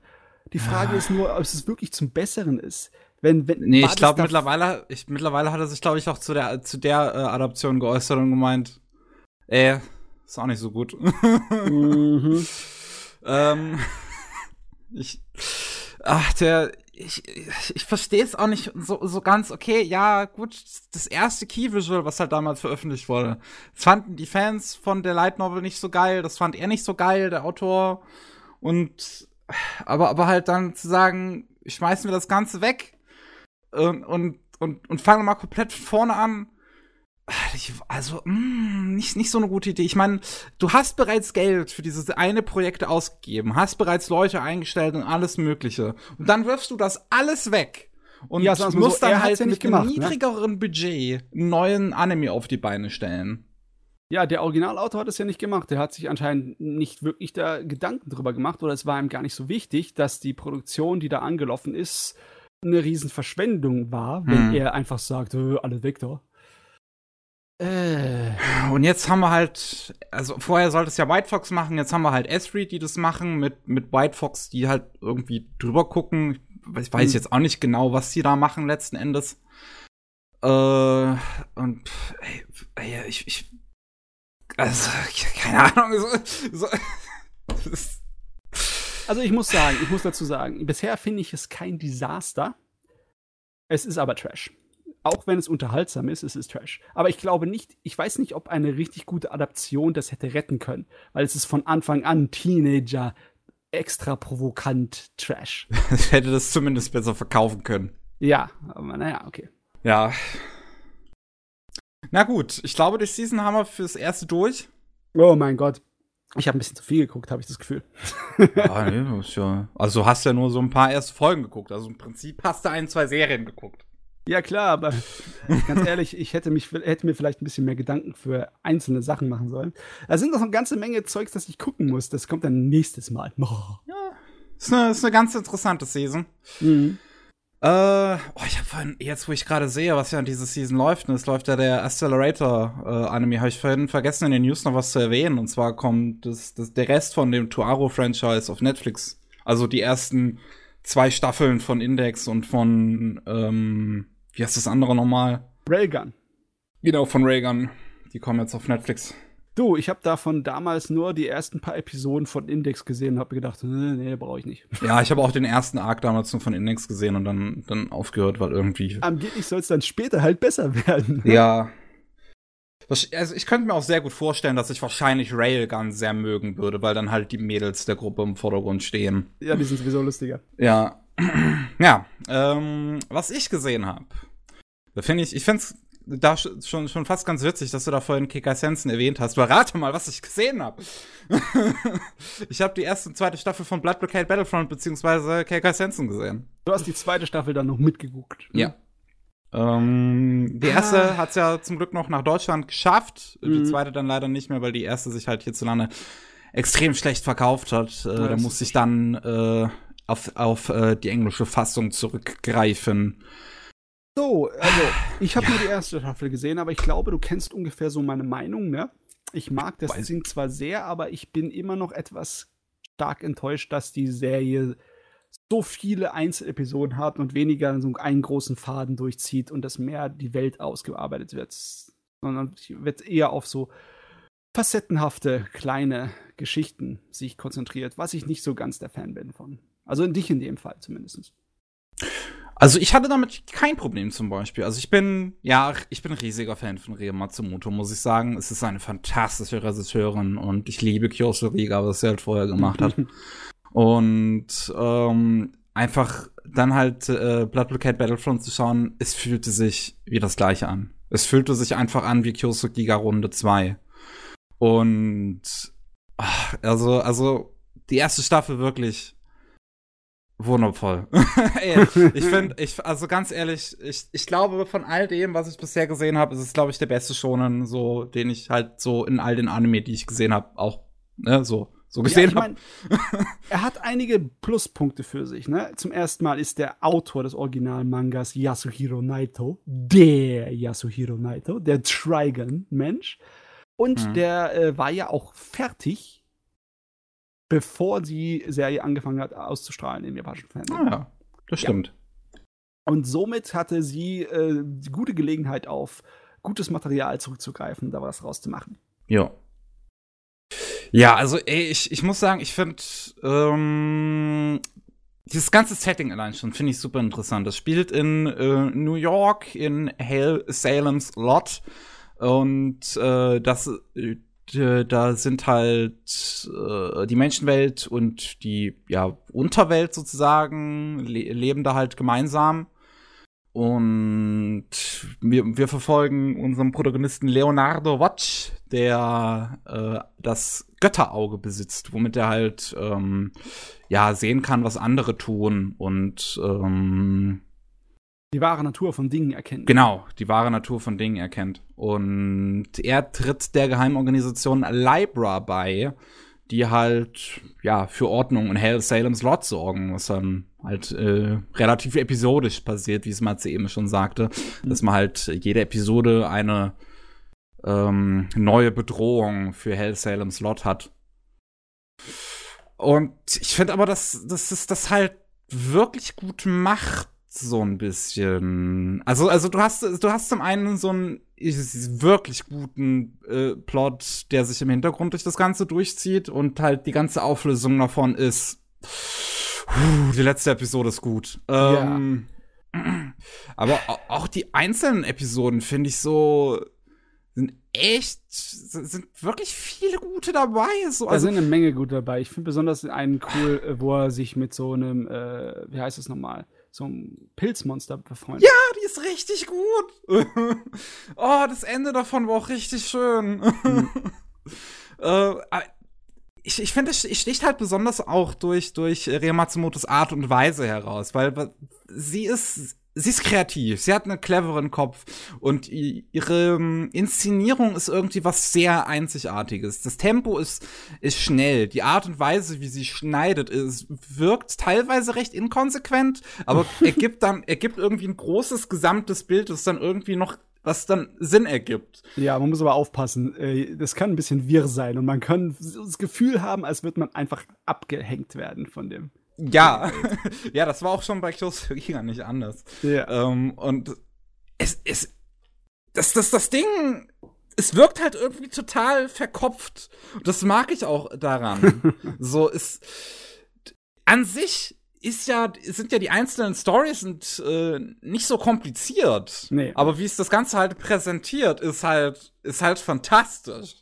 Die Frage Ja. ist nur, ob es wirklich zum Besseren ist. Wenn, wenn, Nee, ich glaube mittlerweile, ich, mittlerweile hat er sich, glaube ich, auch zu der, zu der äh, Adaption geäußert und gemeint, ey, ist auch nicht so gut. Mhm. <laughs> ähm, ich, ach, der, ich, ich, ich verstehe es auch nicht so, so ganz. Okay, ja, gut, das erste Key Visual, was halt damals veröffentlicht wurde, das fanden die Fans von der Light Novel nicht so geil, das fand er nicht so geil, der Autor. Und, aber, aber halt dann zu sagen, schmeißen wir das Ganze weg und, und, und, und fangen mal komplett von vorne an. Also, mh, nicht, nicht so eine gute Idee. Ich meine, du hast bereits Geld für dieses eine Projekt ausgegeben, hast bereits Leute eingestellt und alles Mögliche. Und dann wirfst du das alles weg. Und Ja, musst so, dann halt mit nicht einem gemacht, ne? niedrigeren Budget einen neuen Anime auf die Beine stellen. Ja, der Originalautor hat es ja nicht gemacht. Der hat sich anscheinend nicht wirklich da Gedanken drüber gemacht oder es war ihm gar nicht so wichtig, dass die Produktion, die da angelaufen ist, eine Riesenverschwendung war, wenn Hm. er einfach sagt, äh, alle weg da. Äh, Und jetzt haben wir halt, also vorher sollte es ja White Fox machen, jetzt haben wir halt Esri, die das machen, mit, mit White Fox, die halt irgendwie drüber gucken. Ich weiß Hm. jetzt auch nicht genau, was die da machen letzten Endes. Äh, und ey, ey, ich, ich, also, keine Ahnung, so, so also ich muss sagen, ich muss dazu sagen, bisher finde ich es kein Desaster. Es ist aber Trash. Auch wenn es unterhaltsam ist, es ist Trash. Aber ich glaube nicht, ich weiß nicht, ob eine richtig gute Adaption das hätte retten können, weil es ist von Anfang an Teenager extra provokant Trash. ich <laughs> hätte das zumindest besser verkaufen können. Ja, aber naja, okay. Ja. Na gut, ich glaube, die Season haben wir fürs erste durch. Oh mein Gott. Ich habe ein bisschen zu viel geguckt, habe ich das Gefühl. Ja, <laughs> nee, ist ja. Also du hast ja nur so ein paar erste Folgen geguckt. Also im Prinzip hast du ein, zwei Serien geguckt. Ja, klar, aber ganz ehrlich, ich hätte, mich, hätte mir vielleicht ein bisschen mehr Gedanken für einzelne Sachen machen sollen. Da sind noch eine ganze Menge Zeugs, das ich gucken muss. Das kommt dann nächstes Mal. <laughs> Oh. Ist eine, ist eine ganz interessante Season. Mhm. Äh, oh, ich habe vorhin, jetzt wo ich gerade sehe, was ja in dieser Season läuft, ne, es läuft ja der Accelerator äh, Anime, habe ich vorhin vergessen in den News noch was zu erwähnen. Und zwar kommt das, das, der Rest von dem Tuaro-Franchise auf Netflix. Also die ersten zwei Staffeln von Index und von, ähm, wie heißt das andere nochmal? Railgun. Genau, von Reagan. Die kommen jetzt auf Netflix. Du, ich habe davon damals nur die ersten paar Episoden von Index gesehen und habe gedacht, nee, nee brauche ich nicht. Ja, ich habe auch den ersten Arc damals nur von Index gesehen und dann, dann aufgehört, weil irgendwie. Angeblich soll es dann später halt besser werden. Ja. Das- Also ich könnte mir auch sehr gut vorstellen, dass ich wahrscheinlich Railgun sehr mögen würde, weil dann halt die Mädels der Gruppe im Vordergrund stehen. Ja, die sind sowieso lustiger. Ja. <clears throat> Ja. Ähm, was ich gesehen habe, da finde ich, ich finde es da schon, schon fast ganz witzig, dass du da vorhin Kikai Sensen erwähnt hast. Aber rate mal, was ich gesehen habe. <laughs> ich habe die erste und zweite Staffel von Blood Blockade Battlefront beziehungsweise Kikai Sensen gesehen. Du hast die zweite Staffel dann noch mitgeguckt. Ne? Ja. Ähm, die erste ah. hat es ja zum Glück noch nach Deutschland geschafft. Mhm. Die zweite dann leider nicht mehr, weil die erste sich halt hierzulande extrem schlecht verkauft hat. Äh, da musste ich dann äh, auf, auf äh, die englische Fassung zurückgreifen. So, also ich habe ja. nur die erste Staffel gesehen, aber ich glaube, du kennst ungefähr so meine Meinung, ne? Ich mag das Ding zwar sehr, aber ich bin immer noch etwas stark enttäuscht, dass die Serie so viele Einzelepisoden hat und weniger so einen großen Faden durchzieht und dass mehr die Welt ausgearbeitet wird, sondern wird eher auf so facettenhafte kleine Geschichten sich konzentriert, was ich nicht so ganz der Fan bin von. Also in dich in dem Fall zumindest. Also ich hatte damit kein Problem zum Beispiel. Also ich bin, ja, ich bin ein riesiger Fan von Ria Matsumoto, muss ich sagen. Es ist eine fantastische Regisseurin und ich liebe Kyoso Riga, was sie halt vorher gemacht hat. <laughs> und ähm, einfach dann halt äh, Blood Blockade Battlefront zu schauen, es fühlte sich wie das gleiche an. Es fühlte sich einfach an wie Kyoso Giga Runde 2. Und ach, also, also die erste Staffel wirklich wundervoll. <laughs> <laughs> ich finde, ich, also ganz ehrlich, ich, ich glaube, von all dem, was ich bisher gesehen habe, ist es, glaube ich, der beste Shonen, so, den ich halt so in all den Anime, die ich gesehen habe, auch, ne, so, so gesehen ja, habe. er hat einige Pluspunkte für sich, ne? Zum ersten Mal ist der Autor des Original-Mangas Yasuhiro Naito, der Yasuhiro Naito, der Trigon-Mensch. Und mhm. der äh, war ja auch fertig, bevor die Serie angefangen hat auszustrahlen im japanischen Fernsehen. Ah, ja, das stimmt. Ja. Und somit hatte sie äh, die gute Gelegenheit auf gutes Material zurückzugreifen, da was rauszumachen. Ja. Ja, also ey, ich, ich muss sagen, ich finde ähm, dieses ganze Setting allein schon finde ich super interessant. Das spielt in äh, New York in Hale Salem's Lot und äh, das, äh, da sind halt äh, die Menschenwelt und die ja, Unterwelt sozusagen, le leben da halt gemeinsam. Und wir, wir verfolgen unseren Protagonisten Leonardo Watch, der äh, das Götterauge besitzt, womit er halt ähm, ja sehen kann, was andere tun und ähm, die wahre Natur von Dingen erkennt. Genau, die wahre Natur von Dingen erkennt. Und er tritt der Geheimorganisation Libra bei, die halt ja für Ordnung in Hell Salem's Lot sorgen, was dann halt äh, relativ episodisch passiert, wie es Matze eben schon sagte, mhm. dass man halt jede Episode eine ähm, neue Bedrohung für Hell Salem's Lot hat. Und ich finde aber, dass, dass es das halt wirklich gut macht, so ein bisschen. Also, also du hast, du hast zum einen so einen wirklich guten äh, Plot, der sich im Hintergrund durch das Ganze durchzieht und halt die ganze Auflösung davon ist. Puh, die letzte Episode ist gut. Ähm, ja. <clears throat> Aber auch die einzelnen Episoden finde ich so sind echt sind wirklich viele gute dabei. So, also, da sind eine Menge gut dabei. Ich finde besonders einen cool, äh, wo er sich mit so einem, äh, wie heißt es nochmal? So ein Pilzmonster befreundet. Ja, die ist richtig gut. <laughs> oh, das Ende davon war auch richtig schön. Mhm. <laughs> äh, ich, ich finde, es sticht halt besonders auch durch, durch Ria Matsumotos Art und Weise heraus, weil sie ist sie ist kreativ, sie hat einen cleveren Kopf und ihre ähm, Inszenierung ist irgendwie was sehr Einzigartiges. Das Tempo ist, ist schnell, die Art und Weise, wie sie schneidet, ist, wirkt teilweise recht inkonsequent, aber <laughs> ergibt dann, ergibt irgendwie ein großes gesamtes Bild, das dann irgendwie noch was dann Sinn ergibt. Ja, man muss aber aufpassen. Äh, das kann ein bisschen wirr sein und man kann das Gefühl haben, als würde man einfach abgehängt werden von dem. Ja, <laughs> ja, das war auch schon bei Close to Giga nicht anders. Ja. Ähm, und es ist, das, das, das Ding, es wirkt halt irgendwie total verkopft. Und das mag ich auch daran. <laughs> so ist, an sich ist ja, sind ja die einzelnen Stories sind, äh, nicht so kompliziert. Nee. Aber wie es das Ganze halt präsentiert, ist halt, ist halt fantastisch.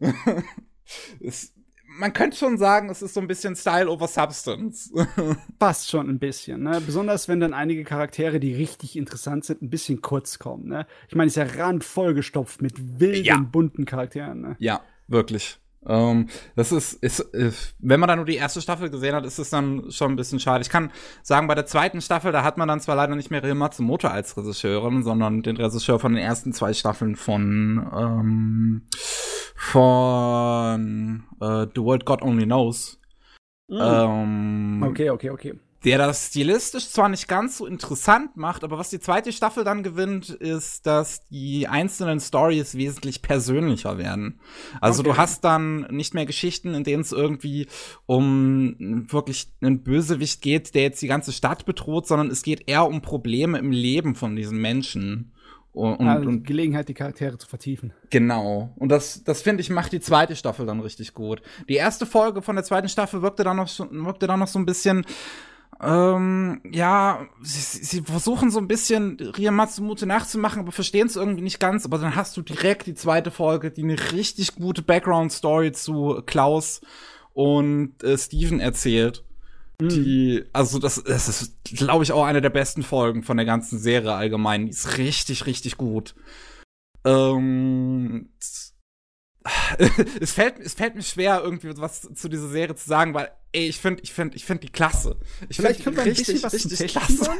<laughs> es, man könnte schon sagen, es ist so ein bisschen Style over Substance. <laughs> Passt schon ein bisschen, ne? Besonders wenn dann einige Charaktere, die richtig interessant sind, ein bisschen kurz kommen, ne? Ich meine, es ist ja randvoll gestopft mit wilden, ja. bunten Charakteren, ne? Ja, wirklich. Ähm, das ist, ist, ist, wenn man dann nur die erste Staffel gesehen hat, ist es dann schon ein bisschen schade. Ich kann sagen, bei der zweiten Staffel, da hat man dann zwar leider nicht mehr Rio Matsumoto als Regisseurin, sondern den Regisseur von den ersten zwei Staffeln von, ähm, von äh, The World God Only Knows. Mm. Ähm, okay, okay, okay der das stilistisch zwar nicht ganz so interessant macht, aber was die zweite Staffel dann gewinnt, ist, dass die einzelnen Stories wesentlich persönlicher werden. Also okay. du hast dann nicht mehr Geschichten, in denen es irgendwie um wirklich einen Bösewicht geht, der jetzt die ganze Stadt bedroht, sondern es geht eher um Probleme im Leben von diesen Menschen. Und, also und, Gelegenheit, die Charaktere zu vertiefen. Genau. Und das, das finde ich, macht die zweite Staffel dann richtig gut. Die erste Folge von der zweiten Staffel wirkte dann noch, wirkte dann noch so ein bisschen, ähm, ja, sie, sie, versuchen so ein bisschen Ria Matsumute nachzumachen, aber verstehen es irgendwie nicht ganz. Aber dann hast du direkt die zweite Folge, die eine richtig gute Background-Story zu Klaus und äh, Steven erzählt. Mhm. Die, also das, das ist, glaube ich, auch eine der besten Folgen von der ganzen Serie allgemein. Die ist richtig, richtig gut. Ähm, <laughs> es fällt, es fällt mir schwer, irgendwie was zu dieser Serie zu sagen, weil, ey, ich finde, ich finde, ich finde die klasse. Ich vielleicht können wir ein richtig, bisschen was richtig klasse.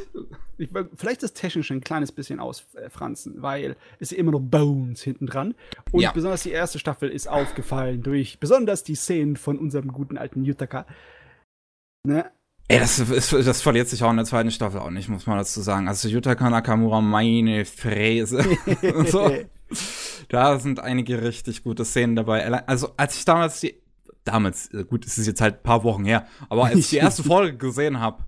Ich, vielleicht das Technische ein kleines bisschen ausfranzen, weil es immer noch Bones hinten dran. Und ja. besonders die erste Staffel ist aufgefallen durch besonders die Szenen von unserem guten alten Yutaka. Ne? Ey, das, ist, das verliert sich auch in der zweiten Staffel auch nicht, muss man dazu sagen. Also Yutaka Nakamura, meine Fräse. <laughs> so. Da sind einige richtig gute Szenen dabei. Also, als ich damals die, damals, äh, gut, es ist jetzt halt ein paar Wochen her, aber als ich die <laughs> erste Folge gesehen habe,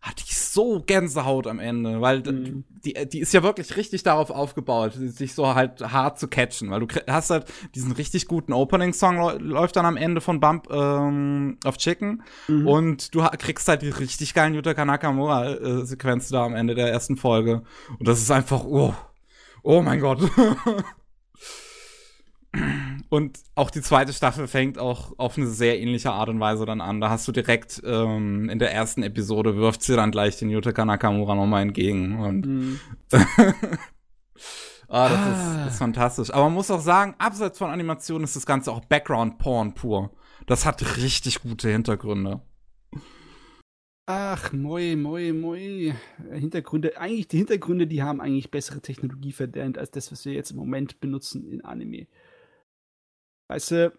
hatte ich so Gänsehaut am Ende, weil mhm. die, die ist ja wirklich richtig darauf aufgebaut, sich so halt hart zu catchen, weil du hast halt diesen richtig guten Opening-Song läuft dann am Ende von Bump ähm, of Chicken mhm. und du kriegst halt die richtig geilen Yuta Nakamura-Sequenzen da am Ende der ersten Folge und das ist einfach, oh, oh mein Gott. <laughs> Und auch die zweite Staffel fängt auch auf eine sehr ähnliche Art und Weise dann an. Da hast du direkt ähm, in der ersten Episode wirft sie dann gleich den Yutaka Nakamura nochmal entgegen. Und mhm. <laughs> ah, das ah. Ist, ist, fantastisch. Aber man muss auch sagen, abseits von Animationen ist das Ganze auch Background-Porn pur. Das hat richtig gute Hintergründe. Ach, moi, moi, moi. Hintergründe, eigentlich die Hintergründe, die haben eigentlich bessere Technologie verdient als das, was wir jetzt im Moment benutzen in Anime. Weißt du,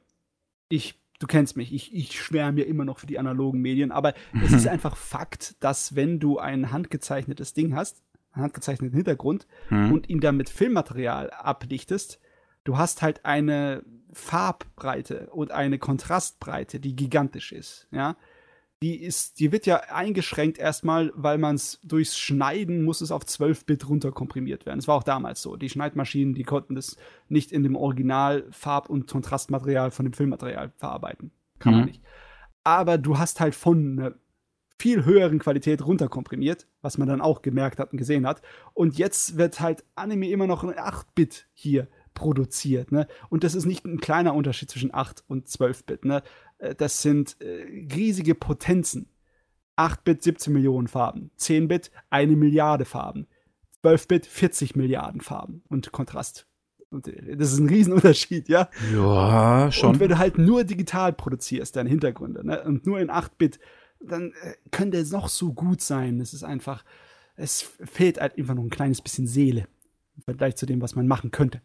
ich, du kennst mich, ich, ich schwärme ja immer noch für die analogen Medien, aber es ist einfach Fakt, dass wenn du ein handgezeichnetes Ding hast, einen handgezeichneten Hintergrund mhm. und ihn dann mit Filmmaterial abdichtest, du hast halt eine Farbbreite und eine Kontrastbreite, die gigantisch ist, ja die ist, die wird ja eingeschränkt erstmal, weil man es durchs Schneiden muss es auf 12 Bit runterkomprimiert werden. Das war auch damals so. Die Schneidmaschinen, die konnten das nicht in dem Original Farb- und Kontrastmaterial von dem Filmmaterial verarbeiten. Kann mhm. man nicht. Aber du hast halt von einer viel höheren Qualität runterkomprimiert, was man dann auch gemerkt hat und gesehen hat. Und jetzt wird halt Anime immer noch in 8-Bit hier produziert. Ne? Und das ist nicht ein kleiner Unterschied zwischen 8 und 12-Bit. Ne? Äh, das sind äh, riesige Potenzen. 8-Bit 17 Millionen Farben, 10-Bit eine Milliarde Farben, 12-Bit 40 Milliarden Farben und Kontrast. Und äh, das ist ein Riesenunterschied, ja? Ja, schon. Und wenn du halt nur digital produzierst, deine Hintergründe, ne, und nur in 8-Bit, dann äh, könnte es noch so gut sein. Es ist einfach, es fehlt halt einfach noch ein kleines bisschen Seele im Vergleich zu dem, was man machen könnte.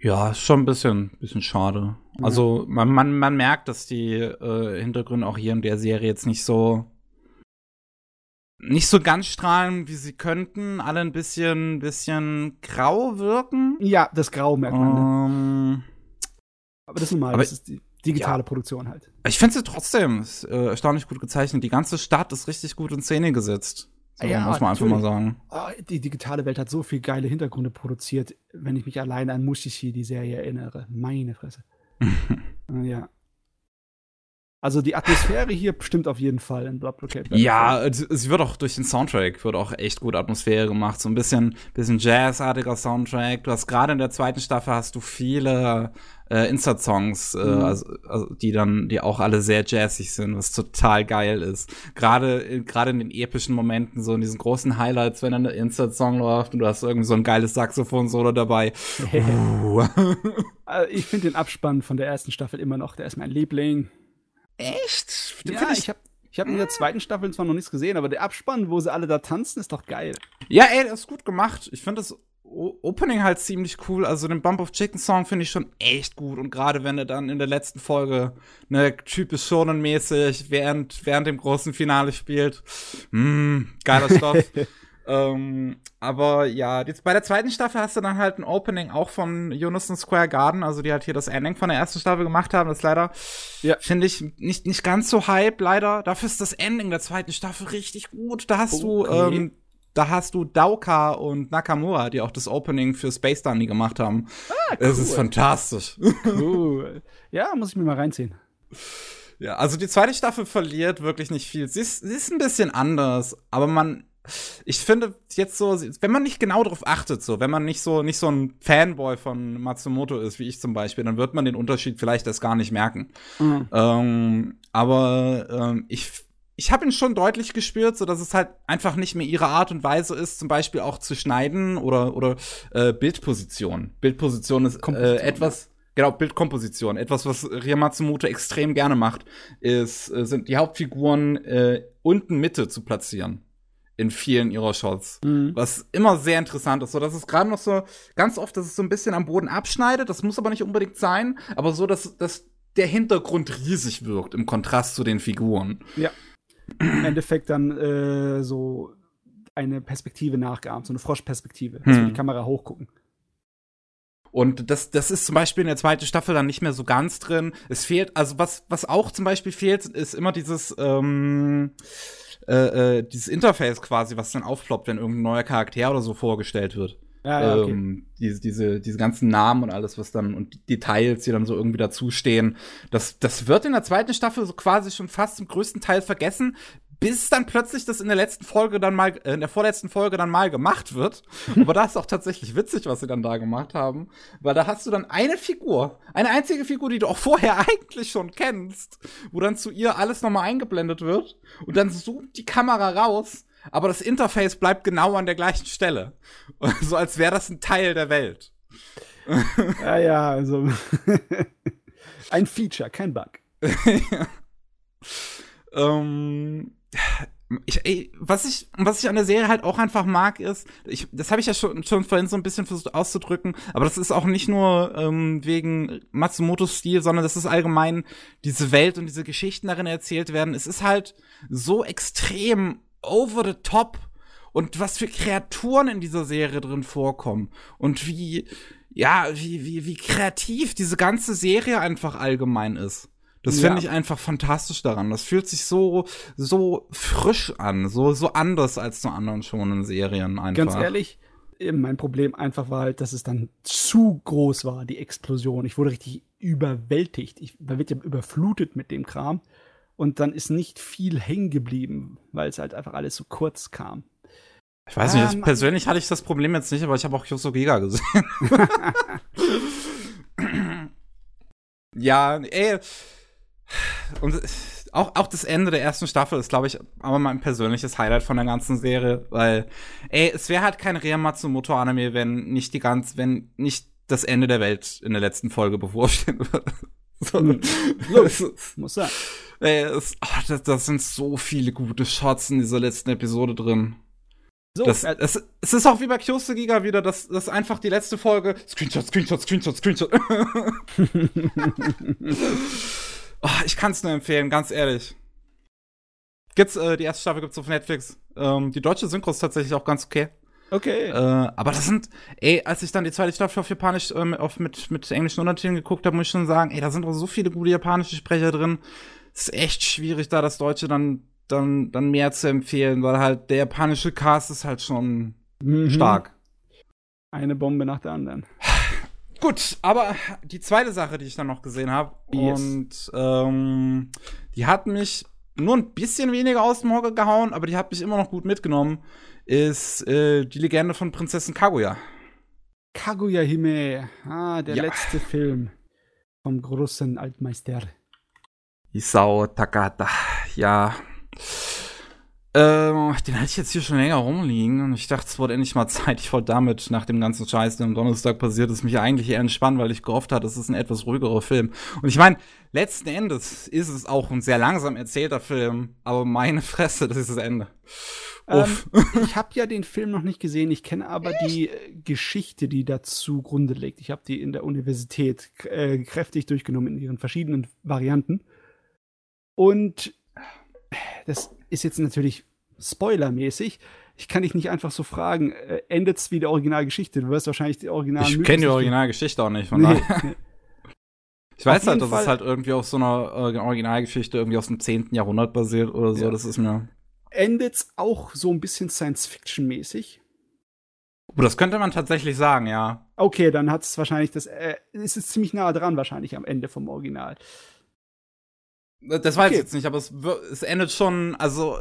Ja, ist schon ein bisschen, bisschen schade. Ja. Also man, man, man merkt, dass die äh, Hintergründe auch hier in der Serie jetzt nicht so nicht so ganz strahlen, wie sie könnten. Alle ein bisschen, bisschen grau wirken. Ja, das Grau merkt man. Um, ne? aber das ist normal, aber, das ist die digitale ja. Produktion halt. Ich finde sie trotzdem ist, äh, erstaunlich gut gezeichnet. Die ganze Stadt ist richtig gut in Szene gesetzt. So, ja, muss man natürlich. einfach mal sagen. Oh, die digitale Welt hat so viel geile Hintergründe produziert, wenn ich mich alleine an Mushishi, die Serie, erinnere. Meine Fresse. <laughs> ja. Also die Atmosphäre hier bestimmt auf jeden Fall in Blood Brigade. Ja, es, wird auch durch den Soundtrack wird auch echt gut Atmosphäre gemacht, so ein bisschen bisschen Jazzartiger Soundtrack. Du hast gerade in der zweiten Staffel hast du viele äh, Insert-Songs, äh, Mhm. also, also die dann die auch alle sehr jazzig sind, was total geil ist. Gerade äh, gerade in den epischen Momenten, so in diesen großen Highlights, wenn dann ein Insert-Song läuft und du hast irgendwie so ein geiles Saxophon-Solo dabei. <laughs> Uh. <laughs> Äh, ich finde den Abspann von der ersten Staffel immer noch, der ist mein Liebling. Echt? Den Ja, find ich habe ich hab in der zweiten Staffel zwar noch nichts gesehen, aber der Abspann, wo sie alle da tanzen, ist doch geil. Ja, ey, das ist gut gemacht. Ich finde das O- Opening halt ziemlich cool. Also den Bump of Chicken Song finde ich schon echt gut. Und gerade wenn er dann in der letzten Folge ne typisch Shonen-mäßig während, während dem großen Finale spielt. Mm, geiler Stoff. <laughs> ähm, aber ja, jetzt bei der zweiten Staffel hast du dann halt ein Opening auch von Unison Square Garden, also die halt hier das Ending von der ersten Staffel gemacht haben. Das ist leider, Ja. finde ich, nicht, nicht ganz so hype, leider. Dafür ist das Ending der zweiten Staffel richtig gut. Da hast du, Okay. ähm, da hast du Dauka und Nakamura, die auch das Opening für Space Dandy gemacht haben. Ah, Es ist fantastisch. Cool. ja, muss ich mir mal reinziehen. ja, also die zweite Staffel verliert wirklich nicht viel. Sie ist, sie ist ein bisschen anders, aber man, ich finde jetzt so, wenn man nicht genau darauf achtet, so, wenn man nicht so, nicht so ein Fanboy von Matsumoto ist, wie ich zum Beispiel, dann wird man den Unterschied vielleicht erst gar nicht merken. Mhm. Ähm, aber ähm, ich, ich habe ihn schon deutlich gespürt, so dass es halt einfach nicht mehr ihre Art und Weise ist, zum Beispiel auch zu schneiden oder oder äh, Bildposition. Bildposition ist äh, etwas. Genau, Bildkomposition. Etwas, was Ria Matsumoto extrem gerne macht, ist, äh, sind die Hauptfiguren äh, unten Mitte zu platzieren. In vielen ihrer Shots. Mhm. Was immer sehr interessant ist. So, dass es gerade noch so, ganz oft, dass es so ein bisschen am Boden abschneidet. Das muss aber nicht unbedingt sein. Aber so, dass, dass der Hintergrund riesig wirkt im Kontrast zu den Figuren. Im Endeffekt dann äh, so eine Perspektive nachgeahmt, so eine Froschperspektive, dass Hm. wir die Kamera hochgucken. Und das, das ist zum Beispiel in der zweiten Staffel dann nicht mehr so ganz drin. Es fehlt, also was, was auch zum Beispiel fehlt, ist immer dieses, ähm, äh, äh, dieses Interface quasi, was dann aufploppt, wenn irgendein neuer Charakter oder so vorgestellt wird. Ja, ja, okay. ähm, diese, diese, diese ganzen Namen und alles, was dann und die Details, die dann so irgendwie dazustehen. Das, das wird in der zweiten Staffel so quasi schon fast zum größten Teil vergessen, bis dann plötzlich das in der letzten Folge dann mal, äh, in der vorletzten Folge dann mal gemacht wird. <laughs> Aber da ist auch tatsächlich witzig, was sie dann da gemacht haben. Weil da hast du dann eine Figur, eine einzige Figur, die du auch <laughs> vorher eigentlich schon kennst, wo dann zu ihr alles nochmal eingeblendet wird. Und dann zoomt die Kamera raus, aber das Interface bleibt genau an der gleichen Stelle. <laughs> So als wäre das ein Teil der Welt. Ja, ja, also ein Feature, kein Bug. ähm, ich, ey, was ich, was ich an der Serie halt auch einfach mag, ist, ich, das habe ich ja schon, schon vorhin so ein bisschen versucht auszudrücken, aber das ist auch nicht nur ähm, wegen Matsumotos Stil, sondern das ist allgemein diese Welt und diese Geschichten darin erzählt werden. Es ist halt so extrem over the top und was für Kreaturen in dieser Serie drin vorkommen und wie, ja, wie, wie, wie kreativ diese ganze Serie einfach allgemein ist. Das Ja. finde ich einfach fantastisch daran. Das fühlt sich so, so frisch an, so, so anders als zu anderen schonen Serien einfach. Ganz ehrlich, äh, mein Problem einfach war halt, dass es dann zu groß war, die Explosion. Ich wurde richtig überwältigt. Ich, man wird ja überflutet mit dem Kram. Und dann ist nicht viel hängen geblieben, weil es halt einfach alles so kurz kam. Ich weiß nicht, ich, Mann. persönlich hatte ich das Problem jetzt nicht, aber ich habe auch Yoso Giga gesehen. <laughs> ja, ey. Und auch, auch das Ende der ersten Staffel ist, glaube ich, aber mein persönliches Highlight von der ganzen Serie, weil, ey, es wäre halt kein Ria Matsumoto Anime, wenn nicht die ganz, wenn nicht das Ende der Welt in der letzten Folge bevorstehen würde. <laughs> So, Hm. das, Muss sein. ey, es, oh, das, das sind so viele gute Shots in dieser letzten Episode drin. So, Das, äh, es, es ist auch wie bei Kyosu Giga wieder, dass das einfach die letzte Folge Screenshot, Screenshot, Screenshot, Screenshot. <laughs> <laughs> oh, ich kann es nur empfehlen, ganz ehrlich. Gibt's, äh, die erste Staffel gibt's auf Netflix. Ähm, die deutsche Synchro ist tatsächlich auch ganz okay. okay. Äh, aber das sind, ey, als ich dann die zweite Staffel auf Japanisch ähm, auf, mit, mit englischen Untertiteln geguckt habe, muss ich schon sagen, ey, da sind auch so viele gute japanische Sprecher drin. Es ist echt schwierig, da das Deutsche dann, dann, dann mehr zu empfehlen, weil halt der japanische Cast ist halt schon Mhm. stark. Eine Bombe nach der anderen. Gut, aber die zweite Sache, die ich dann noch gesehen habe, Yes. und ähm, die hat mich nur ein bisschen weniger aus dem Hocker gehauen, aber die hat mich immer noch gut mitgenommen, ist äh, die Legende von Prinzessin Kaguya. Kaguya Hime, ah, der Ja. letzte Film vom großen Altmeister. Isao Takata. Ja. Ähm, den hatte ich jetzt hier schon länger rumliegen und ich dachte, es wurde endlich mal Zeit. Ich wollte damit nach dem ganzen Scheiß, der am Donnerstag passiert ist, mich eigentlich eher entspannen, weil ich gehofft hatte, es ist ein etwas ruhigerer Film. Und ich meine, letzten Endes ist es auch ein sehr langsam erzählter Film, aber meine Fresse, das ist das Ende. Uff. Ähm, ich habe ja den Film noch nicht gesehen, ich kenne aber die äh, Geschichte, die dazu Grunde liegt. Ich habe die in der Universität äh, kräftig durchgenommen in ihren verschiedenen Varianten. Und das ist jetzt natürlich spoilermäßig. Ich kann dich nicht einfach so fragen, äh, endet's wie die Originalgeschichte? Du wirst wahrscheinlich die Original ich kenne die Originalgeschichte auch nicht, von Nee, daher. Ich weiß halt, dass Fall- es halt irgendwie auf so einer äh, Originalgeschichte irgendwie aus dem 10. Jahrhundert basiert oder so. Ja. Das ist mir. Endet's auch so ein bisschen Science-Fiction-mäßig? Oh, das könnte man tatsächlich sagen, ja. Okay, dann hat es wahrscheinlich das, äh, es ist ziemlich nah dran wahrscheinlich am Ende vom Original. Das weiß ich Okay. jetzt nicht, aber es, es endet schon, also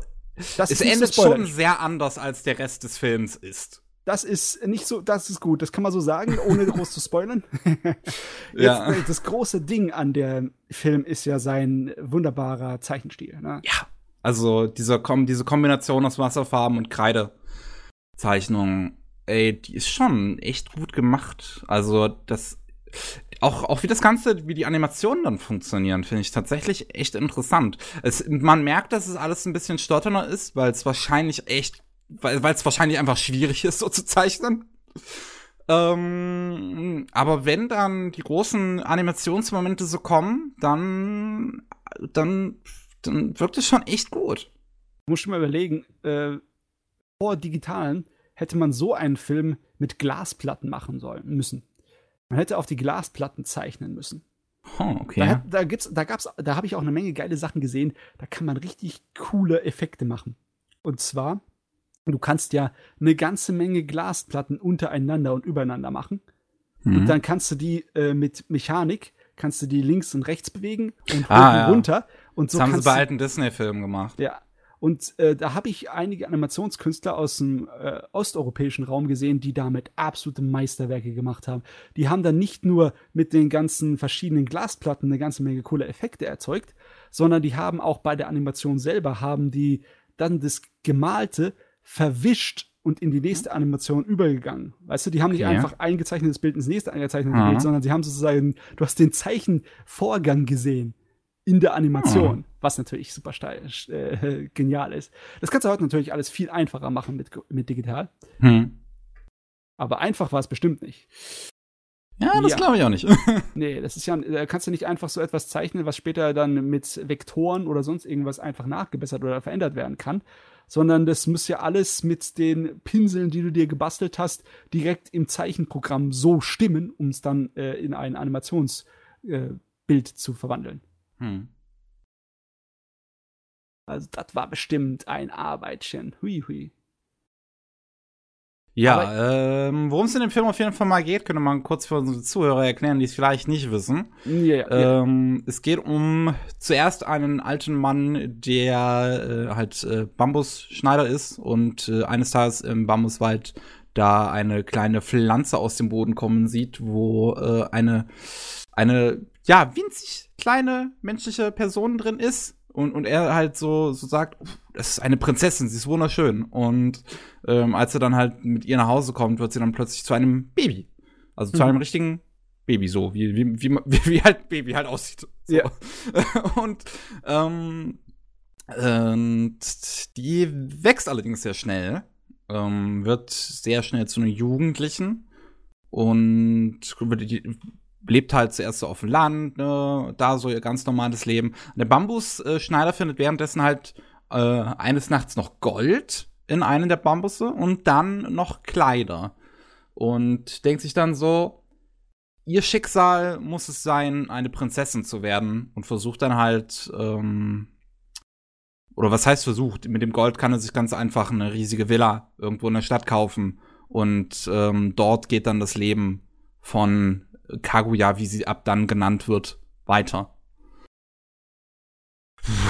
Das es endet schon sehr anders, als der Rest des Films ist. Das ist nicht so, das ist gut, das kann man so sagen, ohne <laughs> groß zu spoilern. Jetzt, Ja. äh, Das große Ding an dem Film ist ja sein wunderbarer Zeichenstil. Ne? Ja. Also diese, Kom diese Kombination aus Wasserfarben und Kreidezeichnungen, ey, die ist schon echt gut gemacht. Also das auch, auch wie das Ganze, wie die Animationen dann funktionieren, finde ich tatsächlich echt interessant. Es, man merkt, dass es alles ein bisschen stotterner ist, weil es wahrscheinlich echt, weil es wahrscheinlich einfach schwierig ist, so zu zeichnen. Ähm, aber wenn dann die großen Animationsmomente so kommen, dann, dann, dann wirkt es schon echt gut. Du musst schon mal überlegen, äh, vor Digitalen hätte man so einen Film mit Glasplatten machen sollen müssen. Man hätte auf die Glasplatten zeichnen müssen. Oh, Da, okay. hat- da gibt's, da gab's, da habe ich auch eine Menge geile Sachen gesehen. Da kann man richtig coole Effekte machen. Und zwar, du kannst ja eine ganze Menge Glasplatten untereinander und übereinander machen. Und Mhm. dann kannst du die äh, mit Mechanik, kannst du die links und rechts bewegen und Ah, und ja. runter. Und so das haben sie bei alten Disney-Filmen gemacht. ja. Und äh, da habe ich einige Animationskünstler aus dem äh, osteuropäischen Raum gesehen, die damit absolute Meisterwerke gemacht haben. Die haben dann nicht nur mit den ganzen verschiedenen Glasplatten eine ganze Menge coole Effekte erzeugt, sondern die haben auch bei der Animation selber haben die dann das Gemalte verwischt und in die nächste Animation übergegangen. Weißt du, die haben nicht Okay. einfach ein gezeichnetes Bild ins nächste eingezeichnete Mhm. Bild, sondern sie haben sozusagen, du hast den Zeichenvorgang gesehen in der Animation, was natürlich super steil, äh, <laughs> genial ist. Das kannst du heute natürlich alles viel einfacher machen mit, mit digital, Hm. aber einfach war es bestimmt nicht. Ja, das Ja. glaube ich auch nicht. <laughs> Nee, das ist ja, da kannst du nicht einfach so etwas zeichnen, was später dann mit Vektoren oder sonst irgendwas einfach nachgebessert oder verändert werden kann, sondern das muss ja alles mit den Pinseln, die du dir gebastelt hast, direkt im Zeichenprogramm so stimmen, um es dann äh, in ein Animationsbild äh, zu verwandeln. hm. Also das war bestimmt ein Arbeitchen. Hui, hui. Ja, ähm, worum es in dem Film auf jeden Fall mal geht, könnte man kurz für unsere Zuhörer erklären, die es vielleicht nicht wissen. Ja, ja. Ähm, es geht um zuerst einen alten Mann, der äh, halt äh, Bambusschneider ist und äh, eines Tages im Bambuswald da eine kleine Pflanze aus dem Boden kommen sieht, wo äh, eine, eine, ja, winzig kleine menschliche Person drin ist. Und, und er halt so, so sagt, "Uff, das ist eine Prinzessin, sie ist wunderschön. Und ähm, als er dann halt mit ihr nach Hause kommt, wird sie dann plötzlich zu einem Baby. Also zu Mhm. einem richtigen Baby, so, wie, wie, wie, <laughs> wie, halt Baby halt aussieht. So. Ja. <laughs> und ähm, und die wächst allerdings sehr schnell, ähm, wird sehr schnell zu einer Jugendlichen und die lebt halt zuerst so auf dem Land, ne, da so ihr ganz normales Leben. Und der Bambusschneider findet währenddessen halt äh, eines Nachts noch Gold in einem der Bambusse und dann noch Kleider. Und denkt sich dann so, ihr Schicksal muss es sein, eine Prinzessin zu werden und versucht dann halt, ähm, oder was heißt versucht? Mit dem Gold kann er sich ganz einfach eine riesige Villa irgendwo in der Stadt kaufen und ähm, dort geht dann das Leben von Kaguya, wie sie ab dann genannt wird, weiter.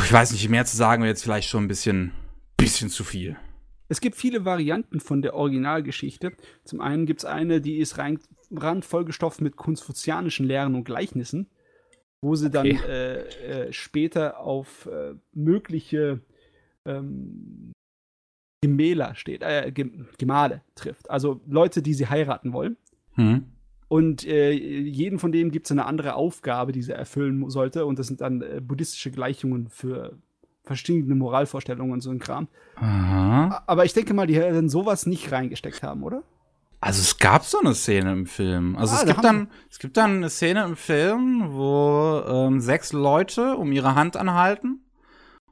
ich weiß nicht, mehr zu sagen wäre jetzt vielleicht schon ein bisschen, bisschen zu viel. Es gibt viele Varianten von der Originalgeschichte. Zum einen gibt es eine, die ist rein, randvollgestopft mit konfuzianischen Lehren und Gleichnissen, wo sie dann Okay. äh, äh, später auf äh, mögliche ähm, Gemäler steht, äh, Gem- Gemahle trifft. Also Leute, die sie heiraten wollen. Hm. Und äh, jeden von denen gibt es eine andere Aufgabe, die sie erfüllen sollte. Und das sind dann äh, buddhistische Gleichungen für verschiedene Moralvorstellungen und so ein Kram. Aha. Aber ich denke mal, die werden sowas nicht reingesteckt haben, oder? Also es gab so eine Szene im Film. Also Ah, es da gibt dann, es gibt dann eine Szene im Film, wo ähm, sechs Leute um ihre Hand anhalten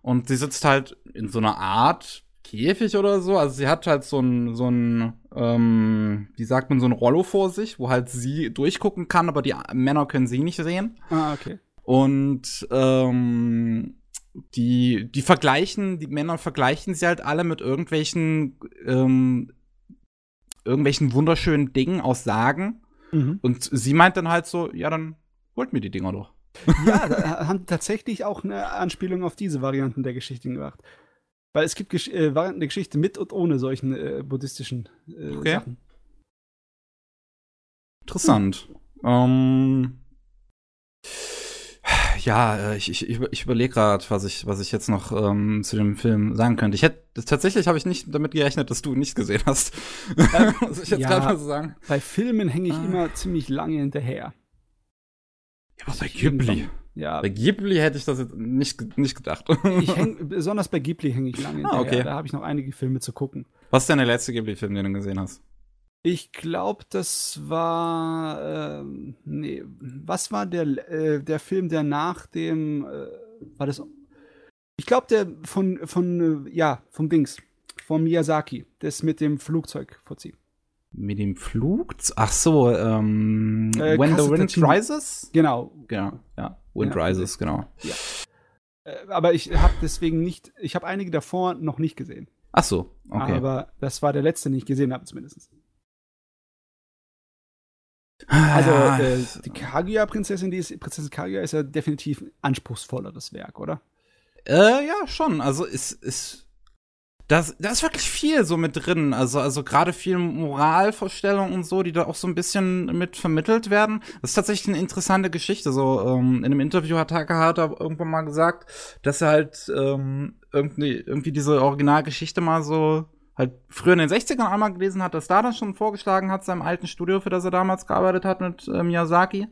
und sie sitzt halt in so einer Art Käfig oder so. Also sie hat halt so ein, so ein, ähm, wie sagt man, so ein Rollo vor sich, wo halt sie durchgucken kann, aber die Männer können sie nicht sehen. Ah, okay. Und ähm, die, die vergleichen, die Männer vergleichen sie halt alle mit irgendwelchen, ähm, irgendwelchen wunderschönen Dingen aus Sagen. Mhm. Und sie meint dann halt so, ja, dann holt mir die Dinger doch. Ja, da haben tatsächlich auch eine Anspielung auf diese Varianten der Geschichten gemacht. Weil es gibt Gesch äh, der Geschichte mit und ohne solchen äh, buddhistischen äh, Okay. Sachen. Interessant. Ähm, ja, äh, ich, ich, ich über- ich überlege gerade, was ich, was ich jetzt noch ähm, zu dem Film sagen könnte. Ich hätte tatsächlich habe ich nicht damit gerechnet, dass du ihn nicht gesehen hast. <laughs> Muss ich jetzt ja. gerade mal so sagen. Bei Filmen hänge ich Ah. immer ziemlich lange hinterher. Ja, aber bei Ich irgendwann- Ghibli. Ja, Bei Ghibli hätte ich das jetzt nicht, nicht gedacht. ich häng, <laughs> besonders bei Ghibli hänge ich lange Ah, okay. Da habe ich noch einige Filme zu gucken. Was ist denn der letzte Ghibli-Film, den du gesehen hast? Ich glaube, das war. Ähm, nee, was war der, äh, der Film, der nach dem. Äh, war das. Ich glaube, der von, von. Äh, ja, vom Dings. Von Miyazaki. Das mit dem Flugzeug vollzieht. Mit dem Flug? Ach so, ähm, Äh, When the Wind. Rises? Genau. Genau, ja. Wind Ja. Rises, genau. Äh, aber ich habe deswegen nicht. Ich habe einige davor noch nicht gesehen. Ach so, okay. Aber das war der letzte, den ich gesehen habe, zumindest. Ah, Also, ja. äh, die Kaguya-Prinzessin, die ist, Prinzessin Kaguya ist ja definitiv ein anspruchsvolleres Werk, oder? Äh, ja, schon. Also ist ist das da ist wirklich viel so mit drin. Also also gerade viel Moralvorstellungen und so, die da auch so ein bisschen mit vermittelt werden. Das ist tatsächlich eine interessante Geschichte. So ähm, in einem Interview hat Takahata irgendwann mal gesagt, dass er halt ähm, irgendwie irgendwie diese Originalgeschichte mal so halt früher in den 60ern einmal gelesen hat, dass da dann schon vorgeschlagen hat seinem alten Studio, für das er damals gearbeitet hat mit äh, Miyazaki.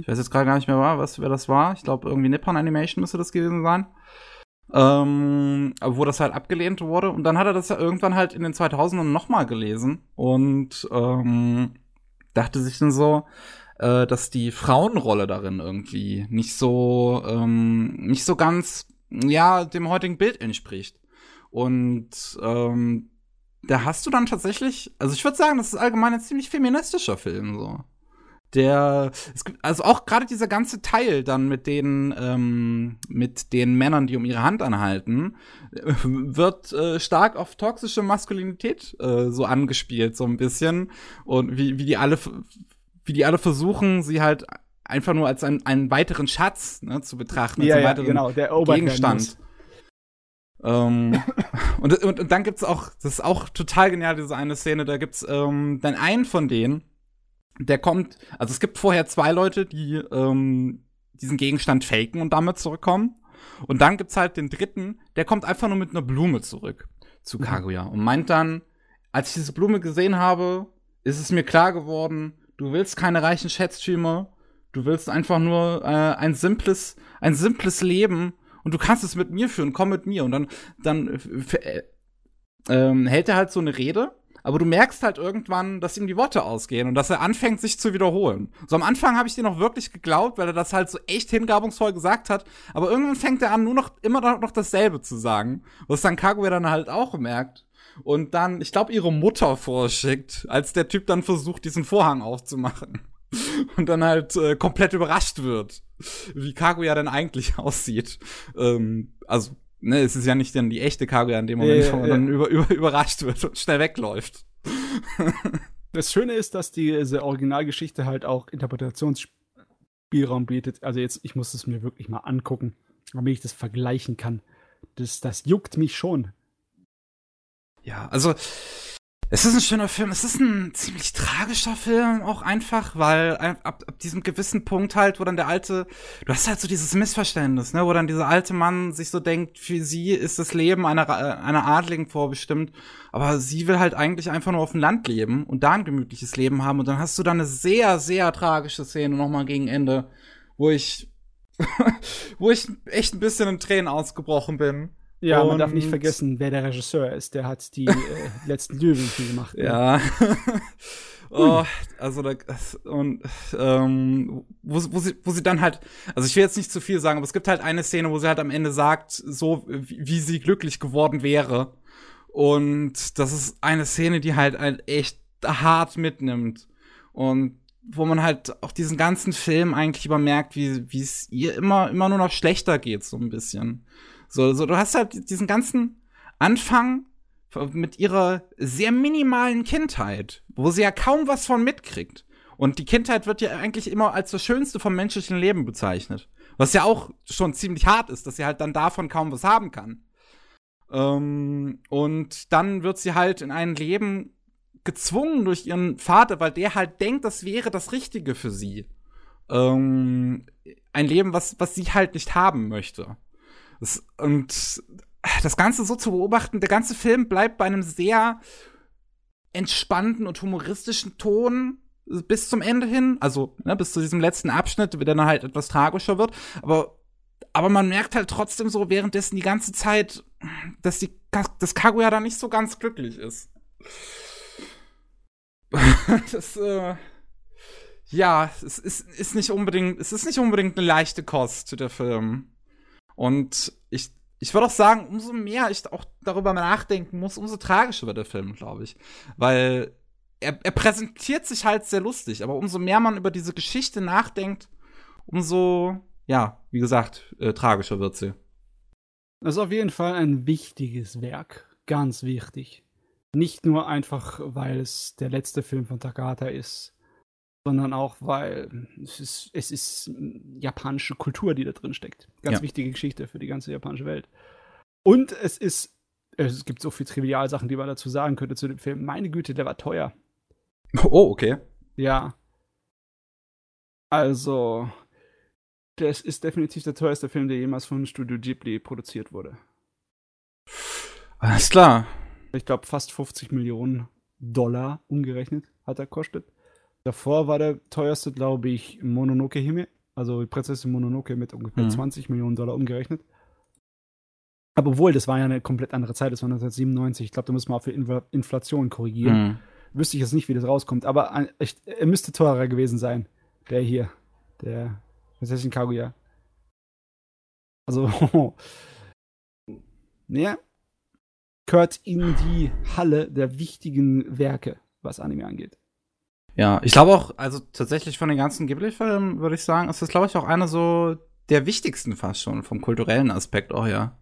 Ich weiß jetzt gerade gar nicht mehr, was, wer das war. Ich glaube, irgendwie Nippon Animation müsste das gewesen sein. Ähm, wo das halt abgelehnt wurde. Und dann hat er das ja irgendwann halt in den 2000ern nochmal gelesen und ähm, dachte sich dann so, äh, dass die Frauenrolle darin irgendwie nicht so, ähm, nicht so ganz, ja, dem heutigen Bild entspricht. Und ähm, da hast du dann tatsächlich, also ich würde sagen, das ist allgemein ein ziemlich feministischer Film so. Der, es gibt, also auch gerade dieser ganze Teil dann mit den, ähm, mit den Männern, die um ihre Hand anhalten, wird äh, stark auf toxische Maskulinität äh, so angespielt, so ein bisschen. Und wie, wie die alle, wie die alle versuchen, sie halt einfach nur als einen, einen weiteren Schatz ne, zu betrachten, als Ja, einen ja, weiteren genau, Gegenstand. Ähm, <laughs> und, und, und dann gibt's auch, das ist auch total genial, diese eine Szene, da gibt's ähm, dann einen von denen, der kommt, also es gibt vorher zwei Leute, die ähm, diesen Gegenstand faken und damit zurückkommen. Und dann gibt's halt den dritten, der kommt einfach nur mit einer Blume zurück zu Mhm. Kaguya und meint dann, als ich diese Blume gesehen habe, ist es mir klar geworden, du willst keine reichen Schätztümer, du willst einfach nur äh, ein simples, ein simples Leben und du kannst es mit mir führen, komm mit mir. Und dann, dann äh, äh, hält er halt so eine Rede, aber du merkst halt irgendwann, dass ihm die Worte ausgehen und dass er anfängt, sich zu wiederholen. So am Anfang habe ich dir noch wirklich geglaubt, weil er das halt so echt hingabungsvoll gesagt hat, aber irgendwann fängt er an, nur noch immer noch dasselbe zu sagen, was dann Kaguya dann halt auch merkt. Und dann, ich glaube, ihre Mutter vorschickt, als der Typ dann versucht, diesen Vorhang aufzumachen. <laughs> Und dann halt äh, komplett überrascht wird, wie Kaguya denn eigentlich <laughs> aussieht. Ähm, also, ne, es ist ja nicht dann die echte Kaguya in dem Moment, Ja, wo man ja. dann über, über, überrascht wird und schnell wegläuft. <laughs> Das Schöne ist, dass diese Originalgeschichte halt auch Interpretationsspielraum bietet. Also jetzt, ich muss es mir wirklich mal angucken. damit ich das vergleichen kann. Das, das juckt mich schon. Ja, also es ist ein schöner Film. Es ist ein ziemlich tragischer Film auch einfach, weil ab, ab diesem gewissen Punkt halt, wo dann der alte, du hast halt so dieses Missverständnis, ne, wo dann dieser alte Mann sich so denkt, für sie ist das Leben einer einer Adligen vorbestimmt, aber sie will halt eigentlich einfach nur auf dem Land leben und da ein gemütliches Leben haben und dann hast du dann eine sehr sehr tragische Szene nochmal gegen Ende, wo ich <laughs> wo ich echt ein bisschen in Tränen ausgebrochen bin. Ja, und man darf nicht vergessen, wer der Regisseur ist. Der hat die äh, <laughs> letzten Löwen gemacht. Ne? Ja. <laughs> oh, also da, und ähm, wo, wo, sie, wo sie dann halt, also ich will jetzt nicht zu viel sagen, aber es gibt halt eine Szene, wo sie halt am Ende sagt, so wie, wie sie glücklich geworden wäre. Und das ist eine Szene, die halt, halt echt hart mitnimmt. Und wo man halt auch diesen ganzen Film eigentlich übermerkt, wie wie es ihr immer immer nur noch schlechter geht so ein bisschen. So, so, du hast halt diesen ganzen Anfang mit ihrer sehr minimalen Kindheit, wo sie ja kaum was von mitkriegt. Und die Kindheit wird ja eigentlich immer als das Schönste vom menschlichen Leben bezeichnet. Was ja auch schon ziemlich hart ist, dass sie halt dann davon kaum was haben kann. Ähm, und dann wird sie halt in ein Leben gezwungen durch ihren Vater, weil der halt denkt, das wäre das Richtige für sie. Ähm, ein Leben, was, was sie halt nicht haben möchte. Und das Ganze so zu beobachten, der ganze Film bleibt bei einem sehr entspannten und humoristischen Ton bis zum Ende hin, also ne, bis zu diesem letzten Abschnitt, der dann halt etwas tragischer wird, aber aber man merkt halt trotzdem so währenddessen die ganze Zeit, dass die dass Kaguya da nicht so ganz glücklich ist. <laughs> das äh, ja, es ist, ist nicht unbedingt, es ist nicht unbedingt eine leichte Kost, der Film. Und ich, ich würde auch sagen, umso mehr ich auch darüber nachdenken muss, umso tragischer wird der Film, glaube ich. Weil er, er präsentiert sich halt sehr lustig, aber umso mehr man über diese Geschichte nachdenkt, umso, ja, wie gesagt, äh, tragischer wird sie. Das ist auf jeden Fall ein wichtiges Werk. Ganz wichtig. Nicht nur einfach, weil es der letzte Film von Takahata ist, sondern auch, weil es ist, es ist japanische Kultur, die da drin steckt. Ganz ja. wichtige Geschichte für die ganze japanische Welt. Und es ist, es gibt so viele Trivialsachen, die man dazu sagen könnte zu dem Film. Meine Güte, der war teuer. Oh, okay. Ja. Also, das ist definitiv der teuerste Film, der jemals von Studio Ghibli produziert wurde. Alles klar. Ich glaube, fast 50 Millionen Dollar umgerechnet hat er kostet. Davor war der teuerste, glaube ich, Mononoke Hime, also die Prinzessin Mononoke mit ungefähr mhm. 20 Millionen Dollar umgerechnet. Aber obwohl, das war ja eine komplett andere Zeit, das war 1997. Ich glaube, da muss man auch für Inflation korrigieren. Mhm. Wüsste ich jetzt nicht, wie das rauskommt, aber echt, er müsste teurer gewesen sein. Der hier, der Prinzessin Kaguya. Also, <laughs> ja, gehört in die Halle der wichtigen Werke, was Anime angeht. Ja, ich glaube auch, also tatsächlich von den ganzen Ghibli-Filmen würde ich sagen, ist das, glaube ich, auch einer so der wichtigsten fast schon, vom kulturellen Aspekt auch, ja.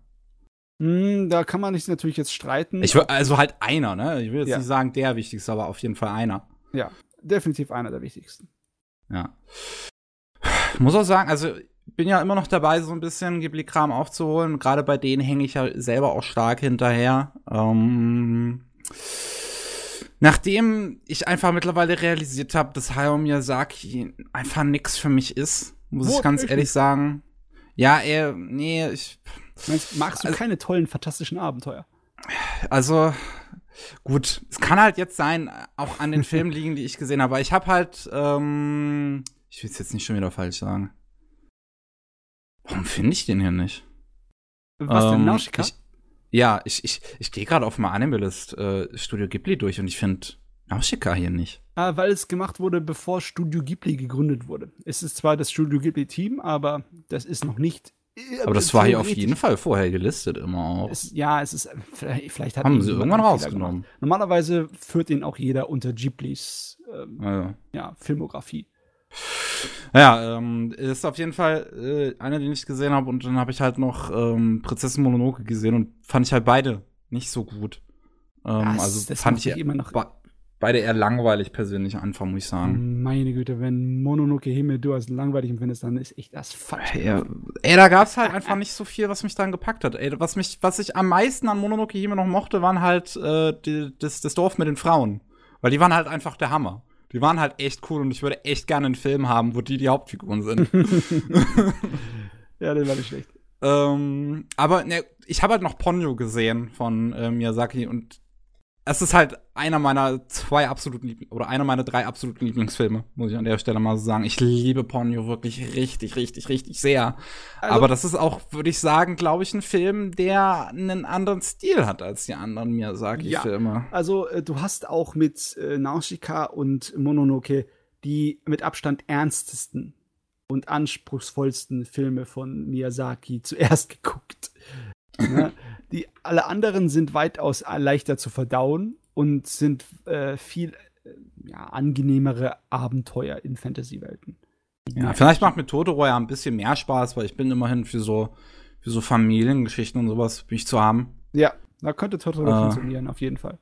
Mm, da kann man sich natürlich jetzt streiten. Ich will, also halt einer, ne? Ich will jetzt ja. nicht sagen der wichtigste, aber auf jeden Fall einer. Ja, definitiv einer der wichtigsten. Ja. Ich muss auch sagen, also bin ja immer noch dabei, so ein bisschen Ghibli-Kram aufzuholen. Gerade bei denen hänge ich ja selber auch stark hinterher. Ähm Nachdem ich einfach mittlerweile realisiert habe, dass Hayao Miyazaki einfach nix für mich ist, muss Wo ich ganz ehrlich sagen. Ja, er, nee, ich. Meinst, magst du also, keine tollen, fantastischen Abenteuer? Also, gut, es kann halt jetzt sein, auch an den Filmen <laughs> liegen, die ich gesehen habe, ich habe halt, ähm, ich will es jetzt nicht schon wieder falsch sagen. Warum finde ich den hier nicht? Was denn, ähm, Nausicaa? Ich, ja, ich, ich, ich gehe gerade auf mal Animalist äh, Studio Ghibli durch und ich finde Nausicaa hier nicht. Ah, weil es gemacht wurde, bevor Studio Ghibli gegründet wurde. Es ist zwar das Studio Ghibli-Team, aber das ist noch nicht. Äh, aber das war hier auf jeden Fall vorher gelistet immer auch. Es, ja, es ist. Vielleicht hat Haben sie irgendwann rausgenommen. Normalerweise führt ihn auch jeder unter Ghiblis ähm, ah, ja. ja, Filmografie. Ja, ähm, ist auf jeden Fall äh, einer, den ich gesehen habe. Und dann habe ich halt noch ähm, Prinzessin Mononoke gesehen und fand ich halt beide nicht so gut. Ähm, das, also das fand ich immer noch beide eher langweilig persönlich einfach, muss ich sagen. Meine Güte, wenn Mononoke Hime du als langweilig empfindest, dann ist echt das falsch. Ey, ey, da gab's halt einfach nicht so viel, was mich dann gepackt hat. Ey, was mich, was ich am meisten an Mononoke Hime noch mochte, waren halt äh, die, das, das Dorf mit den Frauen. Weil die waren halt einfach der Hammer. Die waren halt echt cool und ich würde echt gerne einen Film haben, wo die die Hauptfiguren sind. <laughs> ja, der war nicht schlecht. ähm, aber ne, ich habe halt noch Ponyo gesehen von äh, Miyazaki und es ist halt einer meiner zwei absoluten Liebling oder einer meiner drei absoluten Lieblingsfilme, muss ich an der Stelle mal so sagen. Ich liebe Ponyo wirklich richtig, richtig, richtig sehr. Also, Aber das ist auch, würde ich sagen, glaube ich, ein Film, der einen anderen Stil hat als die anderen Miyazaki-Filme. Ja, also äh, du hast auch mit äh, Nausicaa und Mononoke die mit Abstand ernstesten und anspruchsvollsten Filme von Miyazaki zuerst <laughs> geguckt. ne? Die alle anderen sind weitaus leichter zu verdauen und sind äh, viel äh, ja, angenehmere Abenteuer in Fantasy-Welten. Ja, vielleicht macht mir Totoro ja ein bisschen mehr Spaß, weil ich bin immerhin für so, für so Familiengeschichten und sowas mich zu haben. Ja, da könnte Totoro äh, funktionieren, auf jeden Fall.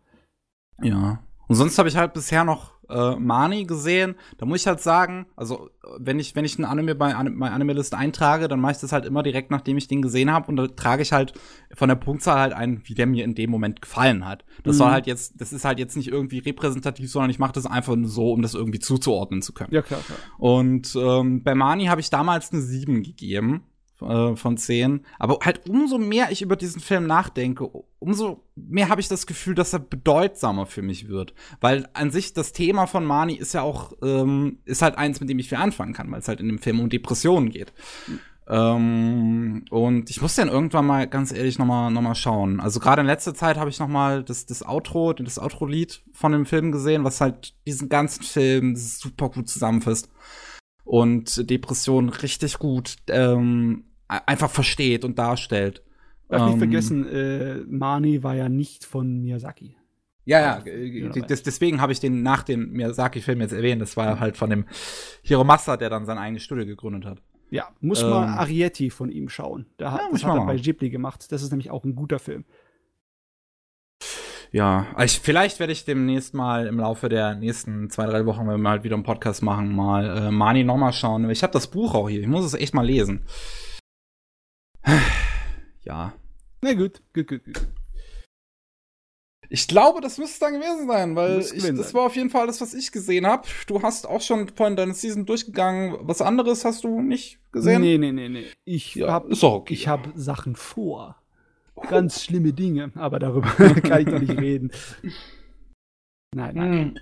Ja. Und sonst habe ich halt bisher noch äh, Mani gesehen. Da muss ich halt sagen, also wenn ich wenn ich ein Anime bei meiner Anime-Liste eintrage, dann mache ich das halt immer direkt, nachdem ich den gesehen habe und da trage ich halt von der Punktzahl halt ein, wie der mir in dem Moment gefallen hat. Das mhm. soll halt jetzt, das ist halt jetzt nicht irgendwie repräsentativ, sondern ich mache das einfach so, um das irgendwie zuzuordnen zu können. Ja klar. klar. Und ähm, bei Mani habe ich damals eine 7 gegeben äh, von 10. Aber halt umso mehr ich über diesen Film nachdenke, umso mehr habe ich das Gefühl, dass er bedeutsamer für mich wird. Weil an sich das Thema von Mani ist ja auch, ähm, ist halt eins, mit dem ich viel anfangen kann, weil es halt in dem Film um Depressionen geht. Ähm, und ich muss dann irgendwann mal ganz ehrlich noch mal, noch mal schauen. Also gerade in letzter Zeit habe ich noch mal das, das Outro, das Outro-Lied von dem Film gesehen, was halt diesen ganzen Film super gut zusammenfasst und Depression richtig gut ähm, einfach versteht und darstellt. Darf ähm, nicht vergessen, äh, Mani war ja nicht von Miyazaki. Ja, ja, äh, das, deswegen habe ich den nach dem Miyazaki-Film jetzt erwähnt. Das war halt von dem Hiromasa, der dann sein eigenes Studio gegründet hat. Ja, muss ähm, mal Arietti von ihm schauen. Da hat, ja, das hat er bei Ghibli gemacht. Das ist nämlich auch ein guter Film. Ja, ich, vielleicht werde ich demnächst mal im Laufe der nächsten zwei, drei Wochen, wenn wir halt wieder einen Podcast machen, mal äh, Mani nochmal schauen. Ich habe das Buch auch hier. Ich muss es echt mal lesen. Ja. Na gut, gut, gut, gut. Ich glaube, das müsste dann gewesen sein, weil ich, das war auf jeden Fall alles, was ich gesehen habe. Du hast auch schon vorhin deine Season durchgegangen. Was anderes hast du nicht gesehen? Nee, nee, nee, nee. Ich ja, habe okay. Ich hab Sachen vor. Ganz schlimme Dinge, aber darüber <laughs> kann ich doch nicht reden. Nein, nein. Hm.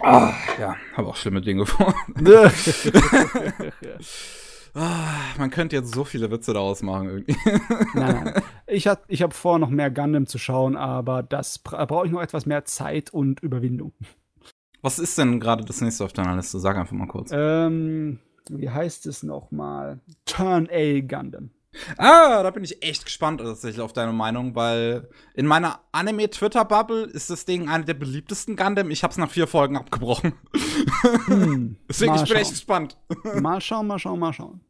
Ah, ja, habe auch schlimme Dinge vor. <laughs> <laughs> Ah, man könnte jetzt so viele Witze daraus machen irgendwie. Nein, nein. <laughs> Ich habe ich hab vor, noch mehr Gundam zu schauen, aber das brauche ich noch etwas mehr Zeit und Überwindung. Was ist denn gerade das nächste auf deiner Liste? Sag einfach mal kurz. Ähm, wie heißt es nochmal? Turn A Gundam. Ah, da bin ich echt gespannt tatsächlich auf deine Meinung, weil in meiner Anime-Twitter-Bubble ist das Ding einer der beliebtesten Gundam. Ich hab's nach vier Folgen abgebrochen. Hm, <laughs> Deswegen, ich bin schauen. echt gespannt. <laughs> Mal schauen, mal schauen, mal schauen.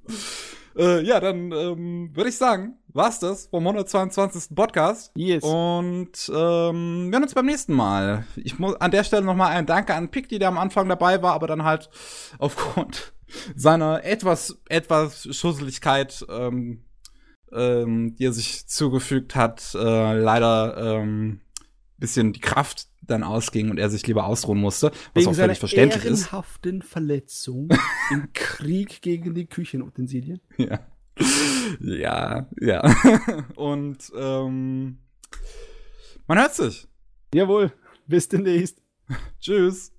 Äh, ja, dann ähm, würde ich sagen, war's das vom 122. Podcast. Yes. Und ähm, wir hören uns beim nächsten Mal. Ich muss an der Stelle nochmal ein Danke an Pikti, der am Anfang dabei war, aber dann halt aufgrund <laughs> seiner etwas, etwas Schusseligkeit ähm, ähm, die er sich zugefügt hat, äh, leider ähm, bisschen die Kraft dann ausging und er sich lieber ausruhen musste, was Wegen auch völlig verständlich ist. ehrenhaften Verletzung <laughs> im Krieg gegen die Küchenutensilien. Ja. Ja, ja. <laughs> und ähm, man hört sich. Jawohl. Bis demnächst. <laughs> Tschüss.